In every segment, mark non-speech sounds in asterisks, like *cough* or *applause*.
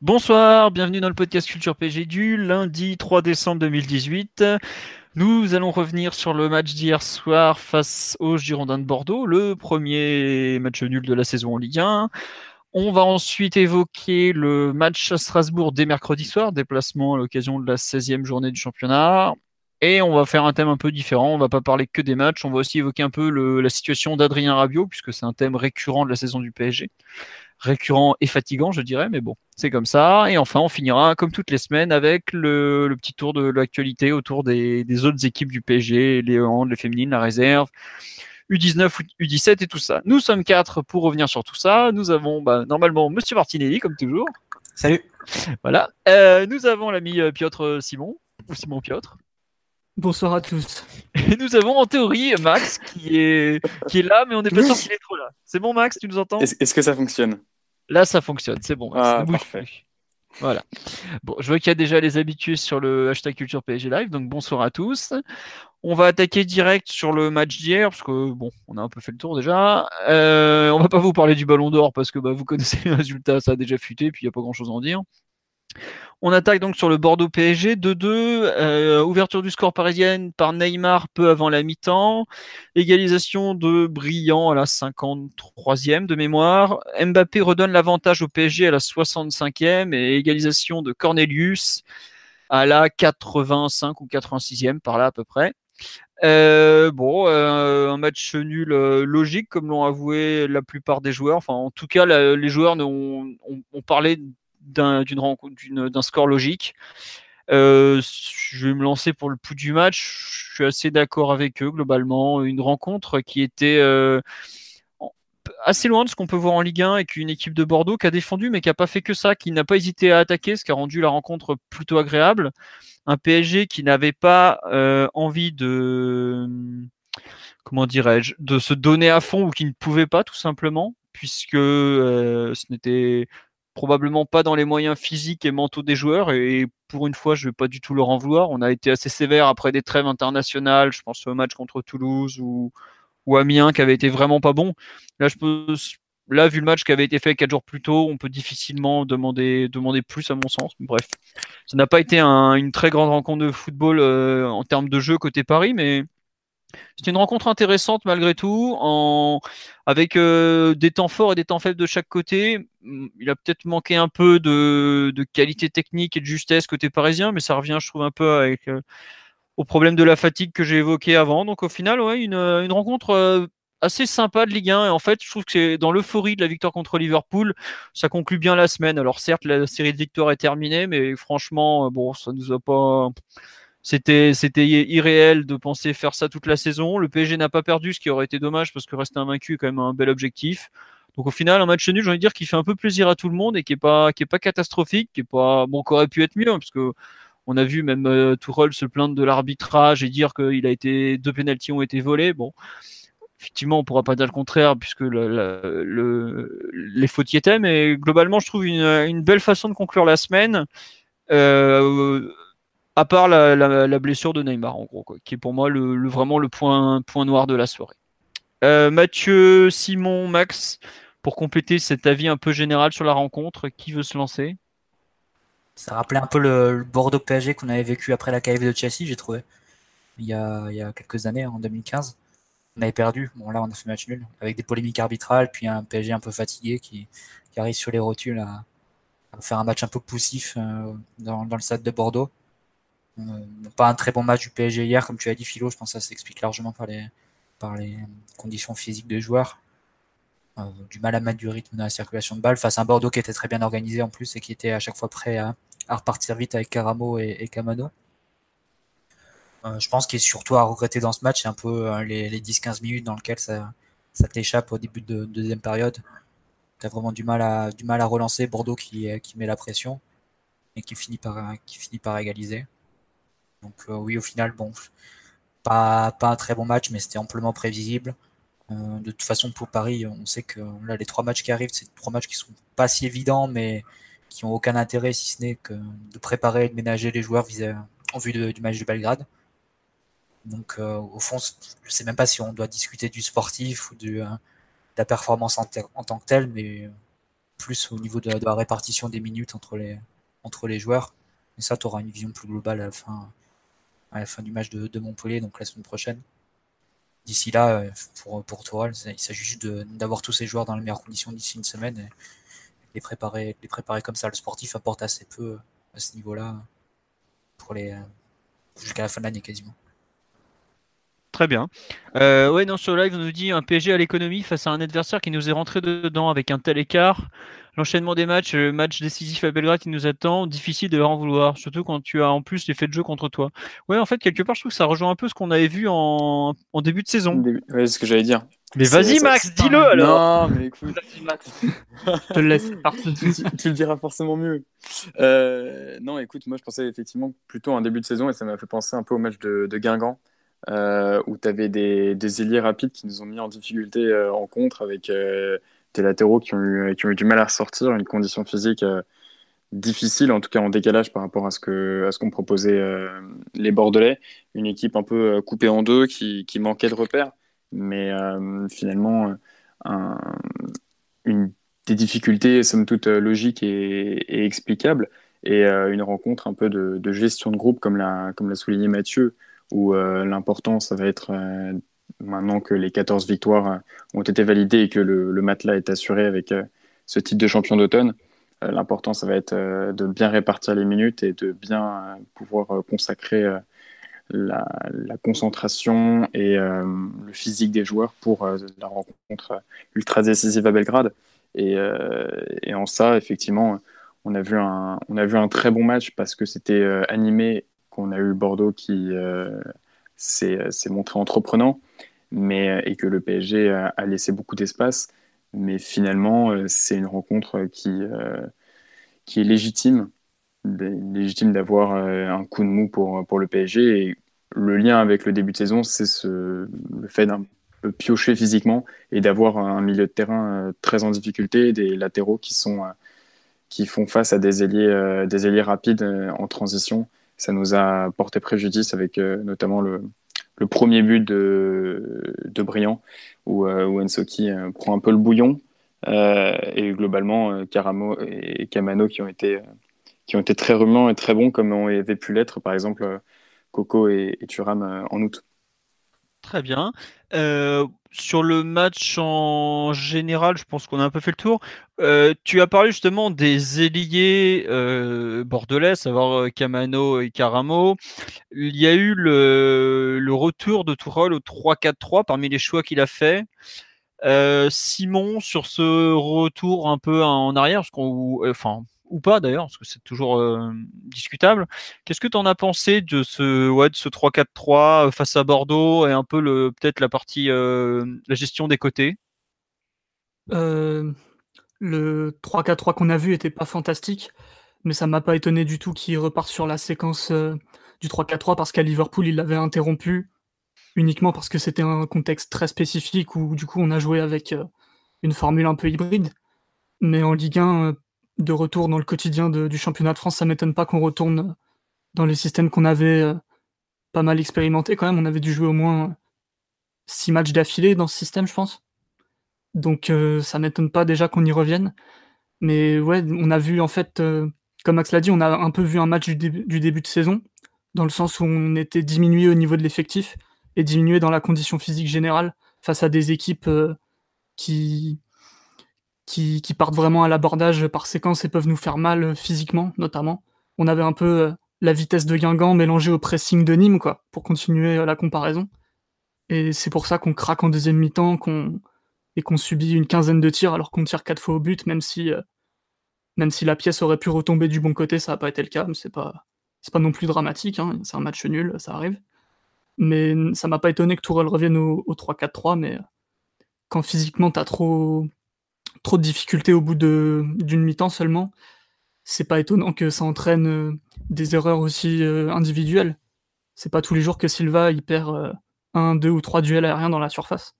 Bonsoir, bienvenue dans le podcast Culture PG du lundi 3 décembre 2018. Nous allons revenir sur le match d'hier soir face aux Girondins de Bordeaux, le premier match nul de la saison en Ligue 1. On va ensuite évoquer le match à Strasbourg dès mercredi soir, déplacement à l'occasion de la 16e journée du championnat. Et on va faire un thème un peu différent. On va pas parler que des matchs. On va aussi évoquer un peu la situation d'Adrien Rabiot, puisque c'est un thème récurrent de la saison du PSG récurrent et fatigant, je dirais, mais bon, c'est comme ça. Et enfin, on finira, comme toutes les semaines, avec le, petit tour de l'actualité autour des, autres équipes du PSG, les hands, les féminines, la réserve, U19, U17 et tout ça. Nous sommes quatre pour revenir sur tout ça. Nous avons bah, normalement Monsieur Martinelli, comme toujours. Salut. Voilà. Euh, nous avons l'ami euh, Piotr Simon, ou Simon Piotr. Bonsoir à tous. Et nous avons en théorie Max qui est, qui est là, mais on n'est pas sûr qu'il est trop là. C'est bon, Max, tu nous entends? Est-ce que ça fonctionne? Là, ça fonctionne, c'est bon. Ah, parfait. Voilà. Bon, je vois qu'il y a déjà les habitués sur le hashtag Culture PSG Live, donc bonsoir à tous. On va attaquer direct sur le match d'hier, parce que bon, on a un peu fait le tour déjà. Euh, on va pas vous parler du ballon d'or, parce que bah, vous connaissez le résultat, ça a déjà fuité, puis il n'y a pas grand chose à en dire. On attaque donc sur le Bordeaux PSG 2-2, euh, ouverture du score parisienne par Neymar peu avant la mi-temps, égalisation de Brillant à la 53e de mémoire, Mbappé redonne l'avantage au PSG à la 65e et égalisation de Cornelius à la 85 ou 86e par là à peu près. Euh, bon, euh, un match nul logique comme l'ont avoué la plupart des joueurs. Enfin, en tout cas, les joueurs ont, ont parlé d'une rencontre, d'un score logique. Euh, je vais me lancer pour le pouls du match. Je suis assez d'accord avec eux globalement. Une rencontre qui était euh, assez loin de ce qu'on peut voir en Ligue 1 avec une équipe de Bordeaux qui a défendu mais qui n'a pas fait que ça, qui n'a pas hésité à attaquer, ce qui a rendu la rencontre plutôt agréable. Un PSG qui n'avait pas euh, envie de comment dirais-je de se donner à fond ou qui ne pouvait pas tout simplement puisque ce n'était probablement pas dans les moyens physiques et mentaux des joueurs. Et pour une fois, je ne vais pas du tout leur en vouloir. On a été assez sévère après des trêves internationales. Je pense au match contre Toulouse ou, ou Amiens qui avait été vraiment pas bon. Là, je peux, là, vu le match qui avait été fait quatre jours plus tôt, on peut difficilement demander, demander plus à mon sens. Bref, ça n'a pas été une très grande rencontre de football euh, en termes de jeu côté Paris, mais c'était une rencontre intéressante malgré tout, avec euh, des temps forts et des temps faibles de chaque côté. Mm, il a peut-être manqué un peu de... qualité technique et de justesse côté parisien, mais ça revient, je trouve, un peu euh, au problème de la fatigue que j'ai évoqué avant. Donc au final, ouais, une, une rencontre euh, assez sympa de Ligue 1. Et en fait, je trouve que c'est dans l'euphorie de la victoire contre Liverpool, ça conclut bien la semaine. Alors certes, la série de victoires est terminée, mais franchement, bon, ça nous a pas c'était, c'était irréel de penser faire ça toute la saison. Le PSG n'a pas perdu, ce qui aurait été dommage parce que rester invaincu est quand même un bel objectif. Donc au final, un match nul, j'ai envie de dire, qui fait un peu plaisir à tout le monde et qui est pas, qui est pas catastrophique, qui est pas, bon, qui aurait pu être mieux, hein, parce que on a vu même euh, se plaindre de l'arbitrage et dire qu'il a été deux pénalties ont été volés. Bon, effectivement, on pourra pas dire le contraire puisque le, les fautes y étaient, mais globalement, je trouve une, une belle façon de conclure la semaine. Euh, à part la, blessure de Neymar, en gros, qui est pour moi le, vraiment le point, noir de la soirée. Euh, Mathieu, Simon, Max, pour compléter cet avis un peu général sur la rencontre, qui veut se lancer? Ça rappelait un peu le, Bordeaux PSG qu'on avait vécu après la KF de Chelsea, j'ai trouvé, il y, a, quelques années, en 2015. On avait perdu, bon là on a fait match nul, avec des polémiques arbitrales, puis un PSG un peu fatigué qui, arrive sur les rotules à, faire un match un peu poussif euh, dans le stade de Bordeaux. Euh, pas un très bon match du PSG hier, comme tu as dit, Philo. Je pense que ça s'explique largement par les, par les conditions physiques des joueurs. Euh, du mal à mettre du rythme dans la circulation de balles face à un Bordeaux qui était très bien organisé en plus et qui était à chaque fois prêt à, repartir vite avec Caramo et, et Camano. Euh, je pense qu'il est surtout à regretter dans ce match, c'est un peu les, 10-15 minutes dans lesquelles ça, ça t'échappe au début de, deuxième période. Tu as vraiment du mal, à, du mal à relancer Bordeaux qui, qui met la pression et qui finit par, qui finit par égaliser. Donc oui, au final, bon, pas, pas un très bon match, mais c'était amplement prévisible. Euh, de toute façon, pour Paris, on sait que là, les trois matchs qui arrivent, c'est trois matchs qui sont pas si évidents, mais qui ont aucun intérêt si ce n'est que de préparer et de ménager les joueurs en vue du match de Belgrade. Donc, euh, au fond, je sais même pas si on doit discuter du sportif ou de, euh, la performance en, tant que telle, mais plus au niveau de, la répartition des minutes entre les, entre les joueurs. Et ça, tu auras une vision plus globale à la fin, à la fin du match de, Montpellier, donc la semaine prochaine d'ici là, euh, pour, pour Tourelle, il s'agit juste d'avoir tous ces joueurs dans les meilleures conditions d'ici une semaine et les préparer, les préparer comme ça. Le sportif apporte assez peu à ce niveau-là pour les jusqu'à la fin de l'année quasiment. Très bien. Euh, ouais, non, live, on nous dit un PSG à l'économie face à un adversaire qui nous est rentré dedans avec un tel écart. L'enchaînement des matchs, le match décisif à Belgrade qui nous attend, difficile de leur en vouloir, surtout quand tu as en plus l'effet de jeu contre toi. Ouais, en fait, quelque part, je trouve que ça rejoint un peu ce qu'on avait vu en, début de saison. Ouais, c'est ce que j'allais dire. Mais vas-y, Max, dis-le alors. Non, mais écoute. Max. *laughs* je te laisse partir. tu, tu, le diras forcément mieux. Euh, non, écoute, moi, je pensais effectivement plutôt en début de saison et ça m'a fait penser un peu au match de, Guingamp. Euh, où tu avais des, des ailiers rapides qui nous ont mis en difficulté euh, en contre avec des latéraux qui ont, eu, qui ont eu du mal à ressortir, une condition physique euh, difficile, en tout cas en décalage par rapport à ce que à ce qu'ont proposé euh, les Bordelais, une équipe un peu euh, coupée en deux qui, qui manquait de repères, mais finalement une, des difficultés somme toute logiques et, explicables et une rencontre un peu de, de, gestion de groupe comme l'a comme l'a souligné Mathieu où l'important ça va être maintenant que les 14 victoires euh, ont été validées et que le, matelas est assuré avec euh, ce titre de champion d'automne, euh, l'important, ça va être de bien répartir les minutes et de bien pouvoir consacrer la, concentration et le physique des joueurs pour la rencontre ultra décisive à Belgrade. Et, et, en ça, effectivement, on a vu un, on a vu un très bon match parce que c'était animé, qu'on a eu Bordeaux qui s'est montré entreprenant mais, euh, et que le PSG a, laissé beaucoup d'espace. Mais finalement, euh, c'est une rencontre qui, euh, qui est légitime, légitime d'avoir un coup de mou pour, pour le PSG. Et le lien avec le début de saison, c'est ce, le fait d'un peu piocher physiquement et d'avoir un milieu de terrain très en difficulté, des latéraux qui, sont, qui font face à des ailiers, des ailiers rapides en transition. Ça nous a porté préjudice avec notamment le, le premier but de, de Briand, où, euh, où Ensoki euh, prend un peu le bouillon. Euh, et globalement, Caramo et Kamano qui ont été, très remuants et très bons, comme on avait pu l'être, par exemple, Coco et, et Thuram en août. Très bien. Euh, sur le match en général, je pense qu'on a un peu fait le tour. Euh, tu as parlé justement des ailiers euh, bordelais, savoir Camano et Caramo. Il y a eu le, retour de Tourol au 3-4-3 parmi les choix qu'il a fait. Simon, sur ce retour un peu en arrière, qu'on, enfin, ou pas d'ailleurs, parce que c'est toujours euh, discutable. Qu'est-ce que tu en as pensé de ce, ouais, ce 3-4-3 euh, face à Bordeaux et un peu peut-être la partie, euh, la gestion des côtés? Le 3-4-3 qu'on a vu était pas fantastique, mais ça m'a pas étonné du tout qu'il reparte sur la séquence du 3-4-3 parce qu'à Liverpool, il l'avait interrompu uniquement parce que c'était un contexte très spécifique où du coup on a joué avec une formule un peu hybride. Mais en Ligue 1, de retour dans le quotidien du championnat de France, ça m'étonne pas qu'on retourne dans les systèmes qu'on avait euh, pas mal expérimenté quand même. On avait dû jouer au moins six matchs d'affilée dans ce système, je pense. Donc euh, ça m'étonne pas déjà qu'on y revienne. Mais ouais, on a vu en fait, euh, comme Max l'a dit, on a un peu vu un match du début, de saison, dans le sens où on était diminué au niveau de l'effectif et diminué dans la condition physique générale face à des équipes qui, qui, partent vraiment à l'abordage par séquence et peuvent nous faire mal euh, physiquement, notamment. On avait un peu euh, la vitesse de Guingamp mélangée au pressing de Nîmes, quoi, pour continuer euh, la comparaison. Et c'est pour ça qu'on craque en deuxième mi-temps qu'on et qu'on subit une quinzaine de tirs alors qu'on tire quatre fois au but, même si, même si la pièce aurait pu retomber du bon côté, ça n'a pas été le cas, mais c'est pas, pas non plus dramatique, hein. c'est un match nul, ça arrive. Mais ça m'a pas étonné que Tourelle revienne au, au 3-4-3, mais quand physiquement tu as trop, trop de difficultés au bout d'une mi-temps seulement, c'est pas étonnant que ça entraîne euh, des erreurs aussi euh, individuelles. C'est pas tous les jours que Silva il perd euh, un, deux ou trois duels aériens dans la surface.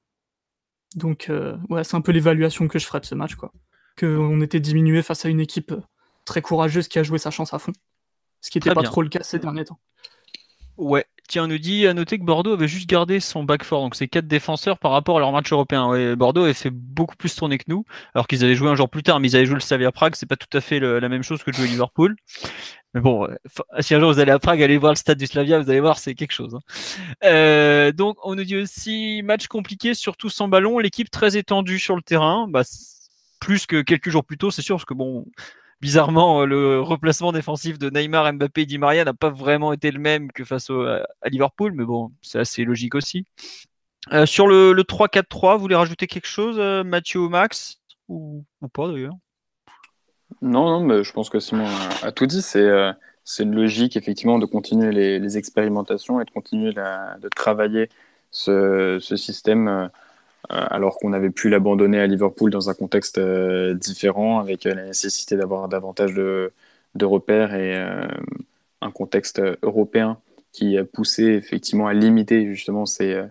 Donc ouais, c'est un peu l'évaluation que je ferais de ce match, quoi. Qu'on était diminué face à une équipe très courageuse qui a joué sa chance à fond. Ce qui n'était pas trop le cas ces derniers temps. Ouais, Tiens, on nous dit à noter que Bordeaux avait juste gardé son back four, donc c'est quatre défenseurs par rapport à leur match européen. Bordeaux avait fait beaucoup plus tourner que nous, alors qu'ils avaient joué un jour plus tard, mais ils avaient joué le Slavia Prague, c'est pas tout à fait la même chose que de jouer Liverpool. Mais bon, si un jour vous allez à Prague, allez voir le stade du Slavia, vous allez voir, c'est quelque chose. Hein. Euh, donc, on nous dit aussi match compliqué, surtout sans ballon, l'équipe très étendue sur le terrain, bah, plus que quelques jours plus tôt, c'est sûr, parce que bon, bizarrement, euh, le replacement défensif de Neymar, Mbappé et Di Maria n'a pas vraiment été le même que face à Liverpool, mais bon, c'est assez logique aussi. Euh, sur le, 3-4-3, vous voulez rajouter quelque chose, euh, Mathieu ou Max? Ou, pas d'ailleurs? Non, non, mais je pense que Simon a, tout dit. C'est logique effectivement de continuer les, expérimentations et de continuer de travailler ce, système alors qu'on avait pu l'abandonner à Liverpool dans un contexte euh, différent, avec euh, la nécessité d'avoir davantage de, repères et un contexte européen qui a poussé effectivement à limiter justement ces,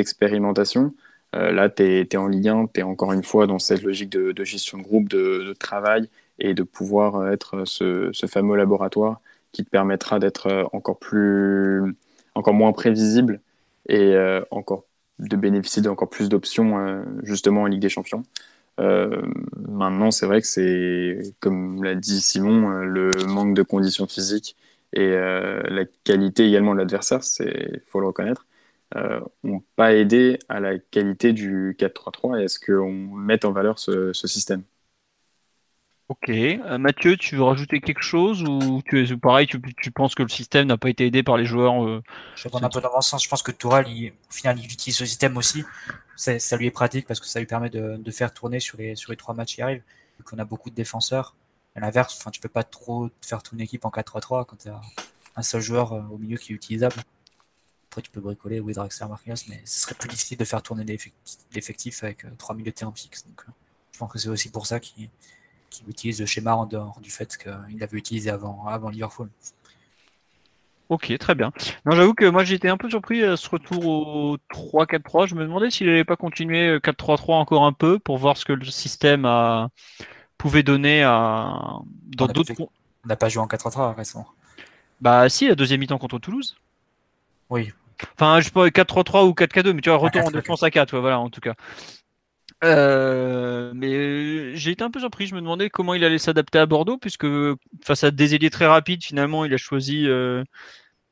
expérimentations. là, tu es, en Ligue 1, tu es encore une fois dans cette logique de, gestion de groupe, de, travail et de pouvoir être ce, fameux laboratoire qui te permettra d'être encore plus, encore moins prévisible et encore de bénéficier d'encore plus d'options euh, justement en Ligue des Champions. Euh, maintenant, c'est vrai que c'est, comme l'a dit Simon, euh, le manque de conditions physiques et la qualité également de l'adversaire, il faut le reconnaître, n'ont pas aidé à la qualité du 4-3-3 et à ce qu'on mette en valeur ce système. Ok. Euh, Mathieu, tu veux rajouter quelque chose ou tu es pareil, tu, penses que le système n'a pas été aidé par les joueurs euh, Je vais prendre un peu d'avance. Je pense que Tourelle, au final, il utilise ce système aussi. Ça lui est pratique parce que ça lui permet de, faire tourner sur les, sur les trois matchs qui arrivent. Vu qu'on a beaucoup de défenseurs. À l'inverse, enfin, tu peux pas trop faire tourner une équipe en 4-3-3 quand tu as un seul joueur euh, au milieu qui est utilisable. Après, tu peux bricoler oui, Draxler, Marquinhos, mais ce serait plus difficile de faire tourner l'effectif avec trois milieux de terrain fixe. Donc, je pense que c'est aussi pour ça qu'il qui utilise le schéma en dehors du fait qu'il l'avait utilisé avant, avant Liverpool. Ok, très bien. Non, j'avoue que moi j'étais un peu surpris à ce retour au 3-4-3. Je me demandais s'il n'allait pas continuer 4-3-3 encore un peu pour voir ce que le système a... pouvait donner à... dans d'autres. On n'a pas joué en 4-3-3 récemment. Bah si, la deuxième mi-temps contre Toulouse. Oui. Enfin, je sais pas 4-3-3 ou 4-4-2, mais tu vois, retour en défense à 4, voilà, en tout cas. Euh, mais euh, j'ai été un peu surpris. Je me demandais comment il allait s'adapter à Bordeaux, puisque face à des ailiers très rapides, finalement, il a choisi euh,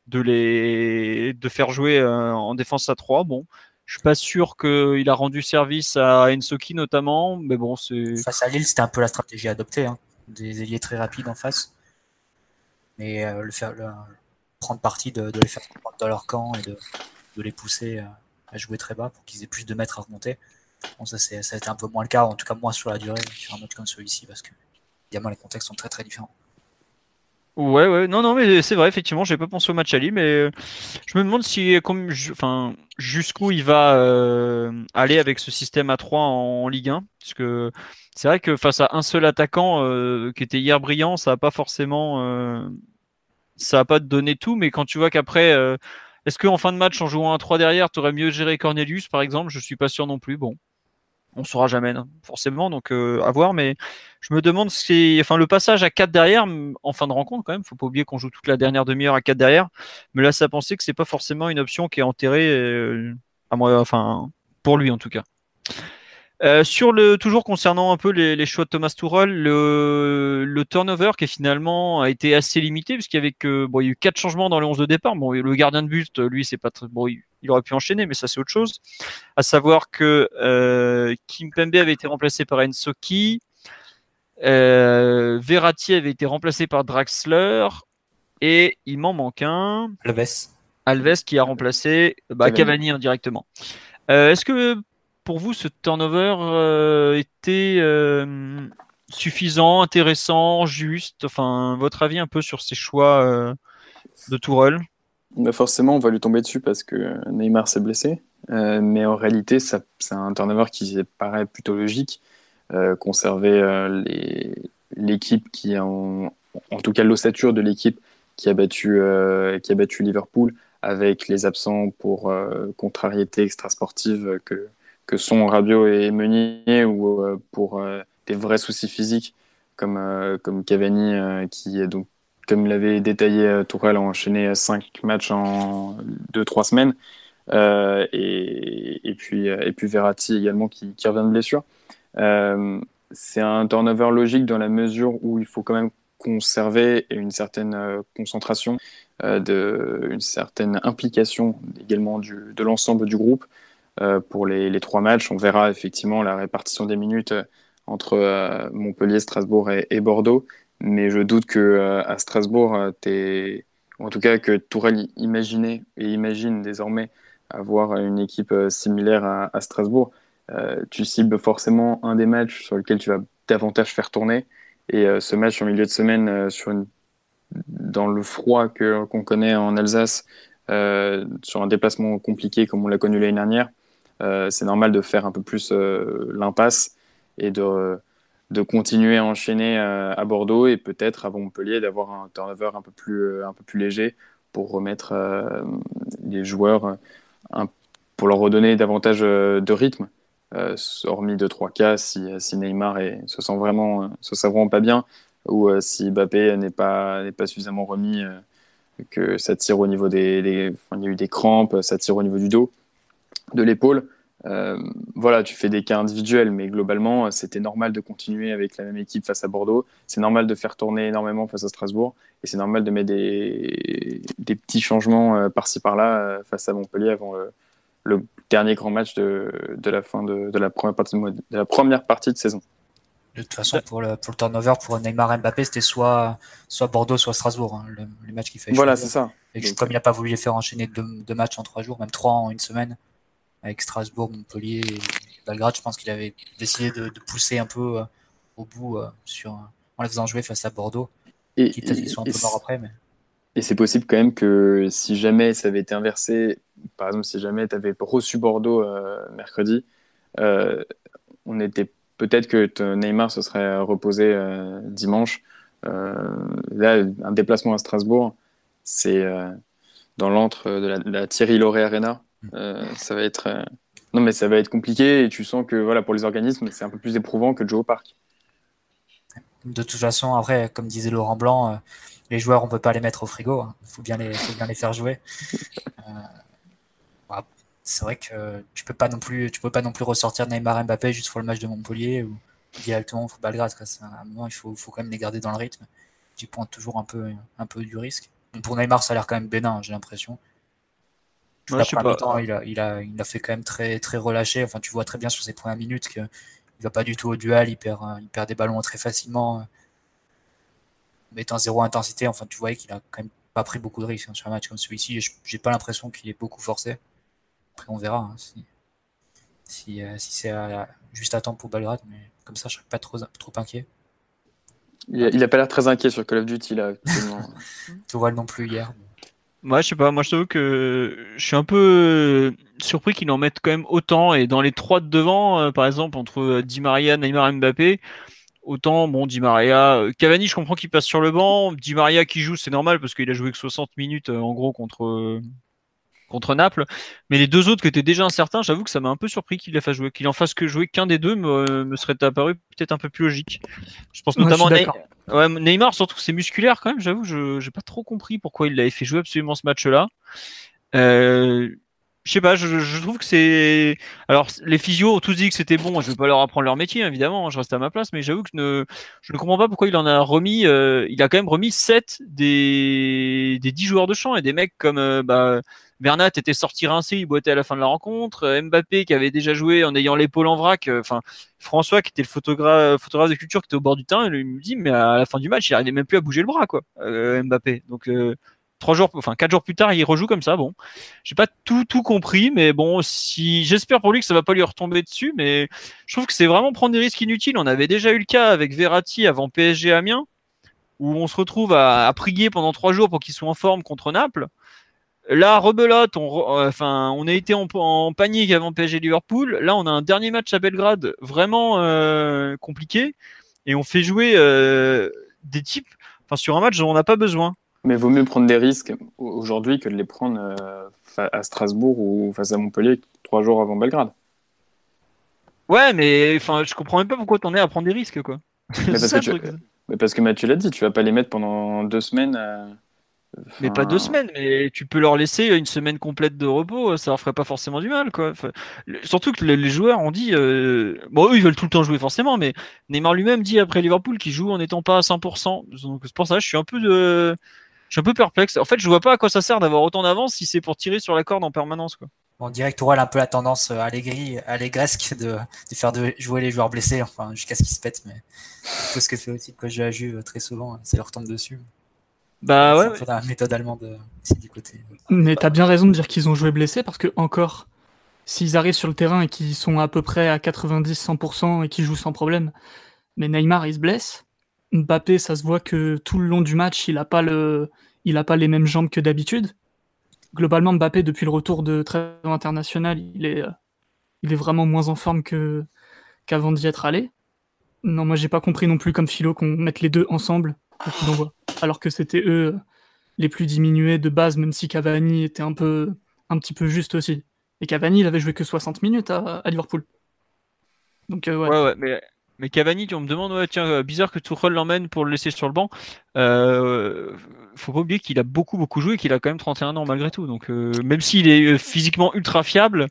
de les de faire jouer en défense à 3. Bon, je suis pas sûr qu'il a rendu service à Ensoki notamment, mais bon, c'est. Face à Lille, c'était un peu la stratégie adoptée, hein. des ailiers très rapides en face, mais le faire, prendre parti de, les faire dans leur camp et de les pousser à jouer très bas pour qu'ils aient plus de mètres à remonter. Bon, ça, ça a été un peu moins le cas, en tout cas moins sur la durée, sur un match comme celui-ci, parce que évidemment les contextes sont très très différents. Ouais, ouais, non, non, mais c'est vrai, effectivement, j'ai pas pensé au match Ali, mais euh, je me demande si, comme, enfin, jusqu'où il va euh, aller avec ce système à 3 en, Ligue 1, parce que c'est vrai que face à un seul attaquant euh, qui était hier brillant, ça a pas forcément, ça a pas donné tout, mais quand tu vois qu'après, est-ce qu'en fin de match, en jouant un 3 derrière, tu aurais mieux géré Cornelius, par exemple? Je suis pas sûr non plus. Bon, on saura jamais forcément, donc euh, à voir. Mais je me demande si, enfin, le passage à 4 derrière en fin de rencontre quand même. Faut pas oublier qu'on joue toute la dernière demi-heure à 4 derrière. Mais là, ça penser que c'est pas forcément une option qui est enterrée, euh, à moi, enfin, pour lui en tout cas. Euh, sur le toujours concernant un peu les, choix de Thomas Tuchel, le, turnover qui finalement a été assez limité puisqu'il y avait que bon, il y a eu quatre changements dans les 11 de départ. Bon, le gardien de but, lui, c'est pas très bon, aurait pu enchaîner, mais ça c'est autre chose. À savoir que euh, Kim Pembe avait été remplacé par Ensoki, euh, Verratti avait été remplacé par Draxler et il m'en manque un. Alves. Alves qui a remplacé bah, Cavani indirectement. Euh, Est-ce que pour vous, ce turnover euh, était suffisant, intéressant, juste? Enfin, votre avis un peu sur ces choix de Tourelle? Bah Forcément, on va lui tomber dessus parce que Neymar s'est blessé. mais en réalité, c'est un turnover qui paraît plutôt logique. conserver l'équipe qui, en, en tout cas l'ossature de l'équipe qui a battu qui a battu Liverpool avec les absents pour contrariété extrasportive que que sont Rabiot et Meunier ou pour des vrais soucis physiques comme comme Cavani qui est donc comme l'avait détaillé euh, Tourelle, enchaîné cinq matchs en deux, trois semaines. Euh, et, puis, euh, et puis Verratti également qui, revient de blessure. c'est un turnover logique dans la mesure où il faut quand même conserver une certaine concentration, de, une certaine implication également du, de l'ensemble du groupe pour les, les, trois matchs. On verra effectivement la répartition des minutes entre Montpellier, Strasbourg et Bordeaux. Mais je doute que euh, à Strasbourg, euh, es... en tout cas que Tourelle imaginait et imagine désormais avoir une équipe euh, similaire à, Strasbourg. tu cibles forcément un des matchs sur lequel tu vas davantage faire tourner. Et ce match en milieu de semaine, sur une... dans le froid que, qu'on connaît en Alsace, sur un déplacement compliqué comme on l'a connu l'année dernière, c'est normal de faire un peu plus l'impasse et de de continuer à enchaîner euh, à Bordeaux et peut-être à Montpellier d'avoir un turnover un peu plus, euh, un peu plus léger pour remettre euh, les joueurs, pour leur redonner davantage de rythme. hormis de trois cas, si, si Neymar est, se sent vraiment, se sent vraiment pas bien, ou si Mbappé n'est pas, n'est pas suffisamment remis, que ça tire au niveau des, des il y a eu des crampes, ça tire au niveau du dos, de l'épaule. Euh, voilà, tu fais des cas individuels, mais globalement, c'était normal de continuer avec la même équipe face à Bordeaux. C'est normal de faire tourner énormément face à Strasbourg. Et c'est normal de mettre des, des petits changements euh, par-ci par-là euh, face à Montpellier avant le, dernier grand match de, de la fin de, de, la première partie de, de, la première partie de saison. De toute façon, pour le, pour le turnover, pour Neymar et Mbappé, c'était soit, soit Bordeaux, soit Strasbourg, hein, le, les matchs qu'il fait. Voilà, c'est ça. Et comme il n'a pas voulu les faire enchaîner deux, deux matchs en trois jours, même trois en une semaine, avec Strasbourg, Montpellier et Belgrade. Je pense qu'il avait décidé de, pousser un peu euh, au bout euh, sur, en les faisant jouer face à Bordeaux. Et, ils sont un peu morts après. Mais... Et c'est possible quand même que si jamais ça avait été inversé, par exemple, si jamais tu avais reçu Bordeaux euh, mercredi, on était peut-être que Neymar se serait reposé dimanche. là, un déplacement à Strasbourg, c'est dans l'antre de la, la Thierry Lauré Arena. Euh, ça va être euh, non mais ça va être compliqué et tu sens que voilà pour les organismes c'est un peu plus éprouvant que de jouer au parc. De toute façon après comme disait Laurent Blanc, euh, les joueurs on peut pas les mettre au frigo, il hein. faut bien les faut bien les faire jouer. *laughs* Bah, c'est vrai que tu peux pas non plus tu peux pas non plus ressortir Neymar Mbappé juste pour le match de Montpellier ou directement au Belgrade. À un moment il faut, faut quand même les garder dans le rythme. Tu pointes toujours un peu un peu du risque. pour Neymar ça a l'air quand même bénin j'ai l'impression il, a, il, a, il a fait quand même très, très relâché. Enfin, tu vois très bien sur ses premières minutes qu'il ne va pas du tout au duel, il perd, euh, il perd des ballons très facilement. Mettant zéro intensité, enfin, tu voyais qu'il a quand même pas pris beaucoup de risques hein, sur un match comme celui-ci. J'ai pas l'impression qu'il est beaucoup forcé. Après, on verra hein, si, si, euh, si c'est juste à temps pour Belgrade, mais comme ça, je serais pas trop, trop inquiet. Il a, pas l'air très inquiet sur Call of Duty là. *laughs* Tourelle non plus hier. Moi, je sais pas, moi je t'avoue que je suis un peu surpris qu'ils en mettent quand même autant. Et dans les trois de devant, euh, par exemple, entre Di Maria, Neymar Mbappé, autant, bon, Di Maria, euh, Cavani, je comprends qu'il passe sur le banc. Di Maria qui joue, c'est normal parce qu'il a joué que 60 minutes euh, en gros contre, contre Naples. Mais les deux autres qui étaient déjà incertains, j'avoue que ça m'a un peu surpris qu'il les fasse jouer. Qu'il en fasse que jouer qu'un des deux me, serait apparu peut-être un peu plus logique. Je pense notamment ouais, Neymar, surtout c'est musculaire quand même, j'avoue, je n'ai pas trop compris pourquoi il l'avait fait jouer absolument ce match-là. Euh, je sais pas, je, trouve que c'est. Alors, les physios ont tous dit que c'était bon. Je vais pas leur apprendre leur métier, évidemment. Hein, je reste à ma place, mais j'avoue que je ne comprends pas pourquoi il en a remis. Euh, il a quand même remis 7 des, des 10 joueurs de champ et des mecs comme euh, bah, Bernat était sorti rincé, il boitait à la fin de la rencontre. Euh, Mbappé qui avait déjà joué en ayant l'épaule en vrac. Enfin, François qui était le photographe, photographe de culture qui était au bord du terrain, il me dit mais à la fin du match, il n'arrivait même plus à bouger le bras, quoi. Mbappé. Donc trois jours, enfin quatre jours plus tard, il rejoue comme ça. Bon, j'ai pas tout tout compris, mais bon, si j'espère pour lui que ça va pas lui retomber dessus, mais je trouve que c'est vraiment prendre des risques inutiles. On avait déjà eu le cas avec Verratti avant PSG Amiens, où on se retrouve à, à prier pendant trois jours pour qu'il soit en forme contre Naples. Là, rebelote, on, enfin, on a été en, panique avant PSG Liverpool. Là, on a un dernier match à Belgrade vraiment compliqué et on fait jouer des types. Enfin, sur un match dont on n'a pas besoin. Mais vaut mieux prendre des risques aujourd'hui que de les prendre à Strasbourg ou face à Montpellier trois jours avant Belgrade. Ouais, mais enfin, je comprends même pas pourquoi t'en es à prendre des risques, quoi. Mais parce, *laughs* que mais parce, que Mathieu l'a dit, tu vas pas les mettre pendant deux semaines. Euh, mais pas deux semaines, mais tu peux leur laisser une semaine complète de repos, ça leur ferait pas forcément du mal, quoi. surtout que les joueurs ont dit, euh, bon, eux ils veulent tout le temps jouer forcément, mais Neymar lui-même dit après Liverpool qu'il joue en n'étant pas à 100%. Donc c'est pour ça, je suis un peu de, je suis un peu perplexe. En fait, je vois pas à quoi ça sert d'avoir autant d'avance si c'est pour tirer sur la corde en permanence, quoi. On dirait que un peu la tendance euh, allégresque de, de faire de jouer les joueurs blessés, enfin jusqu'à ce qu'ils se pètent, mais c'est ce que fait aussi le coach de la Juve très souvent, ça leur tombe dessus. Bah ouais. C'est la méthode allemande euh, du côté. Mais t'as bien raison de dire qu'ils ont joué blessés parce que encore, s'ils arrivent sur le terrain et qu'ils sont à peu près à 90-100% et qu'ils jouent sans problème, mais Neymar il se blesse. Mbappé, ça se voit que tout le long du match, il a pas le, pas les mêmes jambes que d'habitude globalement, Mbappé, depuis le retour de trêve international, il est, euh, il est vraiment moins en forme que, qu'avant d'y être allé. Non, moi, j'ai pas compris non plus comme philo qu'on mette les deux ensemble, alors que c'était eux euh, les plus diminués de base, même si Cavani était un peu, un petit peu juste aussi. Et Cavani, il avait joué que 60 minutes à, Liverpool. Donc, euh, ouais. ouais, ouais mais mais Cavani, tu me demandes, ouais, tiens, euh, bizarre que Tuchel l'emmène pour le laisser sur le banc. Euh, faut pas oublier qu'il a beaucoup, beaucoup joué et qu'il a quand même 31 ans malgré tout. Donc, euh, même s'il est euh, physiquement ultra fiable,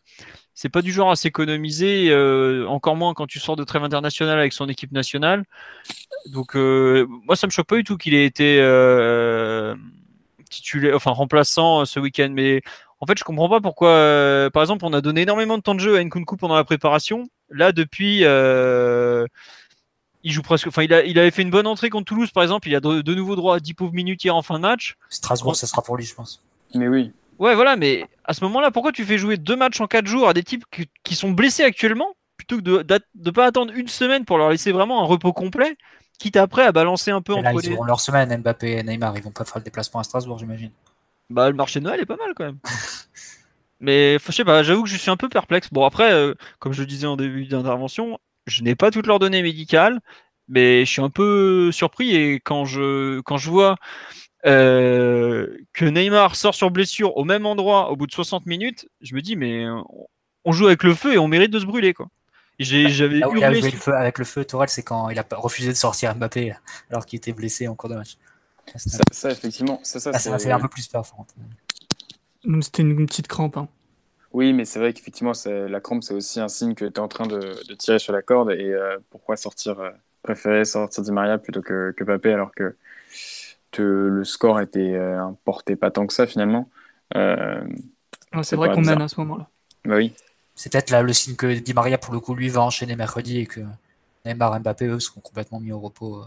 c'est pas du genre à s'économiser, encore moins quand tu sors de trêve internationale avec son équipe nationale. Donc, moi, ça me choque pas du tout qu'il ait été titulaire, enfin remplaçant ce week-end. Mais en fait, je comprends pas pourquoi. par exemple, on a donné énormément de temps de jeu à Nkunku pendant la préparation Là, depuis, euh, il joue presque. Enfin, il, a, il avait fait une bonne entrée contre Toulouse, par exemple. Il a de, nouveau droit à 10 pauvres minutes hier en fin de match. Strasbourg, ça sera pour lui, je pense. Mais oui. Ouais, voilà, mais à ce moment-là, pourquoi tu fais jouer deux matchs en quatre jours à des types qui, sont blessés actuellement, plutôt que de ne pas attendre une semaine pour leur laisser vraiment un repos complet, quitte après à balancer un peu en entre ils les... leur semaine, Mbappé et Neymar, ils vont pas faire le déplacement à Strasbourg, j'imagine. Bah, le marché de Noël est pas mal quand même. *laughs* Mais je sais pas, j'avoue que je suis un peu perplexe. Bon, après, euh, comme je le disais en début d'intervention, je n'ai pas toutes leurs données médicales, mais je suis un peu surpris et quand je, quand je vois euh, que Neymar sort sur blessure au même endroit au bout de 60 minutes, je me dis, mais on joue avec le feu et on mérite de se brûler, quoi. J'avais hurlé. Le feu, avec le feu, Tourelle, c'est quand il a refusé de sortir Mbappé alors qu'il était blessé en cours de match. Ça, effectivement, ça, ça, ah, ça m'a fait un peu plus peur. C'était une petite crampe. Hein. Oui, mais c'est vrai qu'effectivement, la crampe, c'est aussi un signe que tu es en train de, tirer sur la corde. Et euh, pourquoi sortir, euh, préférer sortir Di Maria plutôt que, que Papé alors que le score était euh, importé pas tant que ça finalement. c'est vrai qu'on mène à ce moment-là. Bah oui. C'est peut-être là le signe que Di Maria, pour le coup, lui, va enchaîner mercredi et que Neymar et Mbappé, eux, seront complètement mis au repos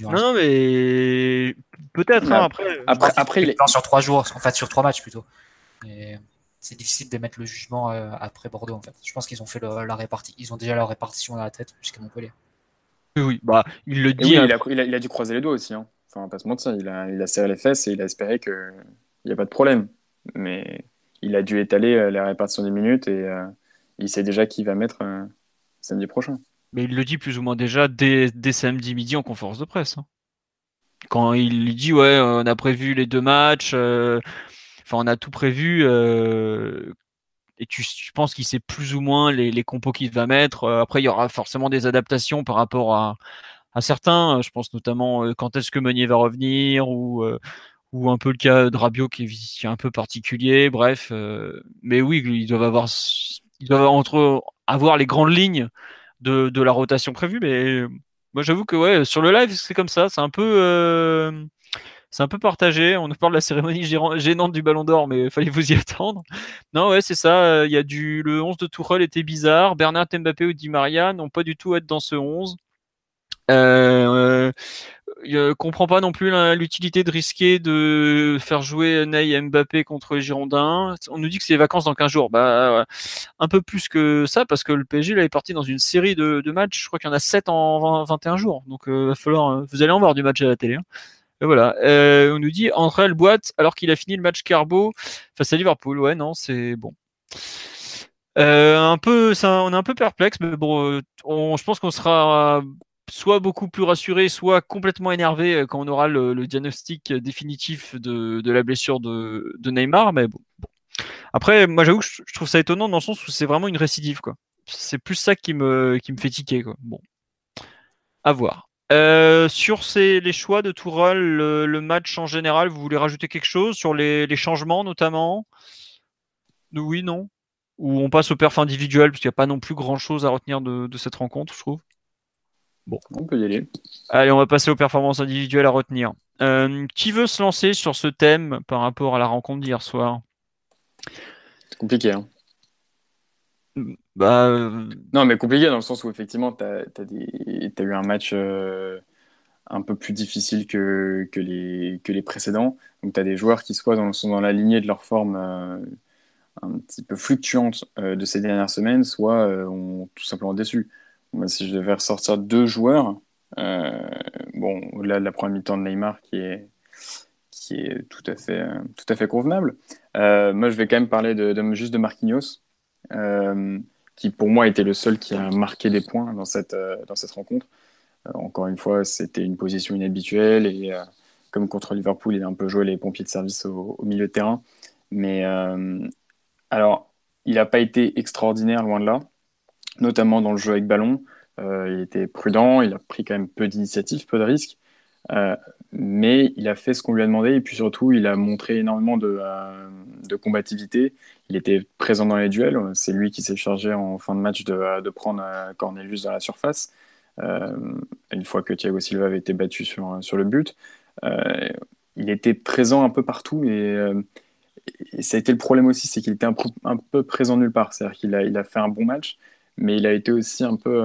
non, non, mais peut-être hein, après. Après, après il est sur trois jours, en fait sur trois matchs plutôt. C'est difficile de mettre le jugement euh, après Bordeaux en fait. Je pense qu'ils ont fait la répartie, ils ont déjà leur répartition dans la tête jusqu'à Montpellier. Oui, bah il le dit. Oui, hein. il, a, il, a, dû croiser les doigts aussi. Hein. Enfin, pas se mentir, il a, il a serré les fesses et il a espéré qu'il n'y a pas de problème. Mais il a dû étaler euh, la répartition des minutes et euh, il sait déjà qui va mettre samedi prochain. Mais il le dit plus ou moins déjà dès, samedi midi en conférence de presse. Hein. Quand il dit ouais, on a prévu les deux matchs, euh, enfin on a tout prévu. Euh, et tu, je pense qu'il sait plus ou moins les, compos qu'il va mettre. Euh, après, il y aura forcément des adaptations par rapport à, certains. Je pense notamment quand est-ce que Meunier va revenir ou, ou un peu le cas de Rabiot qui est, un peu particulier. Bref, mais oui, ils doivent avoir, ils doivent entre, avoir les grandes lignes de, la rotation prévue. Mais moi, j'avoue que ouais, sur le live, c'est comme ça. C'est un peu. Euh, c'est un peu partagé. On nous parle de la cérémonie gênante du Ballon d'Or, mais *laughs* fallait vous y attendre. Non, ouais, c'est ça. Il y a du le 11 de Tourelle était bizarre. Bernard Mbappé ou Di Maria n'ont pas du tout être dans ce 11. Euh, euh, comprend pas non plus l'utilité de risquer de faire jouer Ney Mbappé contre les Girondins. On nous dit que c'est les vacances dans 15 jours. Bah, un peu plus que ça, parce que le PSG là, est parti dans une série de, matchs. Je crois qu'il y en a 7 en 21 jours. Donc, euh, va falloir, euh, vous allez en voir du match à la télé. Hein. Et voilà. Euh, on nous dit André boîte alors qu'il a fini le match Carbo face à Liverpool. Ouais, non, c'est bon. Euh, un peu, on est un peu perplexe, mais bon, on, je pense qu'on sera soit beaucoup plus rassuré, soit complètement énervé quand on aura le, diagnostic définitif de, de, la blessure de, de Neymar. Mais Après, moi, j'avoue que je, trouve ça étonnant dans le sens où c'est vraiment une récidive, quoi. C'est plus ça qui me, qui me fait tiquer, quoi. Bon, à voir. Euh, sur ces, les choix de Tourelle, le, match en général, vous voulez rajouter quelque chose sur les, changements notamment? Oui, non? Ou on passe au perf individuel parce qu'il n'y a pas non plus grand chose à retenir de, cette rencontre, je trouve? Bon. On peut y aller. Allez, on va passer aux performances individuelles à retenir. Euh, qui veut se lancer sur ce thème par rapport à la rencontre d'hier soir? C'est compliqué. Hein bah, euh, Non, mais compliqué dans le sens où effectivement, tu as, eu un match euh, un peu plus difficile que, que, les, que les précédents. Donc, tu as des joueurs qui soit dans, sont dans la lignée de leur forme un petit peu fluctuante de ces dernières semaines, soit ont tout simplement déçu. Moi, si je devais ressortir deux joueurs, bon, au-delà de la première mi-temps de Neymar qui est, tout, à fait, convenable, moi, je vais quand même parler de, juste de Marquinhos. Euh, qui pour moi était le seul qui a marqué des points dans cette, euh, rencontre. Euh, encore une fois, c'était une position inhabituelle et comme contre Liverpool, il a un peu joué les pompiers de service au, milieu de terrain. Mais alors, il n'a pas été extraordinaire, loin de là, notamment dans le jeu avec ballon. il était prudent, il a pris quand même peu d'initiatives, peu de risques. mais il a fait ce qu'on lui a demandé et puis surtout, il a montré énormément de, de combativité il était présent dans les duels. C'est lui qui s'est chargé en fin de match de, prendre euh, Cornelius dans la surface. Euh, une fois que Thiago Silva avait été battu sur, sur le but. Euh, il était présent un peu partout et, ça a été le problème aussi, c'est qu'il était un, un, peu présent nulle part. C'est-à-dire qu'il a, il a fait un bon match, mais il a été aussi un peu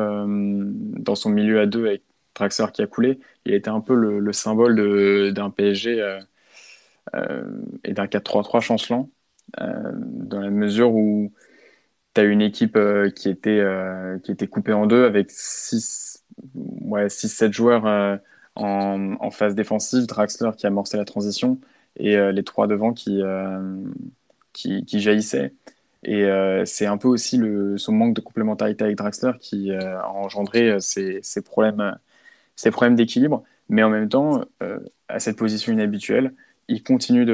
dans son milieu à deux avec Draxler qui a coulé. Il a été un peu le, symbole d'un PSG et d'un 4-3-3 chancelant. Euh, dans la mesure où tu as une équipe euh, qui, était, euh, qui était coupée en deux avec 6-7 ouais, joueurs en, phase défensive, Draxler qui amorçait la transition et les trois devant qui, qui, qui, jaillissaient. Et c'est un peu aussi son manque de complémentarité avec Draxler qui a engendré ces, ces problèmes, ces problèmes d'équilibre. Mais en même temps, à cette position inhabituelle, il continue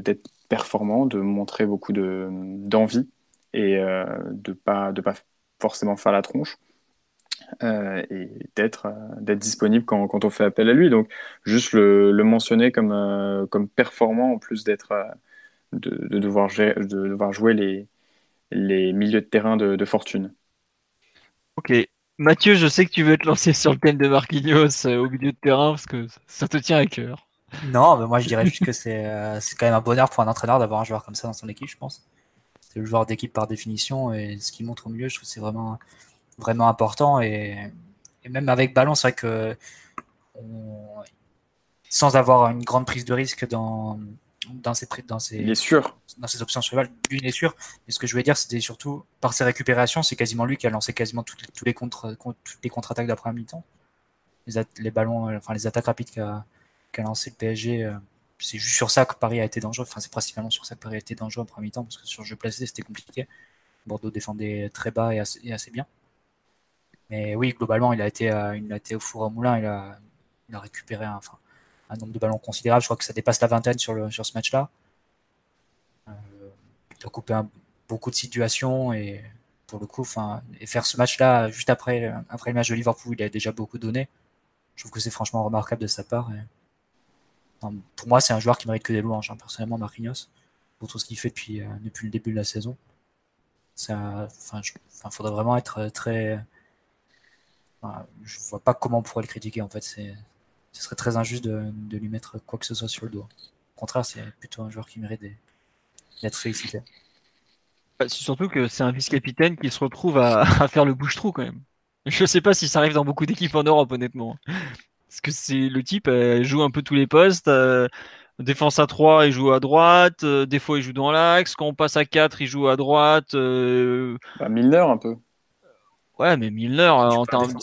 d'être performant, de montrer beaucoup d'envie et euh, de ne pas, de pas forcément faire la tronche. Euh, et d'être euh, disponible quand, quand, on fait appel à lui. Donc, juste le, mentionner comme, comme performant en plus d'être de devoir jouer les, les milieux de terrain de, de, fortune. Ok. Mathieu, je sais que tu veux te lancer sur le thème de Marquinhos au milieu de terrain parce que ça te tient à cœur. Non, mais moi je dirais juste que c'est euh, c'est quand même un bonheur pour un entraîneur d'avoir un joueur comme ça dans son équipe, je pense. C'est le joueur d'équipe par définition et ce qu'il montre au milieu, je trouve que c'est vraiment, vraiment important. Et, et, même avec ballon, c'est vrai que sans avoir une grande prise de risque dans, dans ses, dans ses, il est sûr. dans ses options sur lui, il est sûr. Mais ce que je voulais dire, c'était surtout par ses récupérations, c'est quasiment lui qui a lancé quasiment toutes les, tous les contre, toutes les contre-attaques d'après mi-temps. Les, les, ballons, euh, enfin les attaques rapides qu'a lancé le PSG. Euh, c'est juste sur ça que Paris a été dangereux. Enfin, c'est principalement sur ça que Paris a été dangereux en premier temps, parce que sur le jeu placé, c'était compliqué. Bordeaux défendait très bas et assez, bien. Mais oui, globalement, il a été, euh, il a été au four au moulin. Il a, il a récupéré un, enfin, un nombre de ballons considérable. Je crois que ça dépasse la vingtaine sur, le, sur ce match-là. Euh, il a coupé beaucoup de situations et pour le coup, enfin, et faire ce match-là juste après, après le match de Liverpool, il a déjà beaucoup donné. Je trouve que c'est franchement remarquable de sa part. Pour moi, c'est un joueur qui mérite que des louanges, hein, personnellement, Marquinhos, pour tout ce qu'il fait depuis, euh, depuis le début de la saison. Ça, enfin, faudrait vraiment être euh, très. je vois pas comment on pourrait le critiquer en fait. Ce serait très injuste de, lui mettre quoi que ce soit sur le dos. Au contraire, c'est plutôt un joueur qui mérite d'être félicité. Bah, c'est surtout que c'est un vice-capitaine qui se retrouve à, *laughs* à faire le bouche-trou quand même. Je sais pas si ça arrive dans beaucoup d'équipes en Europe, honnêtement. Parce que c'est le type euh, joue un peu tous les postes. Euh, défense à 3, il joue à droite. Euh, des fois, il joue dans l'axe. Quand on passe à 4, il joue à droite. Bah, Milner, un peu. Ouais, mais Milner, en termes...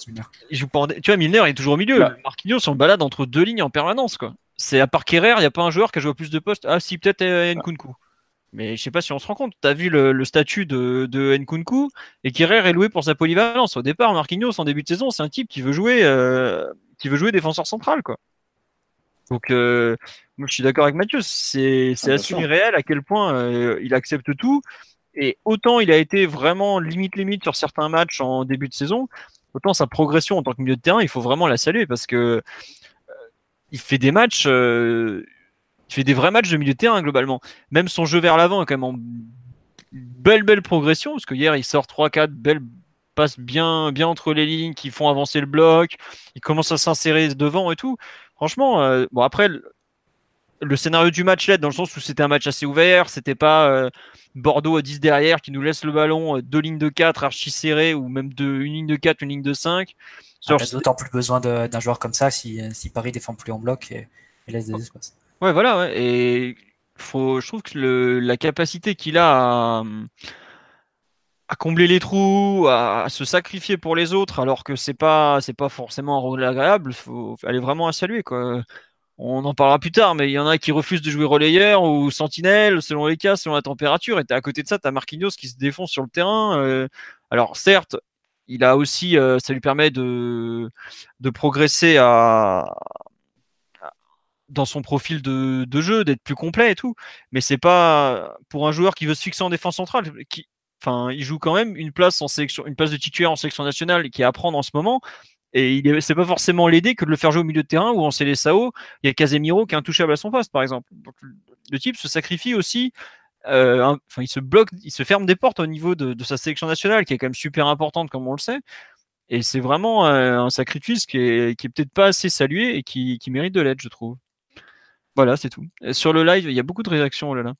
il joue pas Tu vois, Milner est toujours au milieu. Bah. Marquinhos, on le balade entre deux lignes en permanence, quoi. c'est à part Kerrer, il n'y a pas un joueur qui a joué plus de postes. Ah, si, peut-être Nkunku. Mais je sais pas si on se rend compte. Tu as vu le, statut de, de Nkunku? Et Kerrer est loué pour sa polyvalence. Au départ, Marquinhos, en début de saison, c'est un type qui veut jouer, euh, qui veut jouer défenseur central, quoi. Donc, euh, moi, je suis d'accord avec Mathieu. C'est ah, assumé réel à quel point euh, il accepte tout. Et autant il a été vraiment limite limite sur certains matchs en début de saison, autant sa progression en tant que milieu de terrain, il faut vraiment la saluer parce que il fait des matchs, euh, il fait des vrais matchs de milieu de terrain globalement. Même son jeu vers l'avant est quand même en belle belle progression parce que hier il sort 3-4 belles passes bien bien entre les lignes qui font avancer le bloc, il commence à s'insérer devant et tout. Franchement, euh, bon après le scénario du match l'aide dans le sens où c'était un match assez ouvert, c'était pas euh, Bordeaux à 10 derrière qui nous laisse le ballon, deux lignes de 4 archi serrées ou même de, une ligne de 4, une ligne de 5. On a d'autant plus besoin d'un joueur comme ça si, si, Paris défend plus en bloc et, laisse des espaces. Ouais, voilà, ouais. et faut, je trouve que le, la capacité qu'il a à, à, combler les trous, à, se sacrifier pour les autres, alors que c'est pas, c'est pas forcément un rôle agréable, faut aller vraiment à saluer, quoi. On en parlera plus tard, mais il y en a qui refusent de jouer relayeur ou sentinelle, selon les cas, selon la température. Et à côté de ça, tu as Marquinhos qui se défonce sur le terrain. Euh, alors certes, il a aussi, euh, ça lui permet de, progresser dans son profil de, jeu, d'être plus complet et tout. Mais c'est pas pour un joueur qui veut se fixer en défense centrale, qui, enfin, il joue quand même une place en sélection, une place de titulaire en sélection nationale qui est à prendre en ce moment. Et il c'est pas forcément l'aider que de le faire jouer au milieu de terrain ou en Sao, Il y a Casemiro qui est intouchable à son poste, par exemple. le type se sacrifie aussi euh, il se bloque, il se ferme des portes au niveau de, sa sélection nationale, qui est quand même super importante, comme on le sait. Et c'est vraiment euh, un sacrifice qui est, qui est peut-être pas assez salué et qui, qui mérite de l'être, je trouve. Voilà, c'est tout. sur le live, il y a beaucoup de réactions. Oh là là.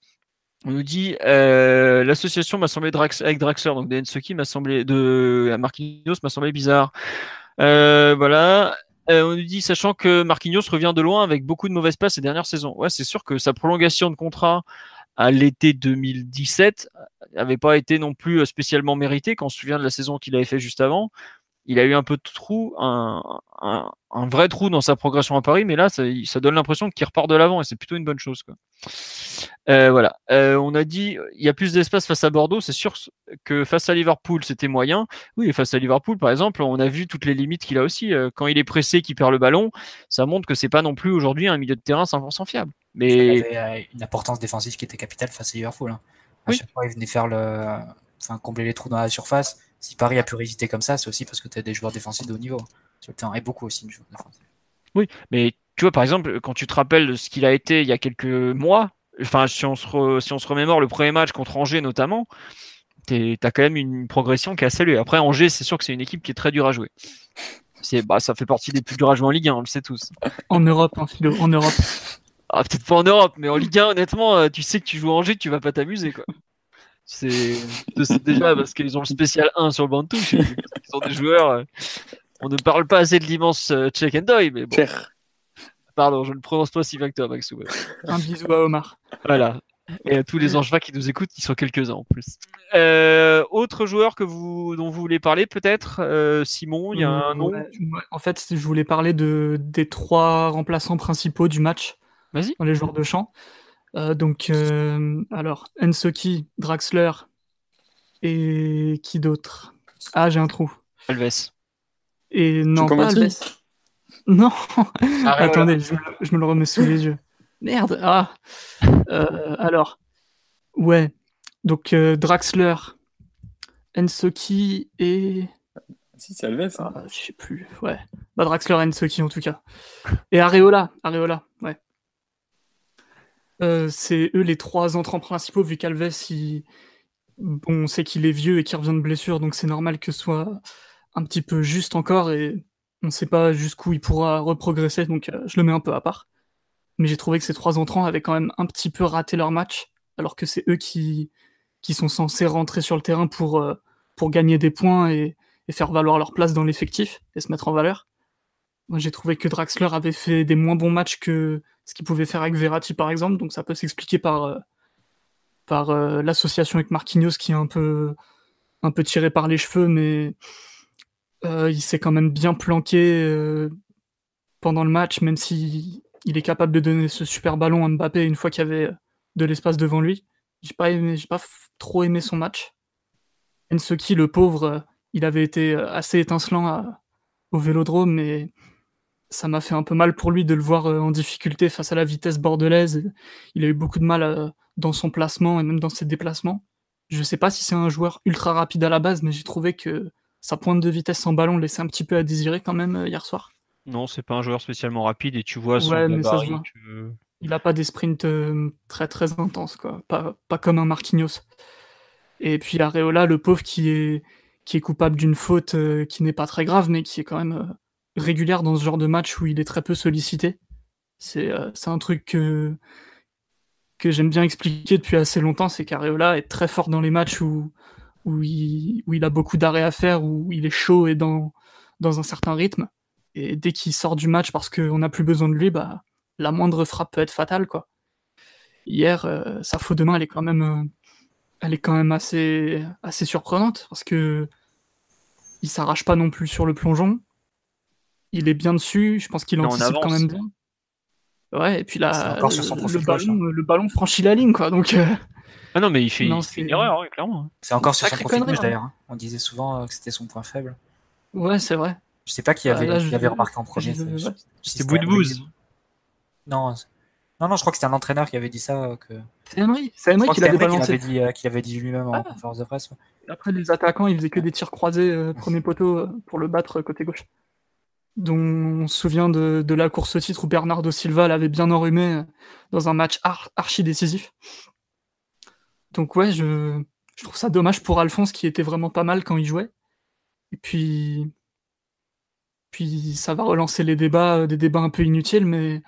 On nous dit euh, l'association m'a semblé avec Draxler, donc de m'a semblé de Marquinhos m'a semblé bizarre. Voilà. on nous dit sachant que Marquinhos revient de loin avec beaucoup de mauvaises passes ces dernières saisons. Ouais, c'est sûr que sa prolongation de contrat à l'été 2017 n'avait pas été non plus spécialement mérité quand on se souvient de la saison qu'il avait fait juste avant. Il a eu un peu de trou, un, un, vrai trou dans sa progression à Paris, mais là, ça, ça donne l'impression qu'il repart de l'avant et c'est plutôt une bonne chose. Quoi. Euh, voilà. Euh, on a dit il y a plus d'espace face à Bordeaux. C'est sûr que face à Liverpool, c'était moyen. Oui, et face à Liverpool, par exemple, on a vu toutes les limites qu'il a aussi. Euh, quand il est pressé, qu'il perd le ballon, ça montre que c'est pas non plus aujourd'hui un milieu de terrain 100% fiable. Mais il avait une importance défensive qui était capitale face à Liverpool. Hein. À chaque fois, il venait faire le, enfin, combler les trous dans la surface. Si Paris a pu résister comme ça, c'est aussi parce que tu as des joueurs défensifs de haut niveau sur le terrain et beaucoup aussi de joueurs défensifs. Oui, mais tu vois, par exemple, quand tu te rappelles de ce qu'il a été il y a quelques mois, enfin, si on se, si on se remémore le premier match contre Angers notamment, tu as quand même une progression qui est assez Après, Angers, c'est sûr que c'est une équipe qui est très dure à jouer. Bah, ça fait partie des plus durs à jouer en Ligue 1, on le sait tous. En Europe, hein, Philo, en Europe. Ah, peut-être pas en Europe, mais en Ligue 1, honnêtement, euh, tu sais que tu joues Angers, tu vas pas t'amuser, quoi. C'est déjà *laughs* parce qu'ils ont le spécial 1 sur le banc de touche. Ils sont des joueurs. Euh, on ne parle pas assez de l'immense euh, Check and Doy, mais bon. Pardon, je ne prononce pas si bien que toi, Maxou. Un bisou à Omar. Voilà. Et à tous les Angevins qui nous écoutent, qui sont quelques-uns en plus. Euh, autre joueur que vous, dont vous voulez parler, peut-être Simon, il y a un nom En fait, je voulais parler de, des trois remplaçants principaux du match. Vas-y. Dans les joueurs de champ. Euh, donc, euh, alors, Ensoki, Draxler et qui d'autre? Ah, j'ai un trou. Alves. Et non, pas Alves. *laughs* Non Attendez, je, me le remets sous les yeux. *laughs* Merde Ah euh, Alors, ouais. Donc, Draxler, Ensoki et. Si, c'est Alves. Hein. Ah, je sais plus, ouais. Bah, Draxler, Ensoki en tout cas. Et Areola, Areola. Euh, c'est eux les trois entrants principaux, vu qu'Alves, on sait qu'il est vieux et qu'il revient de blessure, donc c'est normal que ce soit un petit peu juste encore, et on ne sait pas jusqu'où il pourra reprogresser, donc euh, je le mets un peu à part. Mais j'ai trouvé que ces trois entrants avaient quand même un petit peu raté leur match, alors que c'est eux qui, sont censés rentrer sur le terrain pour, euh, pour gagner des points et, et faire valoir leur place dans l'effectif et se mettre en valeur. J'ai trouvé que Draxler avait fait des moins bons matchs que ce qu'il pouvait faire avec Verratti, par exemple. Donc, ça peut s'expliquer par, euh, par euh, l'association avec Marquinhos qui est un peu, un peu tiré par les cheveux, mais euh, il s'est quand même bien planqué pendant le match, même si il est capable de donner ce super ballon à Mbappé une fois qu'il y avait de l'espace devant lui. J'ai pas aimé, j'ai pas trop aimé son match. Ensoki, le pauvre, il avait été assez étincelant au Vélodrome, mais ça m'a fait un peu mal pour lui de le voir en difficulté face à la vitesse bordelaise. Il a eu beaucoup de mal dans son placement et même dans ses déplacements. Je sais pas si c'est un joueur ultra rapide à la base, mais j'ai trouvé que sa pointe de vitesse sans ballon laissait un petit peu à désirer quand même hier soir. Non, c'est pas un joueur spécialement rapide et tu vois son gabarit, Il a pas des sprints très très intenses, quoi. Pas, pas comme un Marquinhos. Et puis Areola, le pauvre qui est, qui est coupable d'une faute qui n'est pas très grave, mais qui est quand même régulière dans ce genre de match où il est très peu sollicité. C'est un truc que, que j'aime bien expliquer depuis assez longtemps, c'est qu'Areola est très fort dans les matchs où, où, il, où il a beaucoup d'arrêts à faire, où il est chaud et dans, dans un certain rythme. Et dès qu'il sort du match parce qu'on n'a plus besoin de lui, bah, la moindre frappe peut être fatale. Quoi. Hier, euh, sa faute de main, elle est quand même, euh, elle est quand même assez, assez surprenante parce que il s'arrache pas non plus sur le plongeon. Il est bien dessus. Je pense qu'il anticipe quand même bien. Ouais, et puis là, le, ballon, hein. le, ballon, franchit la ligne, quoi. Donc, euh, Ah non, mais il fait, une erreur, clairement. C'est encore sur son profil hein. d'ailleurs. Hein. On disait souvent euh, que c'était son point faible. Ouais, c'est vrai. Je sais pas qui avait, avait remarqué en premier. C'était Boudbouz. Non, non, non, je crois que c'était un entraîneur qui avait dit ça. Euh, que... C'est Emery, c'est Emery qui l'avait balancé. Qu'il avait dit, avait dit lui-même en ah. conférence de presse. Après, les attaquants, ils faisaient que des tirs croisés, premier poteau, pour le battre côté gauche dont on se souvient de, la course au titre où Bernardo Silva l'avait bien enrhumé dans un match archi décisif. Donc ouais, je, trouve ça dommage pour Alphonse qui était vraiment pas mal quand il jouait. Et puis, puis ça va relancer les débats, des débats un peu inutiles, mais,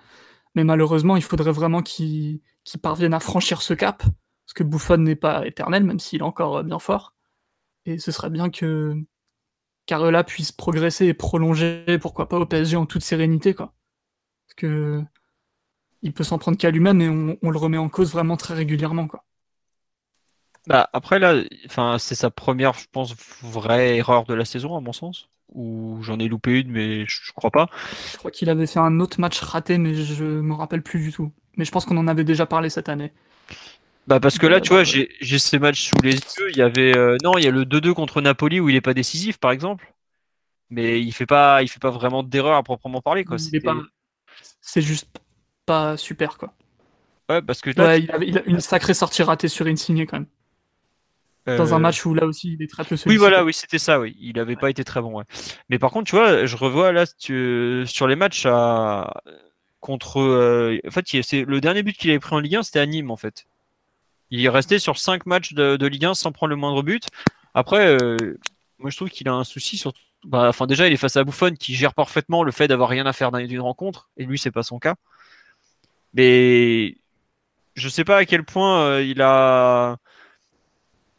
mais malheureusement, il faudrait vraiment qu'il parvienne à franchir ce cap, parce que Buffon n'est pas éternel, même s'il est encore bien fort. Et ce serait bien que, Carola puisse progresser et prolonger, pourquoi pas au PSG en toute sérénité, quoi. Parce que il peut s'en prendre qu'à lui-même et on, le remet en cause vraiment très régulièrement, quoi. Bah après là, enfin c'est sa première, je pense, vraie erreur de la saison à mon sens. Ou j'en ai loupé une, mais je, crois pas. Je crois qu'il avait fait un autre match raté, mais je me rappelle plus du tout. Mais je pense qu'on en avait déjà parlé cette année. Bah parce que là, tu vois, j'ai ces matchs sous les yeux. Il y avait euh, non, il y a le 2-2 contre Napoli où il est pas décisif, par exemple. Mais il fait pas, il fait pas vraiment d'erreur à proprement parler, quoi. C'est juste pas super, quoi. Ouais, parce que il, a une sacrée sortie ratée sur Insigne quand même. Dans un euh, match où là aussi il est très peu sollicité. Oui, voilà, oui, c'était ça, oui. Il avait pas été très bon, ouais. Mais par contre, tu vois, je revois là sur les matchs à... contre. Euh, en fait, c'est le dernier but qu'il avait pris en Ligue 1, c'était à Nîmes, en fait. Il est resté sur 5 matchs de, Ligue 1 sans prendre le moindre but. Après, euh, moi je trouve qu'il a un souci sur. Bah, enfin, déjà, il est face à Buffon qui gère parfaitement le fait d'avoir rien à faire dans une rencontre, et lui, c'est pas son cas. Mais je sais pas à quel point euh, il a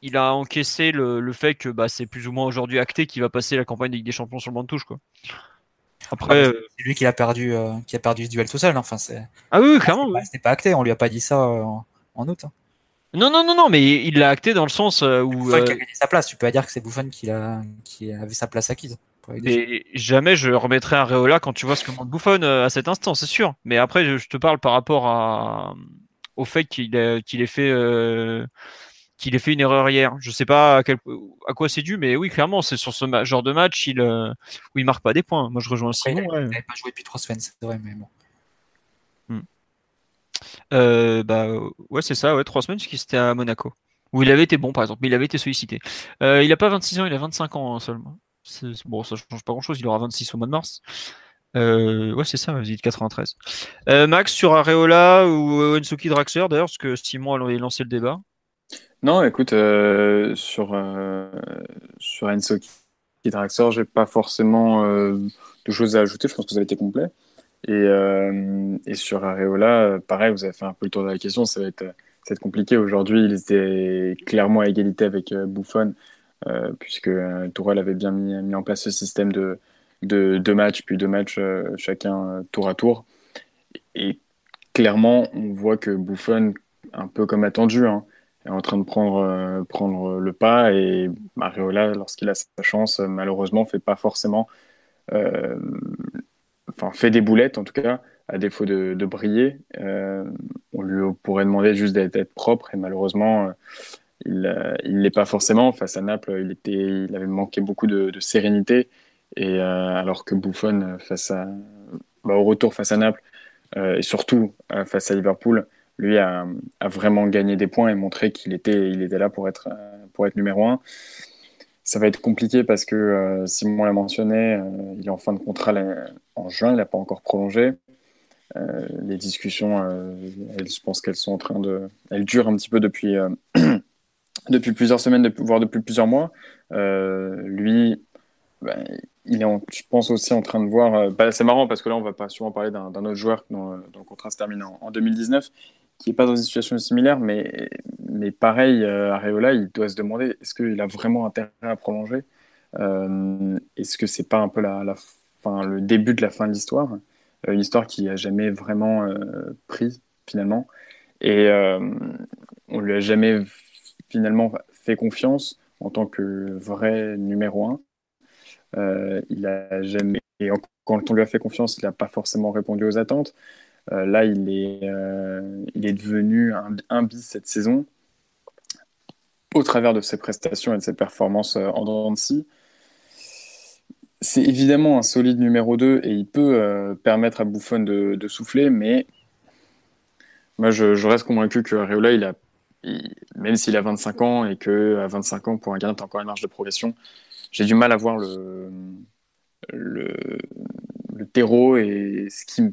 il a encaissé le, fait que bah, c'est plus ou moins aujourd'hui acté qu'il va passer la campagne de Ligue des Champions sur le banc de touche. Quoi. Après, euh, c'est lui qui a perdu, qui a perdu ce duel tout seul. Hein. Enfin, c'est. Ah oui, clairement. C'était pas, acté. On lui a pas dit ça en, août. Hein. Non, non, non, non, mais il l'a acté dans le sens euh, où. Buffon qui a euh, gagné sa place. Tu peux pas dire que c'est Buffon qui, a, qui avait sa place acquise. Et jamais je remettrai un Réola quand tu vois ce que montre Buffon euh, à cet instant, c'est sûr. Mais après, je, te parle par rapport à, au fait qu'il qu'il ait fait. qu'il ait fait une erreur hier. Je sais pas à, quel, à quoi c'est dû, mais oui, clairement, c'est sur ce genre de match il, où il marque pas des points. Moi, je rejoins Simon. Il n'avait pas joué depuis trois semaines, c'est vrai, mais bon. Euh, bah ouais, c'est ça, ouais, trois semaines, puisqu'il était à Monaco. Où il avait été bon, par exemple, mais il avait été sollicité. Euh, il a pas 26 ans, il a 25 ans hein, seulement. Bon, ça change pas grand chose, il aura 26 au mois de mars. Euh, ouais, c'est ça, il est 93. Max, sur Areola ou Ensoki Draxler, d'ailleurs, parce que Simon a lancé le débat. Non, écoute, sur, sur Ensoki Draxler, j'ai pas forcément de choses à ajouter, je pense que ça a été complet. Et, euh, et, sur Areola, pareil, vous avez fait un peu le tour de la question, ça va être, compliqué. Aujourd'hui, il était clairement à égalité avec euh, Buffon, euh, puisque Tourelle avait bien mis, en place ce système de, de deux matchs, puis deux matchs chacun tour à tour. Et clairement, on voit que Buffon, un peu comme attendu, hein, est en train de prendre, le pas, et Areola, lorsqu'il a sa chance, malheureusement, fait pas forcément enfin fait des boulettes en tout cas à défaut de, briller. on lui pourrait demander juste d'être propre et malheureusement, il ne l'est pas forcément. Face à Naples, il, était, il avait manqué beaucoup de, sérénité. Et alors que Buffon, face bah, au retour face à Naples, et surtout face à Liverpool, lui a, vraiment gagné des points et montré qu'il était, il était là pour être, pour être numéro un. Ça va être compliqué parce que euh, Simon l'a mentionné, euh, il est en fin de contrat en juin, il n'a pas encore prolongé. Euh, les discussions, je pense qu'elles sont en train de, elles durent un petit peu depuis *clears throat* depuis plusieurs semaines, voire depuis plusieurs mois. lui, ben, il est, je pense aussi en train de voir. Bah, c'est marrant parce que là, on va pas sûrement parler d'un autre joueur dont, le contrat se termine en 2019 qui n'est pas dans une situation similaire, mais, mais pareil, euh, Areola, il doit se demander est-ce qu'il a vraiment intérêt à prolonger euh, Est-ce que c'est pas un peu la, fin, le début de la fin de l'histoire euh, Une histoire qui n'a jamais vraiment pris, finalement. Et on lui a jamais finalement fait confiance en tant que vrai numéro un. il a jamais, et quand on lui a fait confiance, il n'a pas forcément répondu aux attentes. Euh, là, il est, euh, il est devenu un, un, bis cette saison au travers de ses prestations et de ses performances euh, en dents C'est évidemment un solide numéro 2 et il peut permettre à Buffon de, souffler, mais moi je, reste convaincu que Areola, il a, même s'il a 25 ans et qu'à 25 ans, pour un gardien, tu as encore une marge de progression, j'ai du mal à voir le, le, le terreau et ce qui me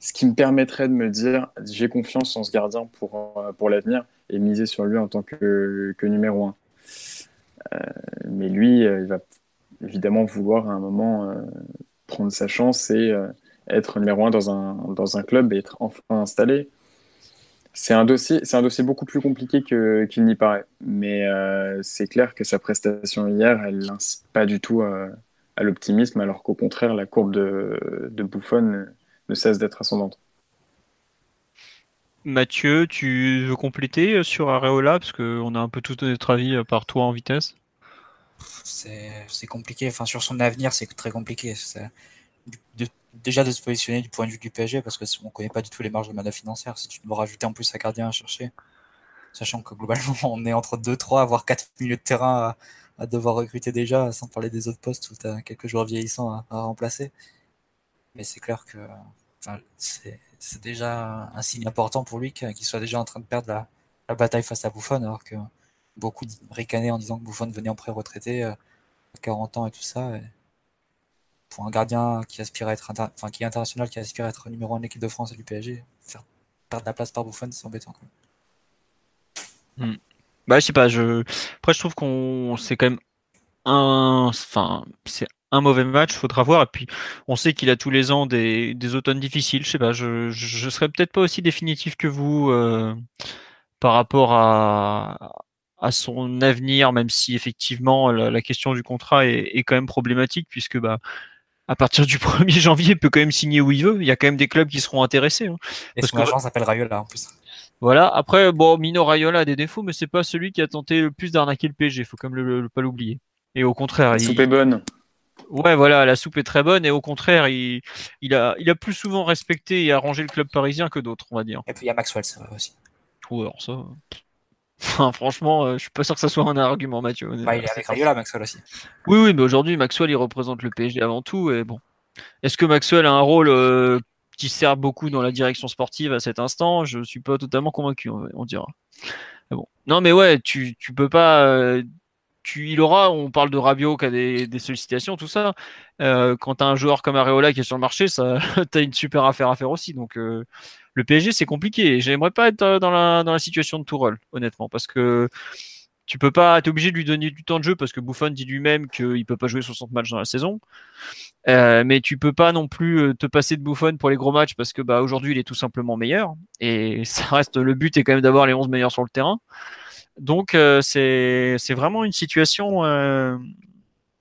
ce qui me permettrait de me dire j'ai confiance en ce gardien pour, euh, pour l'avenir et miser sur lui en tant que, que numéro un. Euh, mais lui, euh, il va évidemment vouloir à un moment prendre sa chance et être numéro un dans un, dans un club et être enfin installé. C'est un dossier, c'est un dossier beaucoup plus compliqué qu'il n'y paraît. Mais c'est clair que sa prestation hier, elle n'incite pas du tout à, l'optimisme, alors qu'au contraire, la courbe de, de ne cesse d'être ascendante. Mathieu, tu veux compléter euh, sur Areola? Parce qu'on a un peu tout notre avis euh, par toi en vitesse. C'est compliqué. Enfin, sur son avenir, c'est très compliqué. déjà de se positionner du point de vue du PSG parce qu'on ne connaît pas du tout les marges de manœuvre financière. Si tu dois rajouter en plus un gardien à chercher, sachant que globalement *laughs* on est entre 2-3 voire 4 milieux de terrain à, devoir recruter déjà, sans parler des autres postes où tu as quelques joueurs vieillissants à remplacer. Mais c'est clair que c'est déjà un signe important pour lui qu'il soit déjà en train de perdre la, bataille face à Buffon, alors que beaucoup ricanaient en disant que Buffon venait en pré-retraité euh, à 40 ans et tout ça. pour un gardien qui aspire à être enfin, qui est international, qui aspire à être numéro 1 de l'équipe de France et du PSG, perdre la place par Buffon, c'est embêtant. Hmm. Bah, je sais pas, je... après je trouve qu'on c'est quand même un enfin c'est un mauvais match, faudra voir. Et puis, on sait qu'il a tous les ans des, des, automnes difficiles. Je sais pas, je, je serais peut-être pas aussi définitif que vous euh, par rapport à, à son avenir, même si effectivement la, question du contrat est, est, quand même problématique, puisque bah à partir du *laughs* 1er janvier, il peut quand même signer où il veut. Il y a quand même des clubs qui seront intéressés. Hein. Et son agent s'appelle Rayola en plus. Voilà. Après, bon, Mino Rayola a des défauts, mais c'est pas celui qui a tenté le plus d'arnaquer le PSG. Faut quand même le, pas l'oublier. Et au contraire, est bonne. Ouais, voilà, la soupe est très bonne et au contraire, il, il, a, il a plus souvent respecté et arrangé le club parisien que d'autres, on va dire. Et puis il y a Maxwell, ça va aussi. Ouais, alors ça. *laughs* Enfin, franchement, euh, je suis pas sûr que ça soit un argument, Mathieu. Bah, il est avec Rayola, Maxwell aussi. Oui, oui, mais aujourd'hui, Maxwell, il représente le PSG avant tout. Et bon. Est-ce que Maxwell a un rôle euh, qui sert beaucoup dans la direction sportive à cet instant? Je suis pas totalement convaincu, on, dira. bon. Non, mais ouais, tu, tu peux pas. Euh, il aura, on parle de Rabiot qui a des, sollicitations, tout ça. Euh, quand tu as un joueur comme Areola qui est sur le marché, *laughs* tu as une super affaire à faire aussi. Donc euh, le PSG, c'est compliqué. J'aimerais pas être dans la, dans la situation de Tourelle, honnêtement, parce que tu peux pas, es obligé de lui donner du temps de jeu parce que Buffon dit lui-même qu'il peut pas jouer 60 matchs dans la saison. Euh, mais tu peux pas non plus te passer de Buffon pour les gros matchs parce que bah aujourd'hui il est tout simplement meilleur et *laughs* ça reste le but est quand même d'avoir les 11 meilleurs sur le terrain. Donc euh, c'est vraiment une situation euh,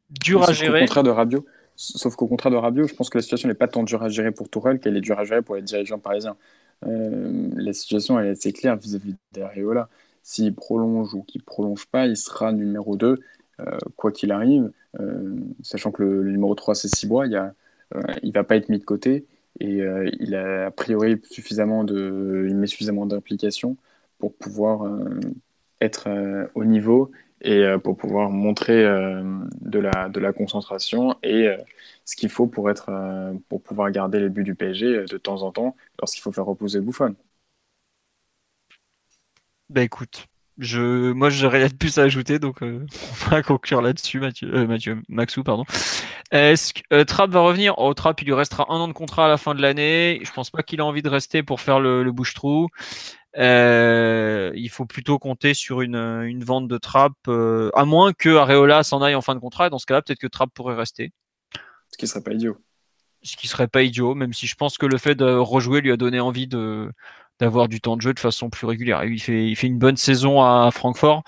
dure à gérer. Au contraire de Rabiot, sauf qu'au contraire de Rabiot, je pense que la situation n'est pas tant dure à gérer pour Tourelle qu'elle est dure à gérer pour les dirigeants parisiens. Euh, la situation elle est assez claire vis-à-vis d'Areola. S'il prolonge ou qu'il prolonge pas, il sera numéro 2, quoi qu'il arrive, sachant que le, numéro 3 c'est Cibois, il, ne va pas être mis de côté. et il a a priori suffisamment de, il met suffisamment d'implication pour pouvoir être au niveau et pour pouvoir montrer de la, de la concentration et ce qu'il faut pour, être, pour pouvoir garder les buts du PSG de temps en temps lorsqu'il faut faire reposer Bouffon. Bah écoute, je, moi j'ai rien de plus à ajouter, donc euh, *laughs* on va conclure là-dessus, Mathieu, euh, Mathieu, Maxou, pardon. Est-ce que euh, Trapp va revenir? Oh, Trapp, il lui restera un an de contrat à la fin de l'année. Je pense pas qu'il a envie de rester pour faire le, le bouche-trou. il faut plutôt compter sur une, une vente de Trapp, à moins que Areola s'en aille en fin de contrat. Dans ce cas-là, peut-être que Trapp pourrait rester. Ce qui serait pas idiot. Ce qui serait pas idiot, même si je pense que le fait de rejouer lui a donné envie de, d'avoir du temps de jeu de façon plus régulière. il fait, il fait une bonne saison à Francfort,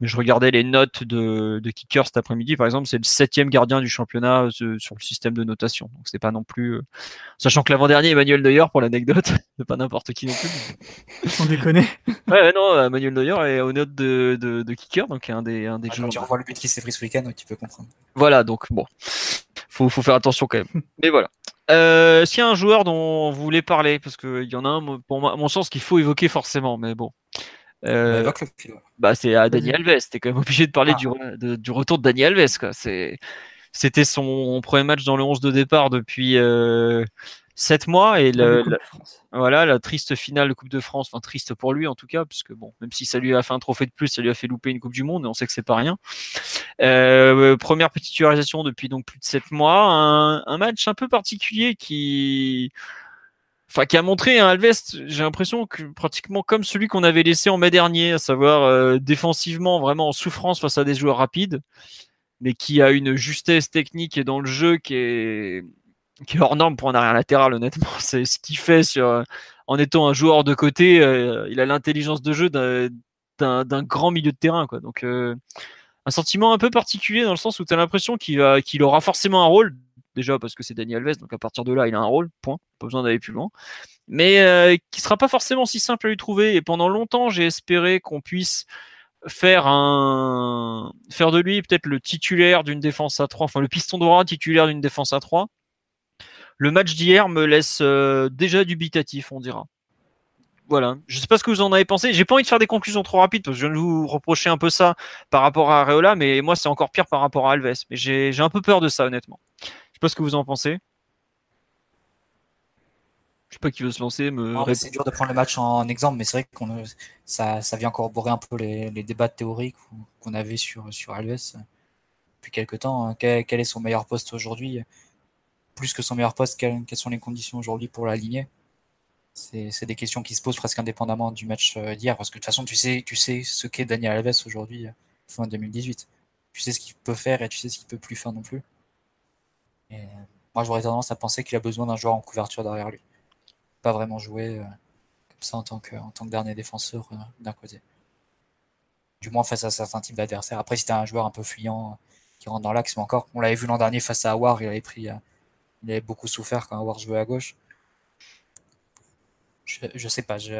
mais je regardais les notes de, de Kicker cet après-midi, par exemple, c'est le septième gardien du championnat euh, sur le système de notation. Donc c'est pas non plus, euh, sachant que l'avant-dernier Emmanuel Neuer pour l'anecdote, *laughs* c'est pas n'importe qui non plus. *laughs* Sans déconner. ouais, non, Emmanuel Neuer est aux notes de, de, de Kicker, donc un des, un des ah, joueurs. Quand tu revois le but qui s'est pris ce week-end, tu peux comprendre. Voilà, donc bon, faut, faut faire attention quand même. *laughs* Mais voilà. Euh, S'il y a un joueur dont vous voulez parler, parce qu'il y en a un, pour moi, mon sens, qu'il faut évoquer forcément, mais bon. Euh, bah, c'est à Daniel Alves. T'es quand même obligé de parler ah. du, du, retour de Daniel Alves. C'était son premier match dans le 11 de départ depuis, euh, 7 mois et le, la, voilà la triste finale de Coupe de France, enfin triste pour lui en tout cas, puisque bon, même si ça lui a fait un trophée de plus, ça lui a fait louper une Coupe du Monde, et on sait que c'est pas rien. Euh, première petite titularisation depuis donc plus de 7 mois, un, un, match un peu particulier qui enfin qui a montré un Alves, j'ai l'impression que pratiquement comme celui qu'on avait laissé en mai dernier, à savoir euh, défensivement vraiment en souffrance face à des joueurs rapides, mais qui a une justesse technique dans le jeu qui est qui est hors norme pour un arrière latéral, honnêtement. *laughs* C'est ce qu'il fait sur, en étant un joueur de côté. Euh, il a l'intelligence de jeu d'un grand milieu de terrain. Quoi. Donc, euh, un sentiment un peu particulier dans le sens où tu as l'impression qu'il aura forcément un rôle. Déjà parce que c'est Daniel Alves, donc à partir de là, il a un rôle, point. Pas besoin d'aller plus loin. Mais euh, qui sera pas forcément si simple à lui trouver. Et pendant longtemps, j'ai espéré qu'on puisse faire faire de lui peut-être le titulaire d'une défense à 3, enfin le piston droit titulaire d'une défense à 3 le match d'hier me laisse euh, déjà dubitatif, on dira. Voilà. Je ne sais pas ce que vous en avez pensé. J'ai pas envie de faire des conclusions trop rapides parce que je viens de vous reprocher un peu ça par rapport à Areola, mais moi c'est encore pire par rapport à Alves. Mais j'ai un peu peur de ça, honnêtement. Je sais pas ce que vous en pensez. Je sais pas qui veut se lancer. Me... C'est dur de prendre le match en, exemple, mais c'est vrai que ça, ça vient corroborer un peu les, débats théoriques qu'on avait sur, sur Alves depuis quelques temps. Hein. Quel, quel, est son meilleur poste aujourd'hui? Plus que son meilleur poste, quelles, sont les conditions aujourd'hui pour l'aligner c'est des questions qui se posent presque indépendamment du match euh, d'hier, parce que de toute façon, tu sais, ce qu'est Daniel Alves aujourd'hui, euh, fin 2018. Tu sais ce qu'il peut faire et tu sais ce qu'il peut plus faire non plus. Et moi, j'aurais tendance à penser qu'il a besoin d'un joueur en couverture derrière lui. Pas vraiment jouer euh, comme ça en tant que, dernier défenseur d'un côté. Du moins face à certains types d'adversaires. Après, si tu un joueur un peu fuyant qui rentre dans l'axe, mais encore, on l'avait vu l'an dernier face à Awar, il avait pris il avait beaucoup souffert quand avoir joué à gauche. Je, je sais pas. Je...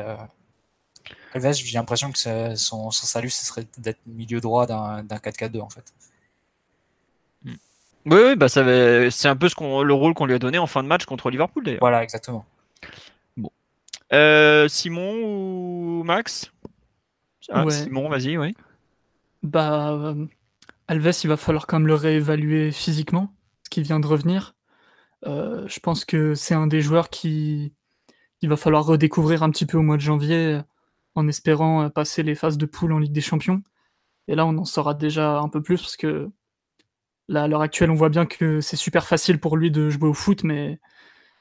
Alves, j'ai l'impression que son, son, salut, ce serait d'être milieu droit d'un 4-4-2 en fait. Oui, oui bah c'est un peu ce qu'on, le rôle qu'on lui a donné en fin de match contre Liverpool d'ailleurs. Voilà, exactement. Bon. Euh, Simon ou Max? Ah, Simon, vas-y, oui. Bah, euh, Alves, il va falloir quand même le réévaluer physiquement, ce qui vient de revenir. Euh, je pense que c'est un des joueurs qui il va falloir redécouvrir un petit peu au mois de janvier en espérant euh, passer les phases de poule en Ligue des Champions. Et là, on en saura déjà un peu plus parce que là, à l'heure actuelle, on voit bien que c'est super facile pour lui de jouer au foot, mais,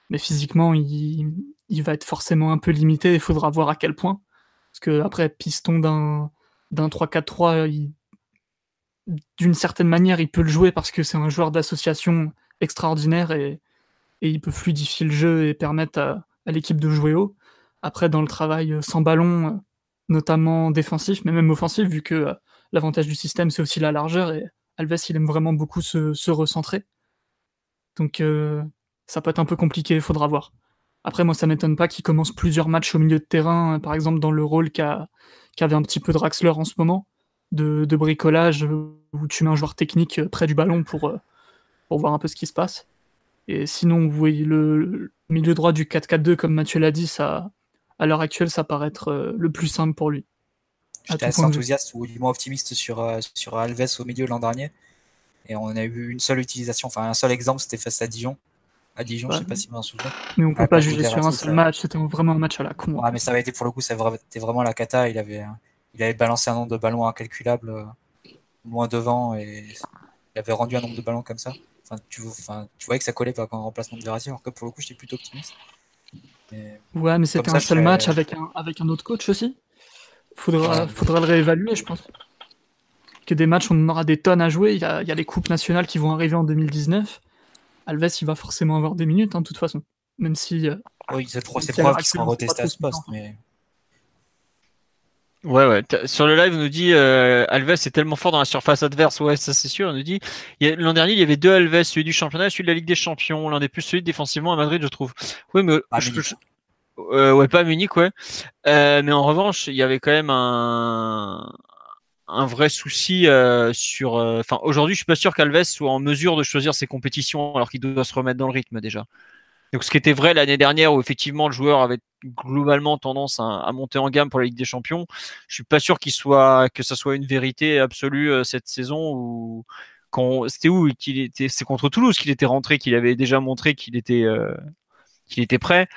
mais physiquement, il, il va être forcément un peu limité. Il faudra voir à quel point. Parce que après, piston d'un, d'un 3-4-3, d'une certaine manière, il peut le jouer parce que c'est un joueur d'association extraordinaire et, et il peut fluidifier le jeu et permettre à, l'équipe de jouer haut. Après, dans le travail euh, sans ballon, euh, notamment défensif, mais même offensif, vu que euh, l'avantage du système, c'est aussi la largeur, et Alves, il aime vraiment beaucoup se, recentrer. Donc, ça peut être un peu compliqué, il faudra voir. Après, moi, ça m'étonne pas qu'il commence plusieurs matchs au milieu de terrain, par exemple dans le rôle qu'avait un petit peu Draxler en ce moment, de, bricolage, où tu mets un joueur technique près du ballon pour, pour voir un peu ce qui se passe. Et sinon, oui, le milieu droit du 4-4-2, comme Mathieu l'a dit, ça, à l'heure actuelle, ça paraît être euh, le plus simple pour lui. J'étais assez enthousiaste ou du moins optimiste sur, euh, sur Alves au milieu l'an dernier. Et on a eu une seule utilisation, enfin un seul exemple, c'était face à Dijon. À Dijon, je je sais pas si vous en souvenez. Mais on peut pas juger sur un seul match, c'était vraiment un match à la con. Ouais, mais ça avait été pour le coup, ça était vraiment la cata. Il avait, il avait balancé un nombre de ballons incalculable euh, loin devant et il avait rendu un nombre de ballons comme ça. Enfin, tu, enfin, tu voyais que ça collait pas quand remplacement de Verratti, alors que pour le coup, j'étais plutôt optimiste. ouais, mais c'était un seul match avec un, avec un autre coach aussi. Faudra, faudra le réévaluer, je pense. Que des matchs, on aura des tonnes à jouer. Il y a, il y a les coupes nationales qui vont arriver en 2019. Alves, il va forcément avoir des minutes, hein, de toute façon. Même si. Euh, oui, c'est preuves qui seront à ce poste. Mais... Ouais, ouais. Sur le live, on nous dit euh, Alves est tellement fort dans la surface adverse. Ouais, ça c'est sûr. On nous dit l'an dernier, il y avait deux Alves, celui du championnat et celui de la Ligue des Champions. L'un des plus solides défensivement à Madrid, je trouve. Oui, mais euh, ouais, pas Munich, ouais. Euh, mais en revanche, il y avait quand même un un vrai souci sur. Enfin, aujourd'hui, je suis pas sûr qu'Alves soit en mesure de choisir ses compétitions alors qu'il doit se remettre dans le rythme déjà. Donc, ce qui était vrai l'année dernière où effectivement le joueur avait globalement tendance à, monter en gamme pour la Ligue des Champions, je suis pas sûr qu'il soit que ça soit une vérité absolue euh, cette saison où quand c'était où qu'il c'est contre Toulouse qu'il était rentré qu'il avait déjà montré qu'il était euh, qu'il était prêt.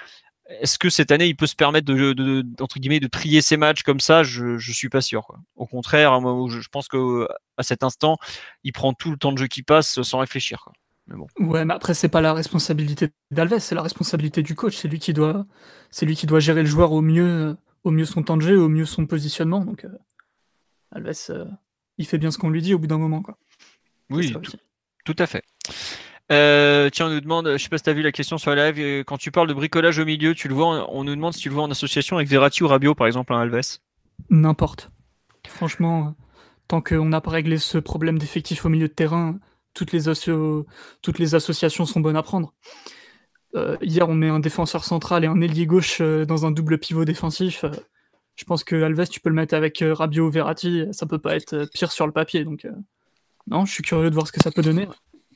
Est-ce que cette année il peut se permettre de, trier ses matchs comme ça? Je je suis pas sûr. Au contraire, je, pense que à cet instant, il prend tout le temps de jeu qui passe sans réfléchir. Ouais, mais après, c'est pas la responsabilité d'Alves, c'est la responsabilité du coach. C'est lui qui doit, c'est lui qui doit gérer le joueur au mieux, au mieux son temps de jeu, au mieux son positionnement. Donc, euh, Alves, euh, il fait bien ce qu'on lui dit au bout d'un moment, quoi. Oui, tout, à fait. Euh, tiens, on nous demande, je sais pas si tu as vu la question sur la live, quand tu parles de bricolage au milieu, tu le vois, on nous demande si tu le vois en association avec Verratti ou Rabiot, par exemple, un Alves. N'importe. Franchement, tant qu'on n'a pas réglé ce problème d'effectif au milieu de terrain, toutes les, toutes les associations sont bonnes à prendre. Euh, hier, on met un défenseur central et un ailier gauche euh, dans un double pivot défensif. Euh, je pense que Alves, tu peux le mettre avec Rabiot ou Verratti, ça peut pas être pire sur le papier. Donc, non, je suis curieux de voir ce que ça peut donner.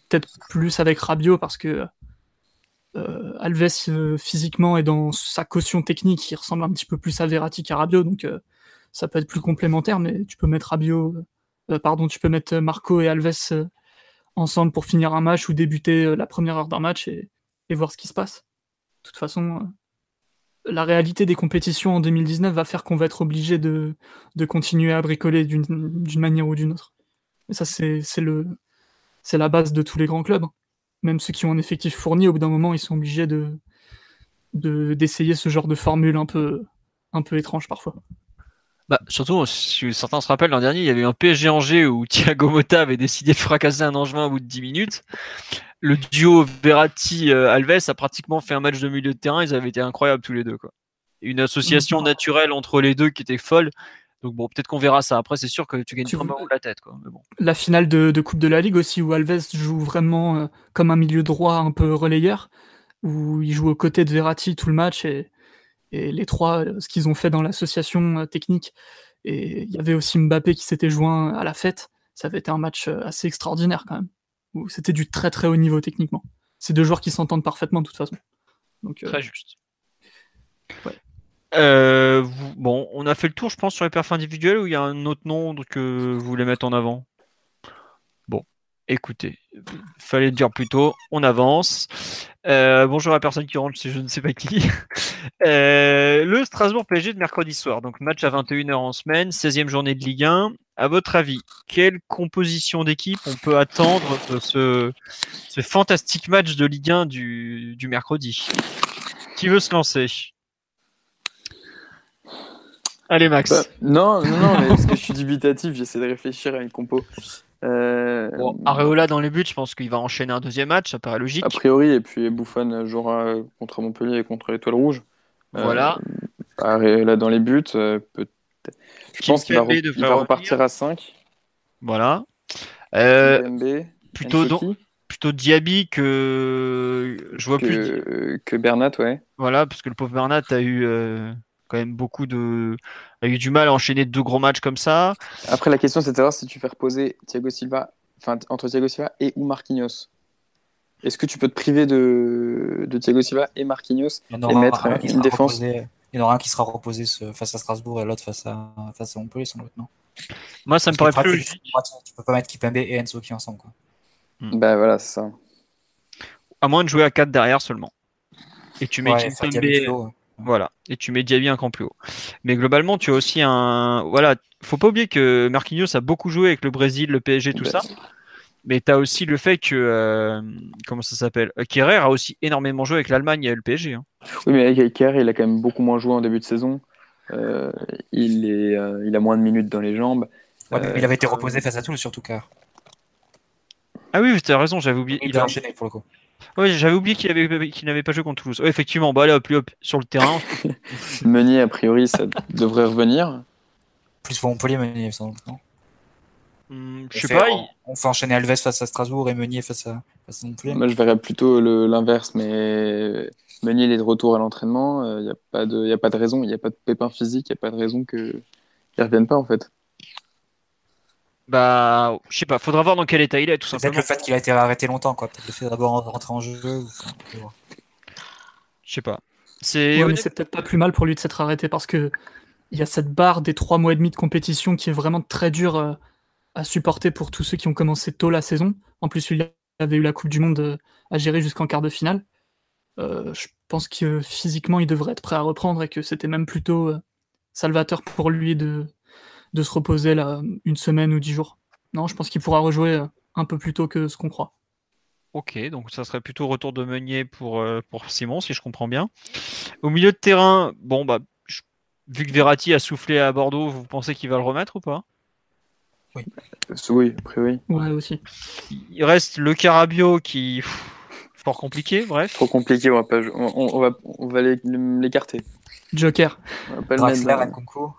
Peut-être plus avec Rabiot parce que Alves, physiquement et dans sa caution technique, il ressemble un petit peu plus à Verratti qu'à Rabiot. Donc, ça peut être plus complémentaire, mais tu peux mettre Rabiot, pardon, tu peux mettre Marco et Alves ensemble pour finir un match ou débuter euh, la première heure d'un match et, voir ce qui se passe. De toute façon, euh, la réalité des compétitions en 2019 va faire qu'on va être obligé de, continuer à bricoler d'une manière ou d'une autre. Et ça, c'est la base de tous les grands clubs. Même ceux qui ont un effectif fourni, au bout d'un moment, ils sont obligés de d'essayer ce genre de formule un peu étrange parfois. Bah, surtout, si certains se rappellent, l'an dernier, il y avait eu un PSG Angers où *laughs* Thiago Motta avait décidé de fracasser un Angevin au bout de 10 minutes. Le duo Verratti-Alves a pratiquement fait un match de milieu de terrain. Ils avaient été incroyables tous les deux. Quoi. Une association naturelle entre les deux qui était folle. Donc bon, peut-être qu'on verra ça. Après, c'est sûr que tu gagnes tu vraiment la tête. Quoi. bon. La finale de, Coupe de la Ligue aussi, où Alves joue vraiment euh, comme un milieu droit un peu relayeur, où il joue aux côtés de Verratti tout le match et et les trois, euh, ce qu'ils ont fait dans l'association euh, technique. Et il y avait aussi Mbappé qui s'était joint à la fête. Ça avait été un match euh, assez extraordinaire quand même. Où c'était du très très haut niveau techniquement. C'est deux joueurs qui s'entendent parfaitement de toute façon. Donc, très juste. bon, on a fait le tour, je pense, sur les perfs individuels ou il y a un autre nom que vous voulez mettre en avant? Écoutez, fallait le dire plus tôt, on avance. Euh, bonjour à la personne qui rentre, c'est je ne sais pas qui. *laughs* Euh, le Strasbourg PSG de mercredi soir, donc match à 21h en semaine, 16e journée de Ligue 1. À votre avis, quelle composition d'équipe on peut attendre de ce, fantastique match de Ligue 1 du, mercredi? Qui veut se lancer? Allez Max. Bah, non, non, non, mais parce que je suis dubitatif, j'essaie de réfléchir à une compo. Euh, Areola dans les buts, je pense qu'il va enchaîner un deuxième match, ça paraît logique. A priori, et puis Bouffon jouera contre Montpellier et contre l'Étoile Rouge. Euh, voilà. Areola dans les buts, euh, peut je pense qu'il va, repartir à 5. Voilà. plutôt, plutôt Diaby que je vois plus que Bernat, ouais. Voilà, parce que le pauvre Bernat a eu quand même beaucoup de a eu du mal à enchaîner deux gros matchs comme ça. Après la question c'est de savoir si tu fais reposer Thiago Silva enfin entre Thiago Silva et ou Marquinhos. est-ce que tu peux te priver de, de Thiago Silva et Marquinhos et mettre un qui une défense reposé- Il y en aura un qui sera reposé ce- face à Strasbourg et l'autre face à, face à Montpellier, sans doute, non? Moi, ça me paraît plus logique. Tu peux pas mettre Kipembe et Enzo qui ensemble. Quoi. Bah voilà, c'est ça. À moins de jouer à 4 derrière seulement. Et tu mets Ouais, Kimpembe- Voilà, et tu mets Diaby un cran plus haut. Mais globalement, tu as aussi un. Voilà, faut pas oublier que Marquinhos a beaucoup joué avec le Brésil, le PSG, tout ça. Mais tu as aussi le fait que. euh, comment ça s'appelle? Euh, Kerrer a aussi énormément joué avec l'Allemagne et le PSG. hein. Oui, mais avec Kerr, il a quand même beaucoup moins joué en début de saison. Euh, il, est, euh, il a moins de minutes dans les jambes. Ouais, mais il avait été reposé face à Toulouse, surtout car. Ah oui, tu as raison, j'avais oublié. Il il a- a enchaîné pour le coup. Ouais, j'avais oublié qu'il avait... qu'il n'avait pas joué contre Toulouse. Ouais, effectivement, bah allez, hop, lui, hop, sur le terrain. *laughs* Meunier, a priori, ça devrait revenir. Plus pour Montpellier, Meunier, sans doute, non? Hum, On je sais pas. On, il- on fait enchaîner Alves face à Strasbourg et Meunier face à, face à Montpellier. Moi, je verrais plutôt le- l'inverse, mais Meunier il est de retour à l'entraînement. Il n'y a, pas de- y a pas de raison, il n'y a pas de pépin physique, il n'y a pas de raison qu'il ne revienne pas, en fait. Bah, je sais pas, faudra voir dans quel état il est, tout Peut-être simplement. le fait qu'il a été arrêté longtemps, quoi. Peut-être le fait d'abord rentrer en jeu. ou-. Je sais pas. C'est. Ouais, mais c'est peut-être pas plus mal pour lui de s'être arrêté parce que il y a cette barre des trois mois et demi de compétition qui est vraiment très dure euh, à supporter pour tous ceux qui ont commencé tôt la saison. En plus, il avait eu la Coupe du Monde euh, à gérer jusqu'en quart de finale. Euh, je pense que physiquement, il devrait être prêt à reprendre et que c'était même plutôt salvateur pour lui de, de se reposer là, une semaine ou dix jours. Non, je pense qu'il pourra rejouer euh, un peu plus tôt que ce qu'on croit. Ok, donc ça serait plutôt retour de Meunier pour, euh, pour Simon, si je comprends bien. Au milieu de terrain, bon, bah, je- vu que Verratti a soufflé à Bordeaux, vous pensez qu'il va le remettre ou pas? Euh, Oui, a priori. Ouais, aussi. Il reste le Carabio qui. pff, Fort compliqué, bref. Trop compliqué, on va, pas, on, on va, on va l'é- l'écarter. Joker. On va pas le mettre dans- Nkunku.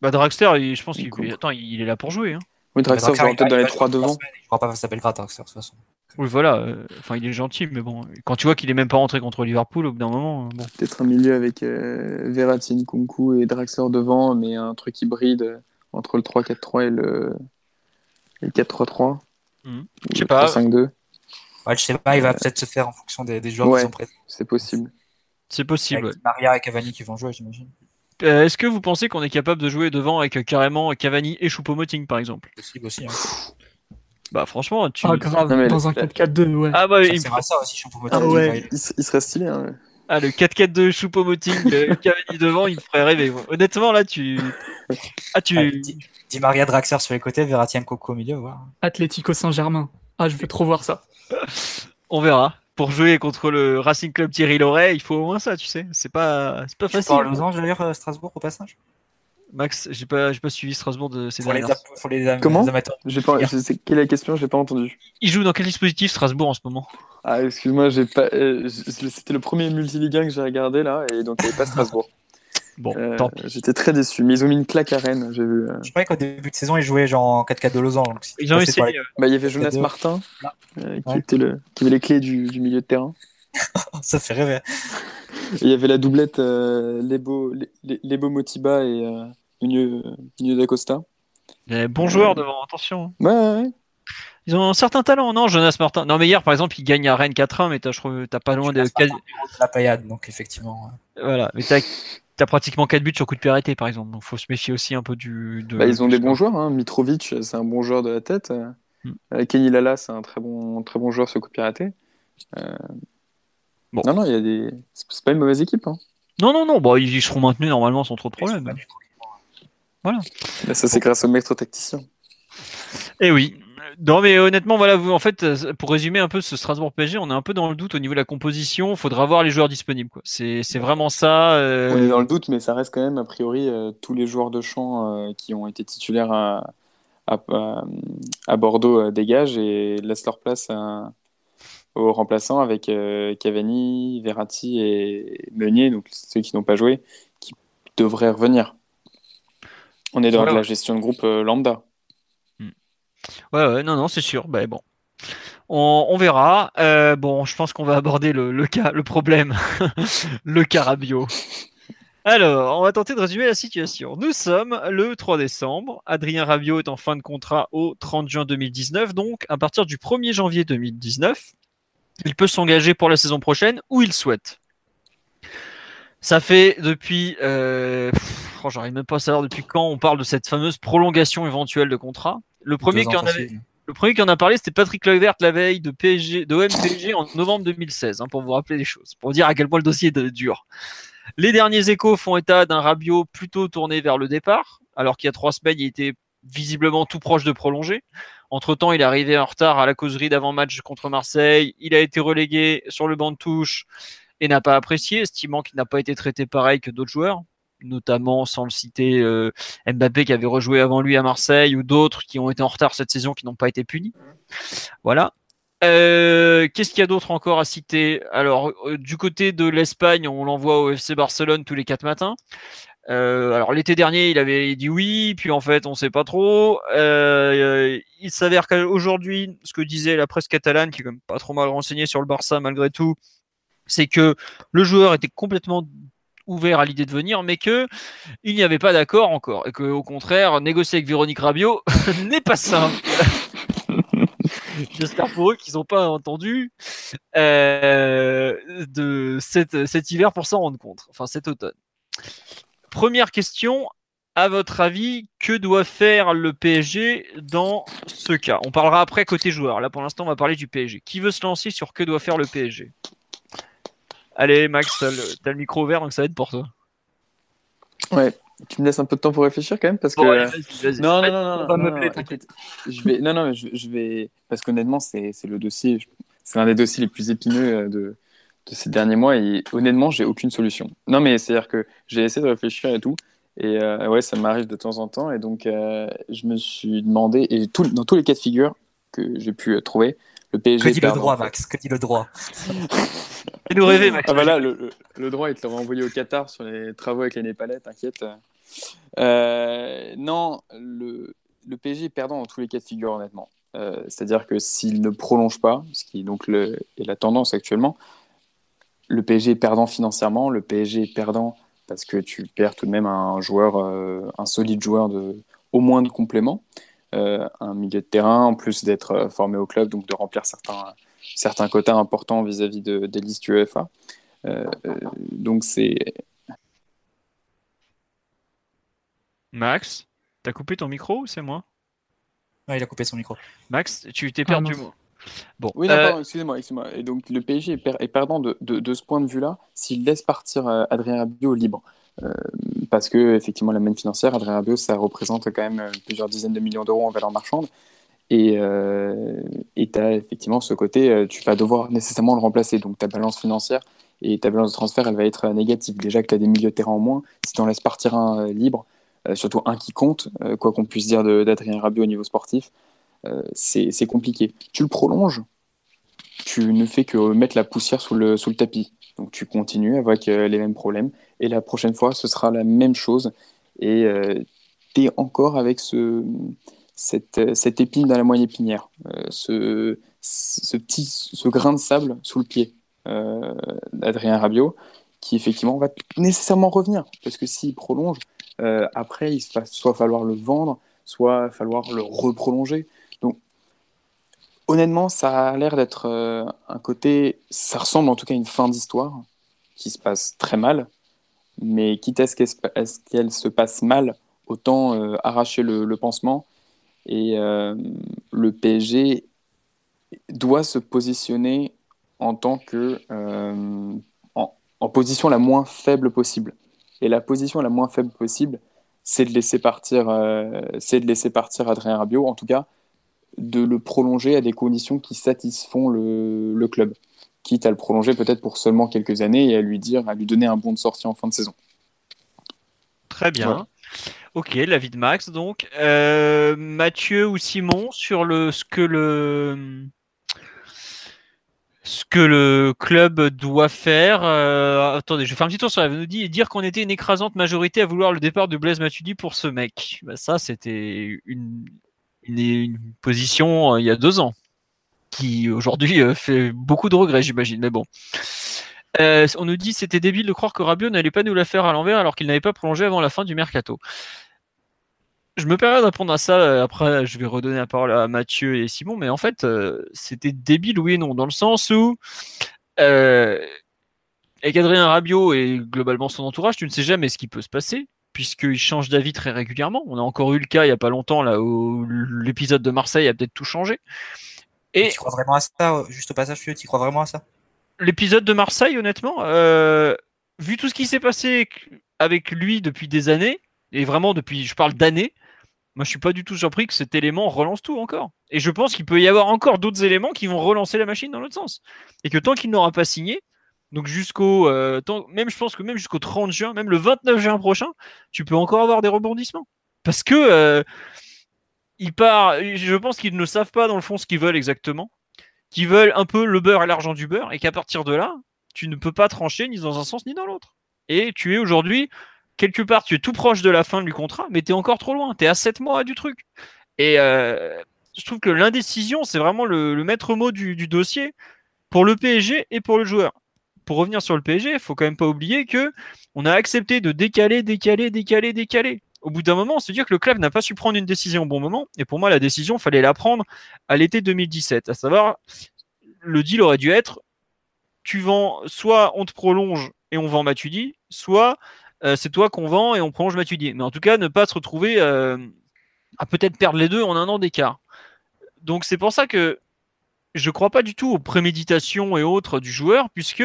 Bah, Dragster, il- je pense qu'il. Attends, il est là pour jouer. hein. Oui, je il peut-être dans les il trois devant. Il ne pourra pas face à Belgrade, Draxler, de toute façon. Oui, voilà. euh, Enfin, il est gentil, mais bon, quand tu vois qu'il est même pas rentré contre Liverpool, au bout d'un moment, euh, bon. Peut-être un milieu avec euh, Verratti, Nkunku et Draxler devant, mais un truc hybride euh, entre le 3-4-3 et le, et le 4-3-3. Mhm. Ou Je sais le pas. 3-5-2. Ouais, le schéma, il va peut-être se faire en fonction des, des joueurs Ouais. qui sont prêts. C'est possible. C'est possible. Avec Maria et Cavani qui vont jouer, j'imagine. Euh, Est-ce que vous pensez qu'on est capable de jouer devant avec euh, carrément Cavani et Choupo-Moting, par exemple? Possible aussi. Hein. Bah, franchement, tu. Ah, grave, Non, mais dans un la- 4-4-2, ouais. Ah, bah, il me C'est vrai, ça aussi, champion Ah ouais. Il, se- il serait stylé. Hein. Ah, le 4-4 de Choupo-Moting, euh, *laughs* Cavani devant, il me ferait rêver. moi. Honnêtement, là, tu. Ah, tu. Ouais, Di, Di Maria Draxler sur les côtés, Verratti Coco au milieu. Voilà. Atlético Saint-Germain. Ah, je veux trop voir ça. On verra. Pour jouer contre le Racing Club Thierry Loret, il faut au moins ça, tu sais. C'est pas, c'est pas Tu facile. parles aux anges d'ailleurs, euh, Strasbourg au passage? Max, j'ai pas, j'ai pas suivi Strasbourg de ces Pour dernières. ap- pour les am- Comment les amateurs. J'ai pas, je sais quelle est la question, j'ai pas entendu. Il joue dans quel dispositif Strasbourg en ce moment? Ah, excuse-moi, j'ai pas. euh, C'était le premier multiligue 1 que j'ai regardé là, et donc il n'y avait pas Strasbourg. *laughs* Bon, Euh, tant pis. J'étais très déçu, mais ils ont mis une claque à Rennes, j'ai vu. euh. Je croyais qu'au début de saison, ils jouaient genre en 4-4 de Losange. donc Ils ont essayé. les- euh, Bah, il y avait Jonas. Martin, euh, qui, Ouais. était le, qui avait les clés du, du milieu de terrain. *laughs* Ça fait rêver. Et il y avait la doublette euh, Lebo, Le- Lebo Motiba et euh, Nuno d'Acosta. Bons joueurs devant, attention. Ouais, ouais, ouais. Ils ont un certain talent, non, Jonas Martin? Non, mais hier, par exemple, il gagne à Rennes 4-1, mais t'as, je trouve, t'as pas loin de. Jonas quasi- La paillade, donc effectivement. Voilà, mais t'as, t'as pratiquement 4 buts sur coup de pied arrêté, par exemple. Donc, faut se méfier aussi un peu du. De, Bah, ils ont des bons joueurs. Hein. Mitrovic, c'est un bon joueur de la tête. Hmm. euh, Kenny Lala, c'est un très bon, très bon joueur sur coup de pied arrêté. Euh, Bon. Non, non, il y a des. C'est pas une mauvaise équipe. Hein. Non, non, non, bah, ils seront maintenus normalement sans trop de problèmes. tout. Bah, ça, c'est grâce au maître tacticien. Eh oui. Non, mais honnêtement, voilà, vous, en fait, euh, pour résumer un peu ce Strasbourg PSG, on est un peu dans le doute au niveau de la composition. Il faudra voir les joueurs disponibles. Quoi. C'est, c'est vraiment ça. euh, On est dans le doute, mais ça reste quand même, a priori, euh, tous les joueurs de champ euh, qui ont été titulaires à, à, à- à Bordeaux dégagent et laissent leur place aux remplaçants avec Cavani, Verratti et Meunier, donc ceux qui n'ont pas joué, qui devraient revenir. On est dans la gestion de groupe lambda. Ouais, ouais, non, non, c'est sûr. Bah, bon. On, verra. Euh, bon, je pense qu'on va aborder le, le cas, le problème, *laughs* le carabio. Alors, on va tenter de résumer la situation. Nous sommes le 3 décembre. Adrien Rabiot est en fin de contrat au 30 juin 2019. Donc, à partir du 1er janvier 2019, il peut s'engager pour la saison prochaine ou il souhaite. Ça fait depuis, euh, j'arrive même pas à savoir depuis quand on parle de cette fameuse prolongation éventuelle de contrat. Le premier qui en avait, le premier qui en a parlé, c'était Patrick Kluivert la veille de PSG, de PSG en novembre 2016, hein, pour vous rappeler les choses, pour dire à quel point le dossier est dur. Les derniers échos font état d'un Rabiot plutôt tourné vers le départ, alors qu'il y a trois semaines, il était visiblement tout proche de prolonger. Entre-temps, il est arrivé en retard à la causerie d'avant-match contre Marseille. Il a été relégué sur le banc de touche et n'a pas apprécié, estimant qu'il n'a pas été traité pareil que d'autres joueurs, notamment sans le citer euh, Mbappé qui avait rejoué avant lui à Marseille ou d'autres qui ont été en retard cette saison qui n'ont pas été punis. Voilà. Euh, qu'est-ce qu'il y a d'autre encore à citer? Alors, euh, du côté de l'Espagne, on l'envoie au FC Barcelone tous les quatre matins. Alors l'été dernier, il avait dit oui, puis en fait, on sait pas trop. Il s'avère qu'aujourd'hui, ce que disait la presse catalane, qui est quand même pas trop mal renseignée sur le Barça malgré tout, c'est que le joueur était complètement ouvert à l'idée de venir, mais que il n'y avait pas d'accord encore, et que au contraire, négocier avec Véronique Rabiot *laughs* n'est pas simple. J'espère pour eux qu'ils n'ont pas entendu euh, de cet hiver pour s'en rendre compte, enfin cet automne. Première question, à votre avis, que doit faire le PSG dans ce cas? On parlera après côté joueur. Là, pour l'instant, on va parler du PSG. Qui veut se lancer sur que doit faire le PSG Allez, Max, t'as le, le, micro ouvert, donc ça va être pour toi. Ouais, tu me laisses un peu de temps pour réfléchir quand même parce que non non non non, non, je vais non non je, vais parce qu'honnêtement c'est le dossier c'est un des dossiers les plus épineux de de ces derniers mois et honnêtement, j'ai aucune solution. Non, mais c'est-à-dire que j'ai essayé de réfléchir et tout. Et euh, ouais, ça m'arrive de temps en temps. Et donc, euh, je me suis demandé, et tout, dans tous les cas de figure que j'ai pu euh, trouver, le PSG. Que dit le droit, Max Que dit le droit *laughs* Et nous rêver, Max. Ah, bah le, le, droit, il te l'a envoyé au Qatar sur les travaux avec les Népalais, t'inquiète. non, le, le PSG est perdant dans tous les cas de figure, honnêtement. C'est-à-dire que s'il ne prolonge pas, ce qui donc le, est la tendance actuellement, le PSG est perdant financièrement, le PSG est perdant parce que tu perds tout de même un joueur, euh, un solide joueur de au moins de complément, euh, un milieu de terrain en plus d'être euh, formé au club, donc de remplir certains certains quotas importants vis-à-vis de, des listes UEFA. donc c'est Max, t'as coupé ton micro ou c'est moi? Il a coupé son micro. Max, tu t'es perdu. Ah, Bon, oui, euh, excusez-moi, excusez-moi. Et donc le PSG est, perdant de, de, ce point de vue-là s'il laisse partir euh, Adrien Rabiot libre. Euh, parce que effectivement la manne financière, Adrien Rabiot, ça représente quand même plusieurs dizaines de millions d'euros en valeur marchande. Et tu as effectivement ce côté, tu vas devoir nécessairement le remplacer. Donc ta balance financière et ta balance de transfert, elle va être négative. Déjà que tu as des milieux de terrain en moins, si tu en laisses partir un libre, surtout un qui compte, quoi qu'on puisse dire d'Adrien Rabiot au niveau sportif, euh, c'est compliqué. Tu le prolonges, tu ne fais que mettre la poussière sous le, sous le tapis. Donc tu continues avec euh, les mêmes problèmes. Et la prochaine fois, ce sera la même chose. Et euh, tu es encore avec ce, cette, cette, épine dans la moyenne épinière, ce, ce, petit, ce grain de sable sous le pied d'Adrien Rabiot, qui effectivement va nécessairement revenir. Parce que s'il prolonge, après, il va soit falloir le vendre, soit falloir le reprolonger honnêtement, ça a l'air d'être euh, un côté. Ça ressemble en tout cas à une fin d'histoire qui se passe très mal. Mais quitte à ce qu'elle se passe mal, autant euh, arracher le, pansement. Et euh, le PSG doit se positionner en tant que. En, position la moins faible possible. Et la position la moins faible possible, c'est de laisser partir, c'est de laisser partir Adrien Rabiot. En tout cas, de le prolonger à des conditions qui satisfont le, club, quitte à le prolonger peut-être pour seulement quelques années et à lui dire, à lui donner un bon de sortie en fin de saison. Très bien. Ok, l'avis de Max donc. Euh, Mathieu ou Simon sur le ce que le ce que le club doit faire. Euh, attendez, je vais faire un petit tour sur la dit et dire qu'on était une écrasante majorité à vouloir le départ de Blaise Matuidi pour ce mec. Bah, ça, c'était une, une, position euh, il y a deux ans, qui aujourd'hui euh, fait beaucoup de regrets, j'imagine. Mais bon. Euh, on nous dit c'était débile de croire que Rabiot n'allait pas nous la faire à l'envers alors qu'il n'avait pas prolongé avant la fin du mercato. je me permets de répondre à ça. Après, je vais redonner la parole à Mathieu et Simon. Mais en fait, c'était débile, oui et non, dans le sens où, avec Adrien Rabiot et globalement son entourage, tu ne sais jamais ce qui peut se passer, puisqu'il change d'avis très régulièrement. On a encore eu le cas il n'y a pas longtemps, là, où l'épisode de Marseille a peut-être tout changé. Et tu crois vraiment à ça, juste au passage, tu crois vraiment à ça? L'épisode de Marseille, honnêtement, euh, vu tout ce qui s'est passé avec lui depuis des années, et vraiment depuis, je parle d'années, moi je suis pas du tout surpris que cet élément relance tout encore. Et je pense qu'il peut y avoir encore d'autres éléments qui vont relancer la machine dans l'autre sens. Et que tant qu'il n'aura pas signé, donc jusqu'au, euh, même je pense que même jusqu'au 30 juin, même le 29 juin prochain, tu peux encore avoir des rebondissements. Parce que euh, je pense qu'ils ne savent pas dans le fond ce qu'ils veulent exactement, qu'ils veulent un peu le beurre et l'argent du beurre, et qu'à partir de là, tu ne peux pas trancher ni dans un sens ni dans l'autre. Et tu es aujourd'hui, quelque part, tu es tout proche de la fin du contrat, mais tu es encore trop loin. Tu es à 7 mois du truc. Et euh, je trouve que l'indécision, c'est vraiment le, maître mot du, dossier pour le PSG et pour le joueur. Pour revenir sur le PSG, il faut quand même pas oublier que on a accepté de décaler, décaler, décaler, décaler. Au bout d'un moment, on se dit que le club n'a pas su prendre une décision au bon moment. Et pour moi, la décision, fallait la prendre à l'été 2017. À savoir, le deal aurait dû être tu vends, soit on te prolonge et on vend Matuidi, soit euh, c'est toi qu'on vend et on prolonge Matuidi. Mais en tout cas, ne pas se retrouver euh, à peut-être perdre les deux en un an d'écart. Donc c'est pour ça que je ne crois pas du tout aux préméditations et autres du joueur, puisque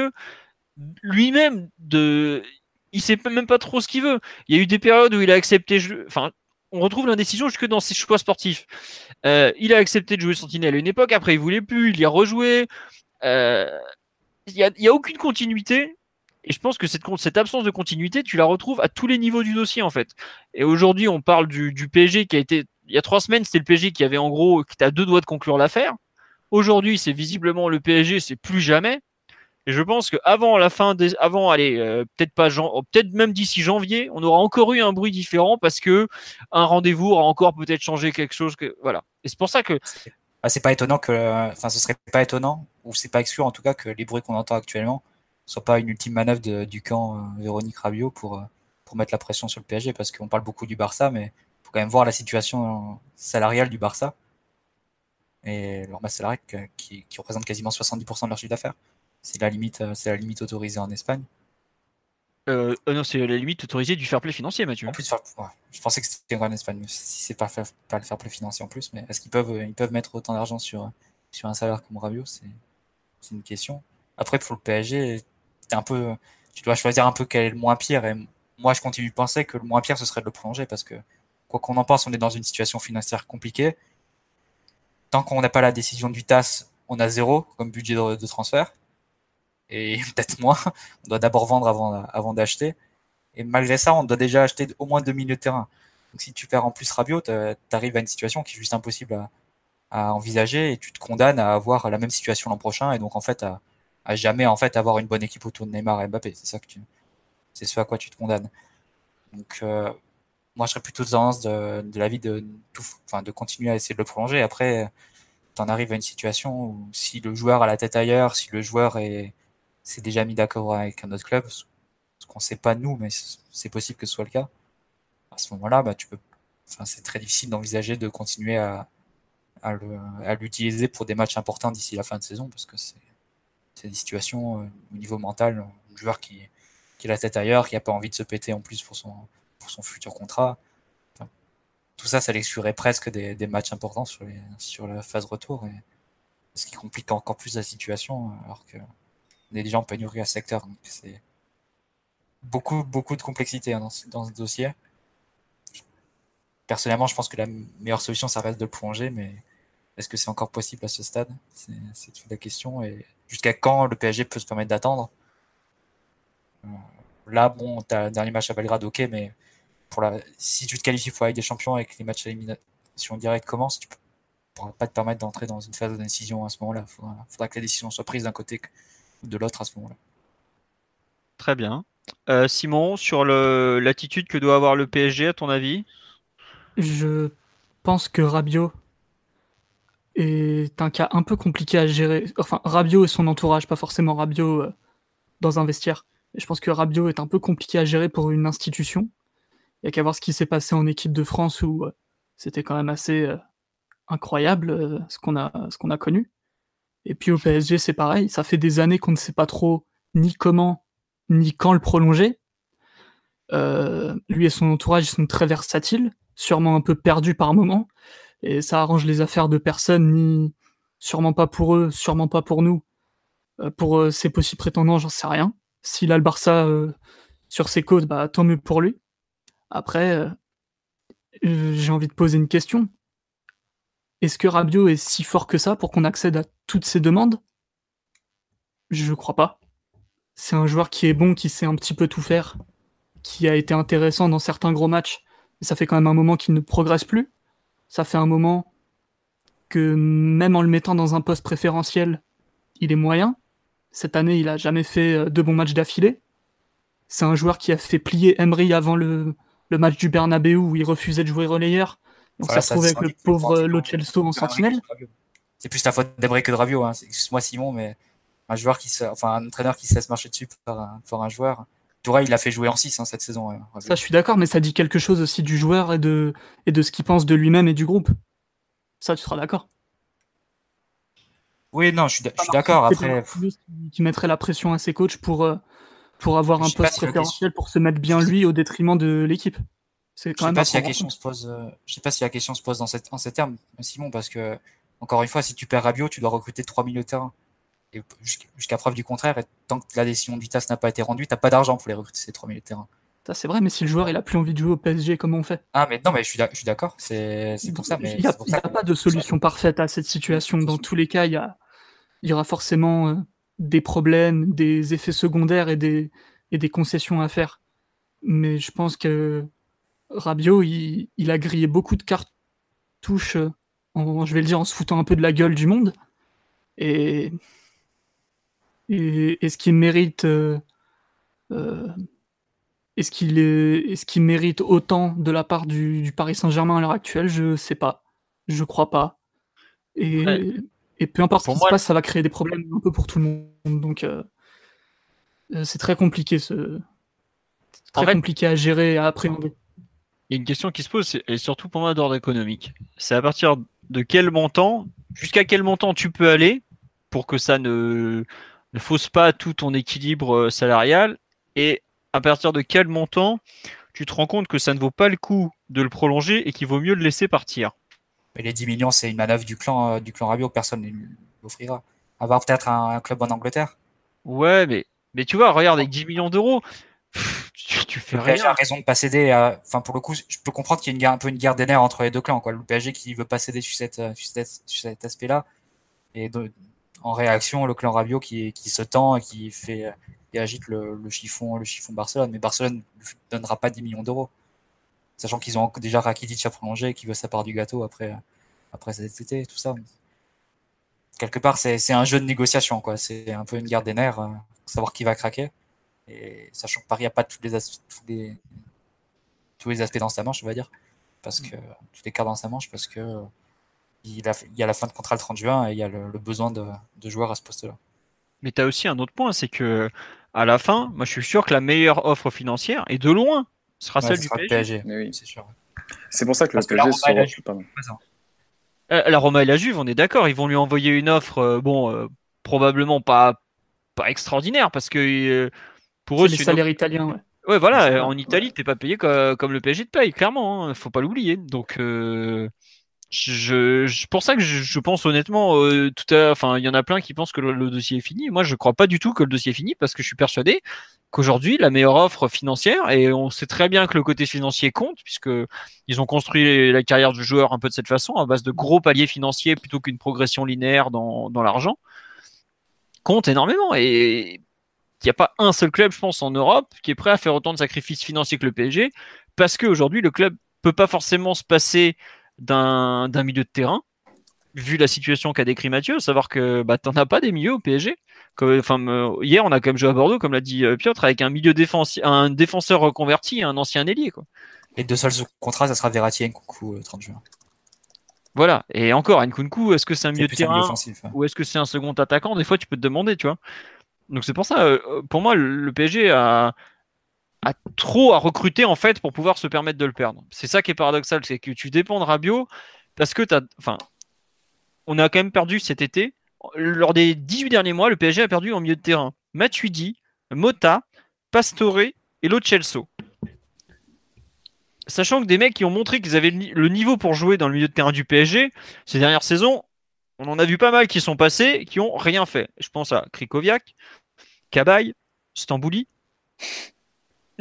lui-même, de... il sait même pas trop ce qu'il veut. Il y a eu des périodes où il a accepté, enfin, on retrouve l'indécision jusque dans ses choix sportifs. Euh, il a accepté de jouer Sentinelle à une époque, après il voulait plus, il y a rejoué il n'y a, aucune continuité. Et je pense que cette, absence de continuité, tu la retrouves à tous les niveaux du dossier, en fait. Et aujourd'hui, on parle du, du, PSG qui a été. Il y a trois semaines, c'était le PSG qui avait en gros. qui était deux doigts de conclure l'affaire. Aujourd'hui, c'est visiblement le PSG, c'est plus jamais. Et je pense qu'avant la fin des. Avant, allez, euh, peut-être pas. Peut-être même d'ici janvier, on aura encore eu un bruit différent parce que un rendez-vous aura encore peut-être changé quelque chose. Voilà. Et c'est pour ça que c'est pas étonnant que, enfin, ce serait pas étonnant, ou c'est pas exclu en tout cas que les bruits qu'on entend actuellement soient pas une ultime manœuvre du camp euh, Véronique Rabiot pour, euh, pour mettre la pression sur le PSG, parce qu'on parle beaucoup du Barça, mais il faut quand même voir la situation salariale du Barça et leur masse salariale qui, qui représente quasiment 70% de leur chiffre d'affaires. C'est la limite, euh, c'est la limite autorisée en Espagne. Euh, euh, non, c'est la limite autorisée du fair play financier, Mathieu. En plus, je pensais que c'était en Espagne, si c'est pas, pas le fair play financier en plus, mais est-ce qu'ils peuvent, ils peuvent mettre autant d'argent sur, sur un salaire comme Rabiot C'est une question. Après, pour le PSG, un peu, tu dois choisir un peu quel est le moins pire. Et moi, je continue de penser que le moins pire, ce serait de le prolonger parce que, quoi qu'on en pense, on est dans une situation financière compliquée. Tant qu'on n'a pas la décision du TAS, on a zéro comme budget de transfert et *laughs* peut-être moins. On doit d'abord vendre avant, d'acheter. Et malgré ça, on doit déjà acheter au moins deux milieux de terrain. Donc si tu perds en plus Rabiot, tu arrives à une situation qui est juste impossible à, envisager et tu te condamnes à avoir la même situation l'an prochain et donc en fait à, jamais en fait avoir une bonne équipe autour de Neymar et Mbappé. C'est ça que c'est ce à quoi tu te condamnes. Donc euh, moi je serais plutôt tendance de, de l'avis de de continuer à essayer de le prolonger. Après, tu en arrives à une situation où si le joueur a la tête ailleurs, si le joueur est s'est déjà mis d'accord avec un autre club, ce qu'on ne sait pas nous, mais c'est possible que ce soit le cas. À ce moment-là, bah, tu peux, enfin, c'est très difficile d'envisager de continuer à, à l'utiliser pour des matchs importants d'ici la fin de saison, parce que c'est des situations euh, au niveau mental, un joueur qui, qui a la tête ailleurs, qui n'a pas envie de se péter en plus pour son, pour son futur contrat. tout ça, ça l'exclurait presque des, matchs importants sur, la phase retour, et, ce qui complique encore plus la situation, alors que on est déjà en pénurie à secteur. C'est beaucoup, beaucoup de complexité hein, dans, ce dossier. Personnellement, je pense que la meilleure solution, ça reste de plonger, mais est-ce que c'est encore possible à ce stade? C'est toute la question. Et jusqu'à quand le PSG peut se permettre d'attendre? Euh, Là, bon, tu as le dernier match à Belgrade, ok, mais pour la... si tu te qualifies pour aller des champions et que les matchs d'élimination directe commencent, tu ne pourras pas te permettre d'entrer dans une phase de décision à ce moment-là. Il faudra, faudra, que la décision soit prise d'un côté de l'autre à ce moment-là. Très bien. Euh, Simon, sur l'attitude que doit avoir le PSG, à ton avis? Je pense que Rabiot est un cas un peu compliqué à gérer. Enfin, Rabiot et son entourage, pas forcément Rabiot euh, dans un vestiaire. Je pense que Rabiot est un peu compliqué à gérer pour une institution. Il n'y a qu'à voir ce qui s'est passé en équipe de France où euh, C'était quand même assez euh, incroyable euh, ce qu'on a, connu. Et puis au PSG, c'est pareil. Ça fait des années qu'on ne sait pas trop ni comment ni quand le prolonger. Lui et son entourage sont très versatiles, sûrement un peu perdus par moment, et ça arrange les affaires de personne, ni sûrement pas pour eux, sûrement pas pour nous. Pour ses possibles prétendants, j'en sais rien. S'il a le Barça sur ses côtes, bah tant mieux pour lui. Après, j'ai envie de poser une question. Est-ce que Rabiot est si fort que ça pour qu'on accède à toutes ces demandes? Je crois pas. C'est un joueur qui est bon, qui sait un petit peu tout faire, qui a été intéressant dans certains gros matchs, mais ça fait quand même un moment qu'il ne progresse plus. Ça fait un moment que même en le mettant dans un poste préférentiel, il est moyen. Cette année, il a jamais fait euh, deux bons matchs d'affilée. C'est un joueur qui a fait plier Emery avant le, match du Bernabeu où il refusait de jouer relayeur. On s'est retrouvé avec le pauvre Lo Celso en sentinelle. C'est plus la faute d'Emery que de Ravio. Hein. Excuse-moi Simon, mais un joueur qui se, enfin un entraîneur qui se laisse marcher dessus par un, un joueur. Touré, il l'a fait jouer en 6 hein, cette saison. ça, je suis d'accord, mais ça dit quelque chose aussi du joueur et de, et de ce qu'il pense de lui-même et du groupe. Ça, tu seras d'accord. Oui, non, je suis d'accord. Après, qui mettrait la pression à ses coachs pour, euh, pour avoir un poste préférentiel pour se mettre bien lui au détriment de l'équipe. C'est quand je sais pas si la question se pose. Euh, je sais pas si la question se pose dans, cette, en ces termes, Simon, parce que encore une fois, si tu perds Rabiot, tu dois recruter 3 milieux de terrain jusqu'à preuve du contraire, et tant que la décision du TAS n'a pas été rendue, t'as pas d'argent pour les recruter ces 3 milieux de terrain. Ça c'est vrai, mais si le joueur il a plus envie de jouer au PSG, comment on fait? Ah mais non, mais je suis d'accord, c'est pour ça. Mais il n'y a, pas de solution parfaite à cette situation. Dans tous les cas, il y, a, il y aura forcément euh, des problèmes, des effets secondaires et des, et des concessions à faire. Mais je pense que Rabiot, il, a grillé beaucoup de cartouches, euh, en, je vais le dire, en se foutant un peu de la gueule du monde. Et est-ce qu'il mérite euh, euh, est-ce qu'il est, ce qu'il mérite autant de la part du, Paris Saint-Germain à l'heure actuelle? Je sais pas. Je crois pas. Et, et peu importe ce qui se passe, ça va créer des problèmes un peu pour tout le monde. Donc euh, c'est très compliqué ce très compliqué à gérer à appréhender. Il y a une question qui se pose, et surtout pour moi d'ordre économique. C'est à partir de quel montant, jusqu'à quel montant tu peux aller pour que ça ne ne fausse pas tout ton équilibre euh, salarial? Et à partir de quel montant tu te rends compte que ça ne vaut pas le coup de le prolonger et qu'il vaut mieux le laisser partir? Mais Les 10 millions, c'est une manœuvre du clan, euh, du clan Rabiot, personne ne l'offrira. Avoir peut-être un, club en Angleterre Ouais, mais, mais tu vois, regarde, avec 10 millions d'euros, tu, fais le rien. a raison de pas céder. Enfin, pour le coup, je peux comprendre qu'il y a une un peu une guerre des nerfs entre les deux clans. Quoi. Le PSG qui veut pas céder sur, cette, sur, cet aspect-là. Et en réaction le clan Rabiot qui, qui se tend et qui fait et agite le, chiffon le chiffon Barcelone. Mais Barcelone ne donnera pas 10 millions d'euros, sachant qu'ils ont déjà Rakitic à prolonger et qui veut sa part du gâteau après après cet été, tout ça. Quelque part, c'est un jeu de négociation, quoi. C'est un peu une guerre des nerfs, euh, savoir qui va craquer. Et sachant que Paris n'a pas tous les, tous les tous les aspects dans sa manche, on va dire, parce que tous les cartes dans sa manche, parce que il, y a la fin de contrat le 30 juin et il y a le, besoin de, joueurs à ce poste-là. Mais tu as aussi un autre point, c'est que à la fin, moi je suis sûr que la meilleure offre financière, et de loin, sera celle du PSG. c'est sûr. C'est pour ça que le PSG sera... la, euh, la Roma et la Juve, on est d'accord, ils vont lui envoyer une offre, euh, bon, euh, probablement pas, pas extraordinaire, parce que pour eux, c'est les salaires italiens, ouais. Ouais, voilà, en Italie, t'es pas payé comme, le PSG te paye, clairement, hein, faut pas l'oublier. Donc, je, pour ça que je, pense honnêtement, euh, tout à, enfin, il y en a plein qui pensent que le, dossier est fini. Moi, je crois pas du tout que le dossier est fini parce que je suis persuadé qu'aujourd'hui, la meilleure offre financière, et on sait très bien que le côté financier compte puisque ils ont construit la carrière du joueur un peu de cette façon, à base de gros paliers financiers plutôt qu'une progression linéaire dans, dans l'argent, compte énormément. Et il n'y a pas un seul club, je pense, en Europe qui est prêt à faire autant de sacrifices financiers que le PSG parce qu'aujourd'hui, le club peut pas forcément se passer d'un milieu de terrain, vu la situation qu'a décrit Mathieu, savoir que bah, t'en as pas des milieux au PSG. enfin, hier, on a quand même joué à Bordeaux, comme l'a dit euh, Piotr, avec un milieu un défenseur reconverti, un ancien ailier. Quoi. Et deux seuls contrats, ça sera Verratti et Nkunku 30 euh, juin. Voilà, et encore, Nkunku, est-ce que c'est un milieu de terrain ou est-ce que c'est un second attaquant? Des fois, tu peux te demander, tu vois. Donc c'est pour ça, euh, pour moi, le PSG a, a trop à recruter en fait pour pouvoir se permettre de le perdre. C'est ça qui est paradoxal, c'est que tu dépends de Rabiot parce que as, enfin, on a quand même perdu cet été. Lors des 18 derniers mois, le PSG a perdu en milieu de terrain Matuidi, Mota, Pastore et Lo Celso. Sachant que des mecs qui ont montré qu'ils avaient le niveau pour jouer dans le milieu de terrain du PSG ces dernières saisons, on en a vu pas mal qui sont passés, qui ont rien fait. Je pense à Krikoviak, Cabaye, Stambouli.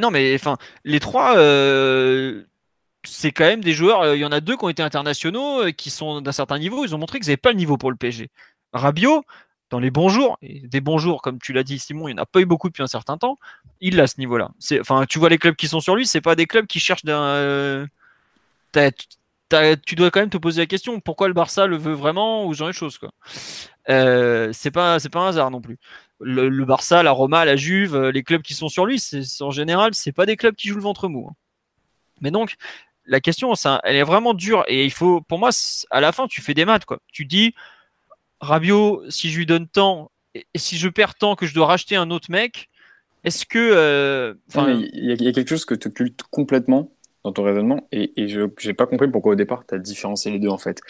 Non, mais enfin, les trois, euh, c'est quand même des joueurs. Euh, il y en a deux qui ont été internationaux, euh, qui sont d'un certain niveau. Ils ont montré qu'ils n'avaient pas le niveau pour le PSG. Rabiot, dans les bons jours, des bons jours, comme tu l'as dit, Simon, il n'y en a pas eu beaucoup depuis un certain temps. Il a ce niveau-là. Enfin, tu vois les clubs qui sont sur lui, c'est pas des clubs qui cherchent d'un. Tu dois quand même te poser la question pourquoi le Barça le veut vraiment ou genre de choses quoi. c'est pas c'est pas un hasard non plus le, Barça, la Roma, la Juve, euh, les clubs qui sont sur lui, c'est, en général, c'est pas des clubs qui jouent le ventre mou. Hein. Mais donc, la question, ça, elle est vraiment dure. Et il faut, pour moi, à la fin, tu fais des maths. Quoi. Tu dis, Rabiot, si je lui donne tant, et si je perds tant que je dois racheter un autre mec, est-ce que. Euh, il y, a quelque chose que tu occultes complètement dans ton raisonnement, et, je n'ai pas compris pourquoi au départ tu as différencié les deux en fait.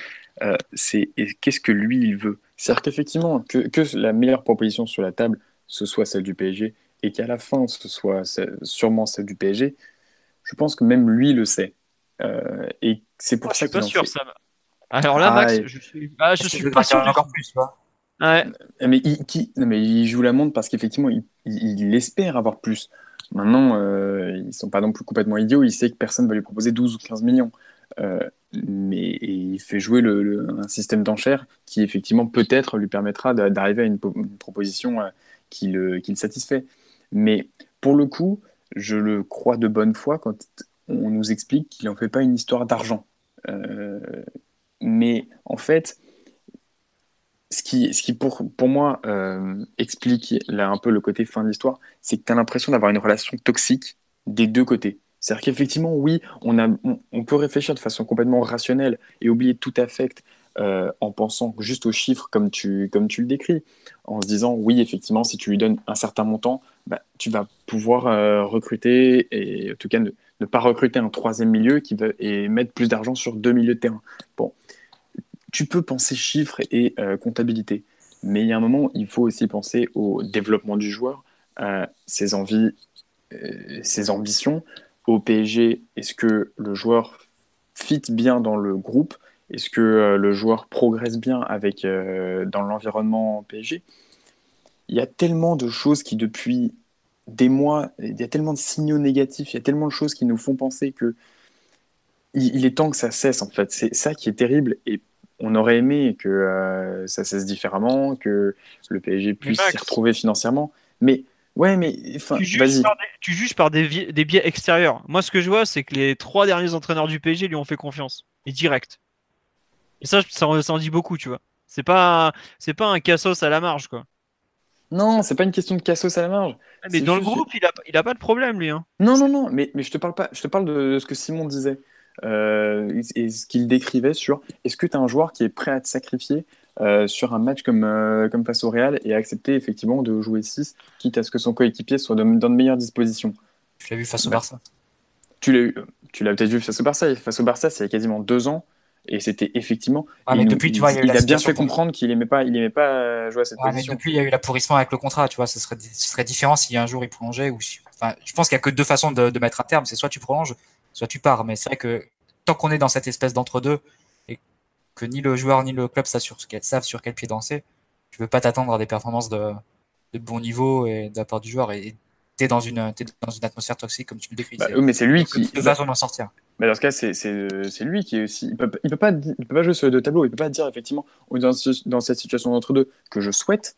Euh, c'est qu'est-ce que lui il veut? C'est-à-dire qu'effectivement, que, que, la meilleure proposition sur la table, ce soit celle du PSG, et qu'à la fin, ce soit sûrement celle du PSG, je pense que même lui le sait. Euh, et c'est pour ça que. Je suis pas sûr, ça. Alors là, Max, ah, je suis, ah, je suis pas sûr. Encore plus, Ouais. Mais, il, qui... non, mais il joue la montre parce qu'effectivement, il, il, espère avoir plus. Maintenant, euh, ils sont pas non plus complètement idiots. Il sait que personne va lui proposer 12 ou 15 millions. Euh, mais il fait jouer un système d'enchères qui effectivement peut-être lui permettra d'arriver à une, proposition euh, qui, le, qui, le, satisfait. Mais pour le coup, je le crois de bonne foi quand on nous explique qu'il n'en fait pas une histoire d'argent. Mais en fait, ce qui, ce qui pour, pour moi euh, explique là, un peu le côté fin de l'histoire, c'est que tu as l'impression d'avoir une relation toxique des deux côtés. C'est-à-dire qu'effectivement, oui, on, a, on, peut réfléchir de façon complètement rationnelle et oublier tout affect euh, en pensant juste aux chiffres comme tu, comme tu le décris, en se disant, oui, effectivement, si tu lui donnes un certain montant, bah, tu vas pouvoir euh, recruter, et en tout cas ne, pas recruter un troisième milieu qui va, et mettre plus d'argent sur deux milieux de terrain. Bon, tu peux penser chiffres et euh, comptabilité, mais il y a un moment, il faut aussi penser au développement du joueur, ses envies, ses ambitions, au PSG, est-ce que le joueur fit bien dans le groupe? Est-ce que euh, le joueur progresse bien avec, euh, dans l'environnement PSG Il y a tellement de choses qui, depuis des mois, il y a tellement de signaux négatifs, il y a tellement de choses qui nous font penser que il, est temps que ça cesse, en fait. C'est ça qui est terrible. Et on aurait aimé que euh, ça cesse différemment, que le PSG puisse s'y retrouver financièrement. Mais Ouais, mais tu, juges par des, biais extérieurs. Moi, ce que je vois, c'est que les trois derniers entraîneurs du PSG lui ont fait confiance. Et direct. Et ça, ça, en dit beaucoup, tu vois. C'est pas, c'est pas un cassos à la marge, quoi. Non, c'est pas une question de cassos à la marge. Mais dans le groupe, il a, il a pas de problème, lui. Hein. Non, non, non, mais, mais je te parle pas. Je te parle de ce que Simon disait. Euh, et ce qu'il décrivait sur est-ce que tu as un joueur qui est prêt à te sacrifier euh, sur un match comme, euh, comme face au Real et accepter effectivement de jouer 6, quitte à ce que son coéquipier soit dans, de meilleures dispositions? Tu l'as vu face au Barça? Tu l'as tu l'as peut-être vu face au Barça. Face au Barça, c'est il y a quasiment deux ans. Et c'était effectivement. Ah, mais depuis, tu vois, il, a, bien fait comprendre qu'il aimait pas, il aimait pas jouer à cette ah, position. Mais depuis, il y a eu l'appauvrissement avec le contrat. Tu vois, ce serait, ce serait différent si un jour il prolongeait ou enfin, je pense qu'il n'y a que deux façons de, de mettre un terme. C'est soit tu prolonges, soit tu pars. Mais c'est vrai que tant qu'on est dans cette espèce d'entre-deux, que ni le joueur ni le club savent sur, savent sur quel pied danser, tu veux pas t'attendre à des performances de, de bon niveau et de la part du joueur. Et tu es dans une, dans une atmosphère toxique, comme tu le décris. Bah, mais c'est lui qui. va s'en sortir. Mais dans ce cas, c'est lui qui est aussi. Il peut, il peut, pas, il peut pas jouer sur les deux tableaux. Il peut pas dire, effectivement, dans, dans cette situation d'entre deux, que je souhaite,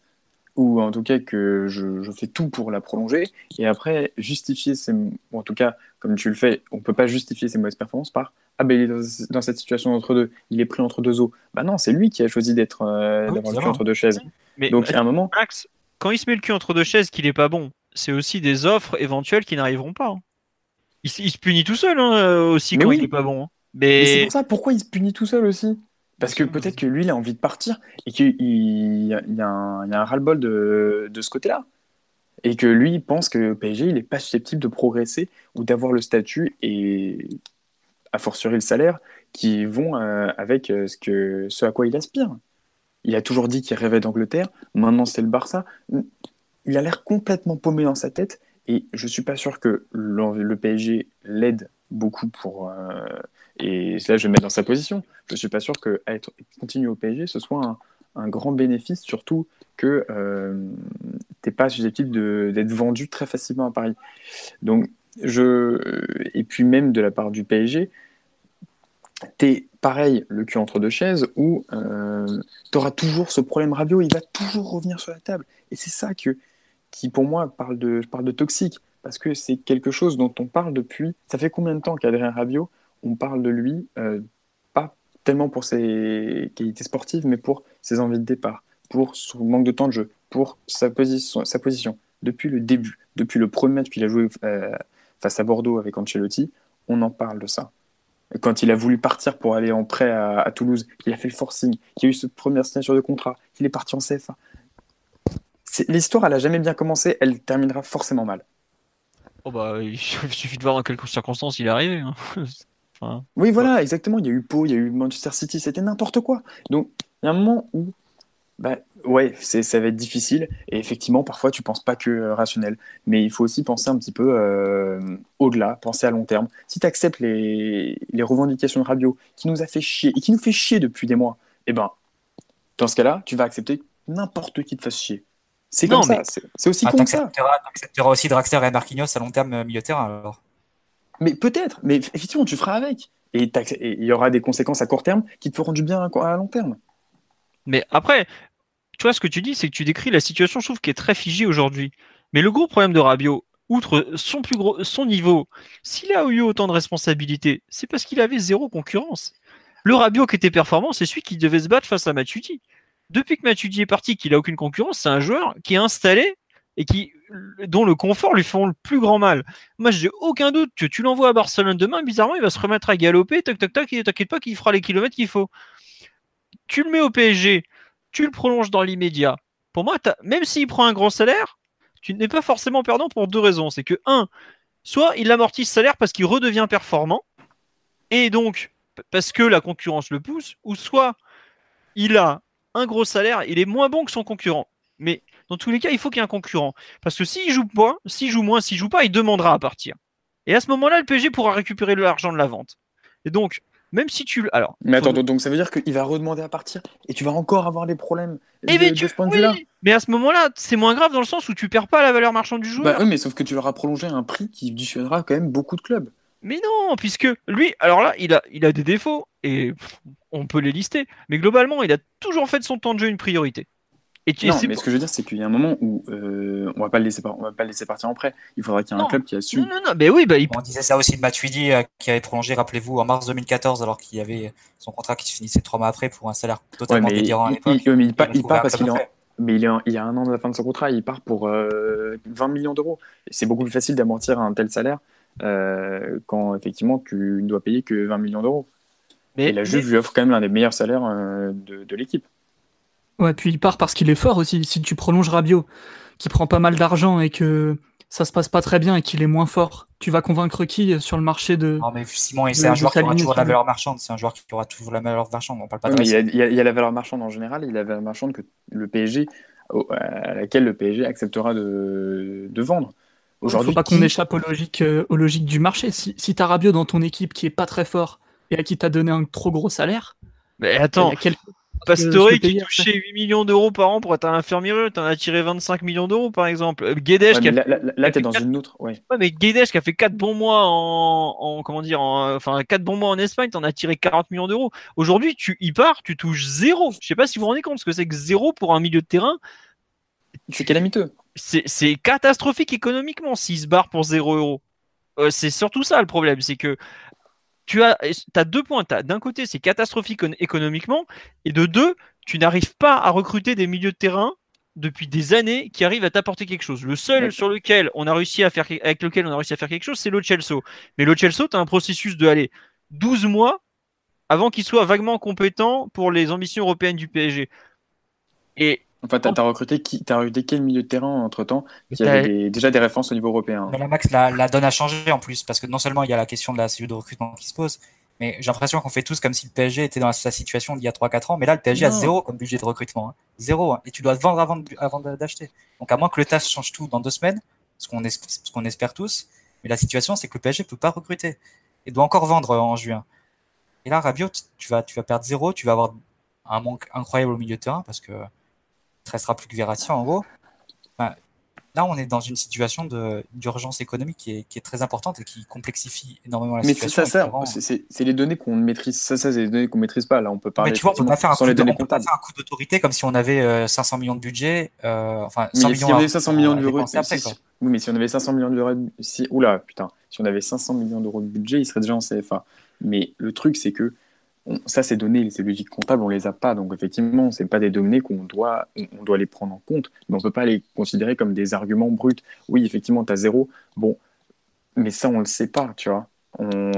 ou en tout cas que je, je, fais tout pour la prolonger, et après justifier ses. Ou en tout cas, comme tu le fais, on peut pas justifier ses mauvaises performances par ah ben il est dans, cette situation entre deux, il est pris entre deux eaux. Bah non, c'est lui qui a choisi d'être euh, ah le cul entre deux chaises. Mais Donc à un moment. Max, quand il se met le cul entre deux chaises, qu'il est pas bon, c'est aussi des offres éventuelles qui n'arriveront pas. Hein. Il, se punit tout seul hein, aussi quand il est pas bon. Hein. Mais, c'est pour ça, pourquoi il se punit tout seul aussi? Parce que peut-être que lui, il a envie de partir et qu'il y, a un, ras-le-bol de, de ce côté-là. Et que lui pense que PSG, il n'est pas susceptible de progresser ou d'avoir le statut et a fortiori le salaire qui vont euh, avec euh, ce, que, ce à quoi il aspire. Il a toujours dit qu'il rêvait d'Angleterre, maintenant c'est le Barça. Il a l'air complètement paumé dans sa tête et je suis pas sûr que le PSG l'aide beaucoup pour. Euh, et là, je vais me mettre dans sa position. Je suis pas sûr que être, au PSG, ce soit un, grand bénéfice, surtout que euh, tu n'es pas susceptible d'être vendu très facilement à Paris. Donc, je, et puis même de la part du PSG, tu es pareil, le cul entre deux chaises, où euh, tu auras toujours ce problème Rabiot, il va toujours revenir sur la table. Et c'est ça que, qui, pour moi, parle de, parle de toxique, parce que c'est quelque chose dont on parle depuis. Ça fait combien de temps qu'Adrien Rabiot, on parle de lui, euh, pas tellement pour ses qualités sportives, mais pour ses envies de départ, pour son manque de temps de jeu, pour sa position. Depuis le début, depuis le premier match qu'il a joué euh, face à Bordeaux avec Ancelotti, on en parle de ça. Quand il a voulu partir pour aller en prêt à, Toulouse, il a fait le forcing, qu'il a eu cette première signature de contrat, qu'il est parti en CFA. L'histoire, elle a jamais bien commencé, elle terminera forcément mal. Oh bah, il *laughs* suffit de voir dans quelles circonstances il est arrivé. Hein. *laughs* oui, voilà, exactement. Il y a eu Pau, il y a eu Manchester City, c'était n'importe quoi. Donc, il y a un moment où, bah, ouais, ça va être difficile. Et effectivement, parfois, tu penses pas que euh, rationnel. Mais il faut aussi penser un petit peu euh, au-delà, penser à long terme. Si tu acceptes les, les, revendications de Rabiot, qui nous a fait chier, et qui nous fait chier depuis des mois, eh ben, dans ce cas-là, tu vas accepter n'importe qui te fasse chier. C'est comme ça, c'est aussi ah, con ça. Tu accepteras aussi Draxler et Marquinhos à long terme euh, milieu terrain alors. Mais peut-être, mais effectivement, tu feras avec. Et il y aura des conséquences à court terme qui te feront du bien à long terme. Mais après, tu vois, ce que tu dis, c'est que tu décris la situation, je trouve, qui est très figée aujourd'hui. Mais le gros problème de Rabiot, outre son plus gros, son niveau, s'il a eu autant de responsabilités, c'est parce qu'il avait zéro concurrence. Le Rabiot qui était performant, c'est celui qui devait se battre face à Matuidi. Depuis que Matuidi est parti, qu'il a aucune concurrence, c'est un joueur qui est installé et qui dont le confort lui font le plus grand mal. Moi, j'ai aucun doute que tu l'envoies à Barcelone demain, bizarrement, il va se remettre à galoper, tac, tac, tac, et t'inquiète pas qu'il fera les kilomètres qu'il faut. Tu le mets au PSG, tu le prolonges dans l'immédiat. Pour moi, même s'il prend un grand salaire, tu n'es pas forcément perdant pour deux raisons. C'est que, un, soit il amortit ce salaire parce qu'il redevient performant, et donc parce que la concurrence le pousse, ou soit il a un gros salaire, il est moins bon que son concurrent. Mais dans tous les cas, il faut qu'il y ait un concurrent. Parce que s'il joue pas, s'il joue moins, s'il joue pas, il demandera à partir. Et à ce moment-là, le PSG pourra récupérer l'argent de la vente. Et donc, même si tu. Alors. Mais attends, donc ça veut dire qu'il va redemander à partir et tu vas encore avoir des problèmes et de, ce point de vue-là. Mais à ce moment-là, c'est moins grave dans le sens où tu perds pas la valeur marchande du joueur. Bah oui, mais sauf que tu leur as prolongé un prix qui dissuadera quand même beaucoup de clubs. Mais non, puisque lui, alors là, il a, il a des défauts et on peut les lister. Mais globalement, il a toujours fait de son temps de jeu une priorité non, mais ce que je veux dire, c'est qu'il y a un moment où euh, on va pas le laisser, on va pas le laisser partir en prêt. Il faudra qu'il y ait un club qui assume. Non, non, non, mais oui, bah, On disait ça aussi de Matuidi euh, qui avait prolongé, rappelez-vous, en mars 2014, alors qu'il y avait son contrat qui se finissait trois mois après pour un salaire totalement ouais, délirant à l'époque. Il, il, part parce qu'il est mais il, il y a un an de la fin de son contrat, il part pour 20 euh, millions d'euros. C'est beaucoup plus facile d'amortir un tel salaire euh, quand effectivement tu ne dois payer que 20 millions d'euros. Mais Et la Juve lui offre quand même l'un des meilleurs salaires de, de l'équipe. Ouais, puis il part parce qu'il est fort aussi. Si tu prolonges Rabiot, qui prend pas mal d'argent et que ça se passe pas très bien et qu'il est moins fort, tu vas convaincre qui sur le marché de. Non, mais Simon, c'est un joueur qui aura toujours la valeur marchande. C'est un joueur qui aura toujours la valeur marchande. On parle pas de il, y a, la valeur marchande en général, il y a la valeur marchande que le PSG, à laquelle le PSG acceptera de, de vendre. Aujourd'hui, faut pas qu'on échappe aux logiques, euh, aux logiques du marché. Si, si tu as Rabiot dans ton équipe qui est pas très fort et à qui t'as donné un trop gros salaire. Mais attends, Pastore qui touchait 8 millions d'euros par an pour être un infirmier, t'en as tiré 25 millions d'euros par exemple. Euh, Guedes qui a là, là, t'es dans une autre. Ouais. mais Guedes qui a fait 4 bons mois en, comment dire, enfin 4 bons mois en Espagne, t'en as tiré 40 millions d'euros. Aujourd'hui, tu y pars, tu touches zéro. Je sais pas si vous vous rendez compte ce que c'est que zéro pour un milieu de terrain. C'est calamiteux. C'est catastrophique économiquement s'il se barre pour 0 euros. Euh, c'est surtout ça le problème, c'est que tu as, as deux points. D'un côté, c'est catastrophique économiquement, et de deux, tu n'arrives pas à recruter des milieux de terrain depuis des années qui arrivent à t'apporter quelque chose. Le seul sur lequel on a réussi à faire, avec lequel on a réussi à faire quelque chose, c'est le Chelsea. Mais le Chelsea, tu as un processus de aller 12 mois avant qu'il soit vaguement compétent pour les ambitions européennes du PSG. Et Enfin, t'as as recruté qui T'as recruté quel milieu de terrain entre temps qui avait déjà des références au niveau européen? Mais la Max, la, la, donne a changé en plus parce que non seulement il y a la question de la cellule de recrutement qui se pose, mais j'ai l'impression qu'on fait tous comme si le PSG était dans sa situation d'il y a 3-4 ans. Mais là, le PSG a zéro comme budget de recrutement. Hein. Zéro. Hein. Et tu dois te vendre avant, avant d'acheter. Donc, à moins que le TAS change tout dans deux semaines, ce qu'on ce qu'on espère tous, mais la situation, c'est que le PSG ne peut pas recruter. Il doit encore vendre en juin. Et là, Rabiot, tu vas, tu vas perdre zéro, tu vas avoir un manque incroyable au milieu de terrain parce que ne restera plus que Verratti en gros. là, on est dans une situation d'urgence économique qui est, qui est, très importante et qui complexifie énormément la situation. Mais c'est ça, c'est les données qu'on maîtrise. Ça, ça c'est les données qu'on maîtrise pas. Là, on peut parler. Mais tu vois, on peut pas faire un, coup, de, on peut pas faire un coup d'autorité comme si on avait 500 euh, millions de budget. Euh, enfin, 100 millions. Si on avait 500 millions d'euros. Oui, mais si on avait 500 millions d'euros, si, oula, putain, si on avait 500 millions d'euros de budget, il serait déjà en CFA. Mais le truc, c'est que ça, ces données, ces logiques comptables, on les a pas. Donc, effectivement, c'est pas des données qu'on doit, on doit les prendre en compte. Mais on peut pas les considérer comme des arguments bruts. Oui, effectivement, tu as zéro. Bon, mais ça, on le sait pas, tu vois.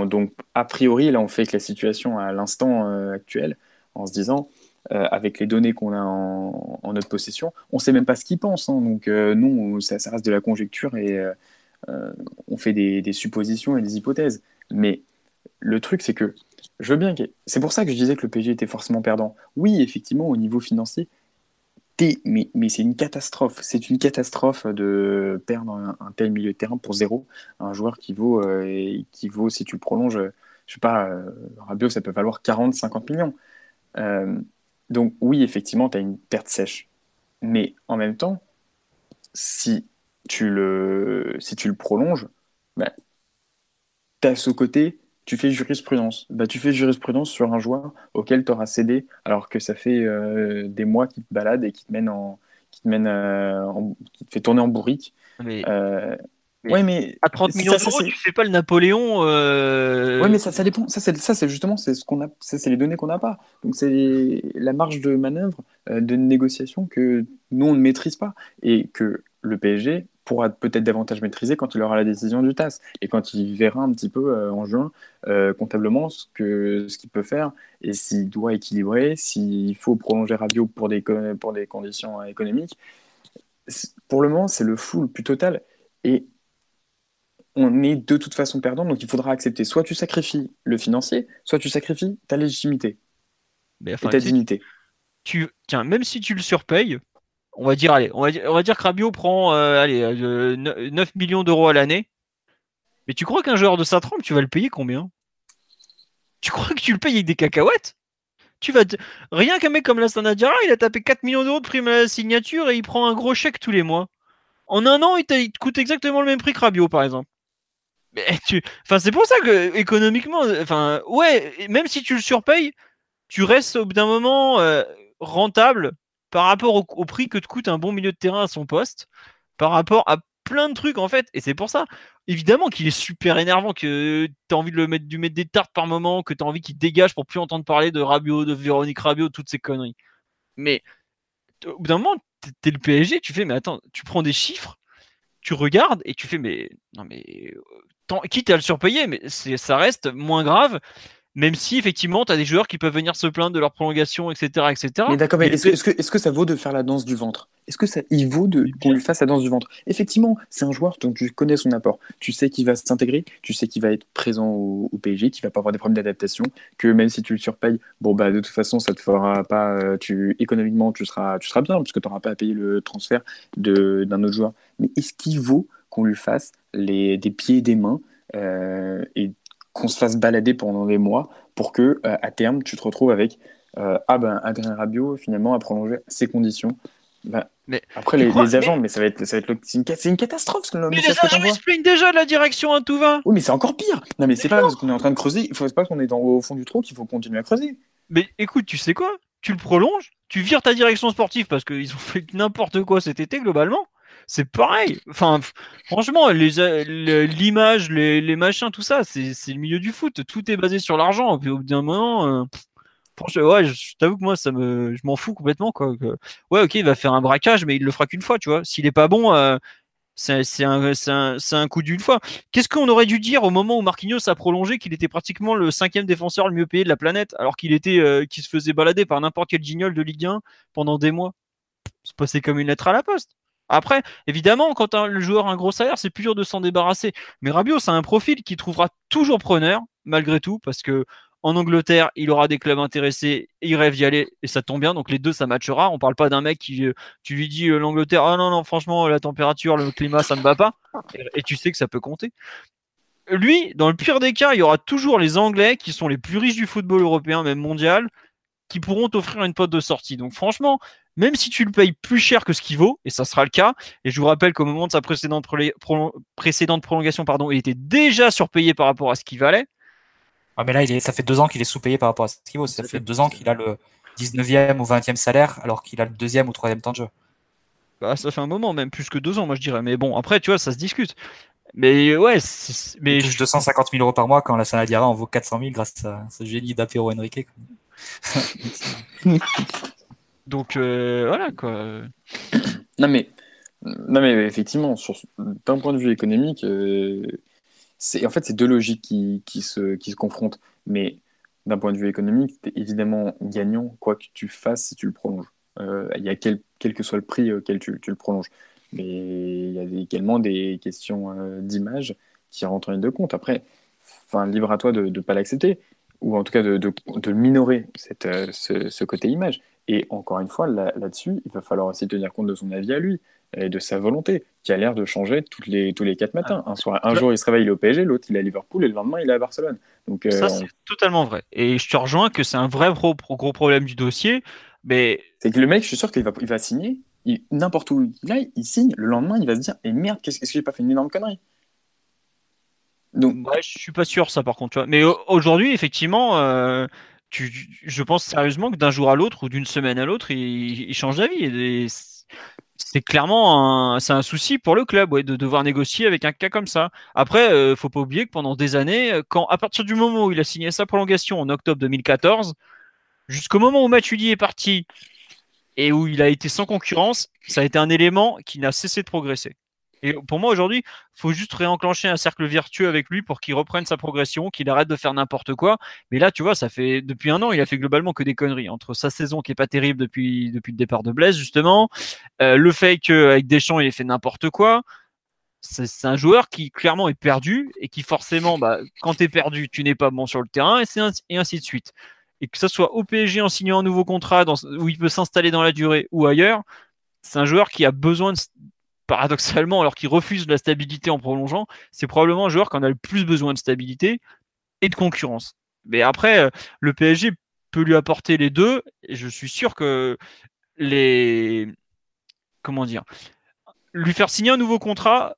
donc, a priori, là, on fait que la situation à l'instant euh, actuel, en se disant, euh, avec les données qu'on a en, notre possession, on sait même pas ce qu'ils pensent. Hein. donc, euh, non, ça, reste de la conjecture et on fait des suppositions et des hypothèses. Mais le truc, c'est que je veux bien que. C'est pour ça que je disais que le PSG était forcément perdant. Oui, effectivement, au niveau financier, mais, mais c'est une catastrophe. C'est une catastrophe de perdre un, tel milieu de terrain pour zéro. Un joueur qui vaut, euh, qui vaut si tu prolonges, je sais pas, euh, ça peut valoir 40, 50 millions. Euh, donc, oui, effectivement, tu as une perte sèche. Mais en même temps, si tu le, si tu le prolonges, bah, tu as ce côté tu fais jurisprudence. Bah, tu fais jurisprudence sur un joueur auquel tu auras cédé, alors que ça fait euh, des mois qu'il te balade et qui te mène en, qui te mène, euh, qui te fait tourner en bourrique. Mais, euh, ouais, mais à 30 millions d'euros, tu fais pas le Napoléon. Oui, mais ça, ça dépend. Ça, c'est, ça, c'est justement, c'est ce qu'on a, ça, c'est les données qu'on n'a pas. Donc, c'est la marge de manœuvre de négociation que nous on ne maîtrise pas et que le PSG pourra peut-être davantage maîtriser quand il aura la décision du TAS et quand il verra un petit peu euh, en juin euh, comptablement ce que ce qu'il peut faire et s'il doit équilibrer, s'il faut prolonger Rabiot pour des pour des conditions économiques. Pour le moment, c'est le flou le plus total et on est de toute façon perdant, donc il faudra accepter. Soit tu sacrifies le financier, soit tu sacrifies ta légitimité et ta dignité. Tu, tiens, même si tu le surpayes, on va dire, allez, on va que Rabiot prend euh, allez, 9 euh, millions d'euros à l'année. Mais tu crois qu'un joueur de sa trempe, tu vas le payer combien? Tu crois que tu le payes avec des cacahuètes? Tu vas Rien qu'un mec comme la Diarra, il a tapé 4 millions d'euros de prime à la signature et il prend un gros chèque tous les mois. En un an, il, te coûte exactement le même prix que Rabiot, par exemple. Tu... enfin, c'est pour ça que économiquement, enfin, ouais, même si tu le surpayes, tu restes au bout d'un moment euh, rentable par rapport au, prix que te coûte un bon milieu de terrain à son poste, par rapport à plein de trucs en fait. Et c'est pour ça, évidemment, qu'il est super énervant, que tu as envie de le mettre, du mettre des tartes par moment, que tu as envie qu'il dégage pour plus entendre parler de Rabiot, de Véronique Rabiot, toutes ces conneries. Mais au bout d'un moment, t'es le PSG, tu fais, mais attends, tu prends des chiffres, tu regardes et tu fais, mais non, mais quitte à le surpayer, mais ça reste moins grave même si effectivement tu as des joueurs qui peuvent venir se plaindre de leur prolongation, etc. etc. Mais d'accord, mais est-ce que, est que, ça vaut de faire la danse du ventre? Est-ce que ça il vaut de qu'on lui fasse la danse du ventre? Effectivement, c'est un joueur dont tu connais son apport. Tu sais qu'il va s'intégrer, tu sais qu'il va être présent au, PSG, qu'il va pas avoir des problèmes d'adaptation, que même si tu le surpayes, bon bah de toute façon ça te fera pas, euh, tu économiquement tu seras, tu seras bien puisque tu n'auras pas à payer le transfert de, d'un autre joueur. Mais est-ce qu'il vaut qu'on lui fasse les, des pieds et des mains euh, et qu'on se fasse balader pendant des mois pour que euh, à terme tu te retrouves avec euh, ah ben Adrien Rabiot finalement a prolongé ses conditions. Ben, mais après les, agents, mais... ça va être, ça va être c'est une, une, catastrophe. Ce mais les agents ils se plaignent déjà de la direction à tout va. Oui, mais c'est encore pire. Non, mais c'est pas parce qu'on est en train de creuser. Il faut pas qu'on est dans, au fond du trou qu'il faut continuer à creuser. Mais écoute, tu sais quoi? Tu le prolonges, tu vires ta direction sportive parce qu'ils ont fait n'importe quoi cet été globalement c'est pareil. Enfin, franchement, l'image, les, machins, tout ça, c'est le milieu du foot. Tout est basé sur l'argent. Puis au bout d'un moment, euh, ouais, je, t'avoue que moi, ça me, je m'en fous complètement. Quoi. ouais, ok, il va faire un braquage, mais il le fera qu'une fois, tu vois. S'il est pas bon, euh, c'est un, un, coup d'une fois. Qu'est-ce qu'on aurait dû dire au moment où Marquinhos a prolongé qu'il était pratiquement le cinquième défenseur le mieux payé de la planète, alors qu'il était, euh, se faisait balader par n'importe quel guignol de Ligue 1 pendant des mois? C'est passé comme une lettre à la poste. Après, évidemment, quand le joueur a un gros salaire, c'est plus dur de s'en débarrasser. Mais Rabiot, c'est un profil qui trouvera toujours preneur, malgré tout, parce que en Angleterre, il aura des clubs intéressés, il rêve d'y aller, et ça tombe bien. Donc les deux, ça matchera. On parle pas d'un mec qui, euh, tu lui dis euh, l'Angleterre, ah non, non, franchement, la température, le climat, ça ne va pas. Et, tu sais que ça peut compter. Lui, dans le pire des cas, il y aura toujours les Anglais qui sont les plus riches du football européen, même mondial, qui pourront t'offrir une pote de sortie. Donc franchement, même si tu le payes plus cher que ce qu'il vaut, et ça sera le cas, et je vous rappelle qu'au moment de sa précédente, précédente prolongation, pardon, il était déjà surpayé par rapport à ce qu'il valait. Ah, mais là, il est, ça fait deux ans qu'il est sous-payé par rapport à ce qu'il vaut. Ça, fait deux ans qu'il a le 19e ou 20e salaire, alors qu'il a le deuxième ou troisième temps de jeu. Bah, ça fait un moment, même plus que deux ans, moi je dirais. Mais bon, après, tu vois, ça se discute. Mais ouais, mais. Il touche 250 000 euros par mois quand la Sanadiara en vaut 400 000 grâce à ce génie d'Apéro Enrique. *laughs* *laughs* Donc euh, voilà quoi. *coughs* Non mais, non mais effectivement, d'un point de vue économique, euh, c'est en fait c'est deux logiques qui, qui, se, qui se confrontent. Mais d'un point de vue économique, tu évidemment gagnant quoi que tu fasses si tu le prolonges. Euh, y a quel, quel, que soit le prix auquel tu, tu le prolonges. Mais il y a également des questions d'image qui rentrent en ligne de compte. Après, libre à toi de ne pas l'accepter ou en tout cas de, de, de minorer cette, ce, ce, côté image. Et encore une fois, là-dessus, il va falloir aussi tenir compte de son avis à lui et de sa volonté, qui a l'air de changer toutes les, tous les quatre matins. Un, soir, un jour, il se réveille au PSG, l'autre, il est à Liverpool, et le lendemain, il est à Barcelone. Donc, euh, ça, c'est totalement vrai. Et je te rejoins que c'est un vrai gros, gros problème du dossier. Mais... C'est que le mec, je suis sûr qu'il va, il va signer, n'importe où il aille, il signe, le lendemain, il va se dire Et merde, qu'est-ce que j'ai pas fait une énorme connerie? Donc... Ouais, je suis pas sûr, ça, par contre. Tu vois. Mais aujourd'hui, effectivement. Euh je pense sérieusement que d'un jour à l'autre ou d'une semaine à l'autre, il, change d'avis. c'est clairement un, souci pour le club de devoir négocier avec un cas comme ça. Après, euh, faut pas oublier que pendant des années, quand à partir du moment où il a signé sa prolongation en octobre 2014, jusqu'au moment où Matuidi est parti et où il a été sans concurrence, ça a été un élément qui n'a cessé de progresser. Et pour moi, aujourd'hui, il faut juste réenclencher un cercle vertueux avec lui pour qu'il reprenne sa progression, qu'il arrête de faire n'importe quoi. Mais là, tu vois, ça fait depuis un an, il a fait globalement que des conneries. Entre sa saison qui est pas terrible depuis, depuis le départ de Blaise, justement, euh, le fait qu'avec Deschamps, il ait fait n'importe quoi. C'est un joueur qui clairement est perdu et qui forcément, bah, quand tu es perdu, tu n'es pas bon sur le terrain et, ainsi, de suite. Et que ce soit au PSG en signant un nouveau contrat où il peut s'installer dans la durée ou ailleurs, c'est un joueur qui a besoin de, paradoxalement, alors qu'il refuse la stabilité en prolongeant, c'est probablement un joueur qui en a le plus besoin de stabilité et de concurrence. Mais après, euh, le PSG peut lui apporter les deux, et je suis sûr que les. Comment dire Lui faire signer un nouveau contrat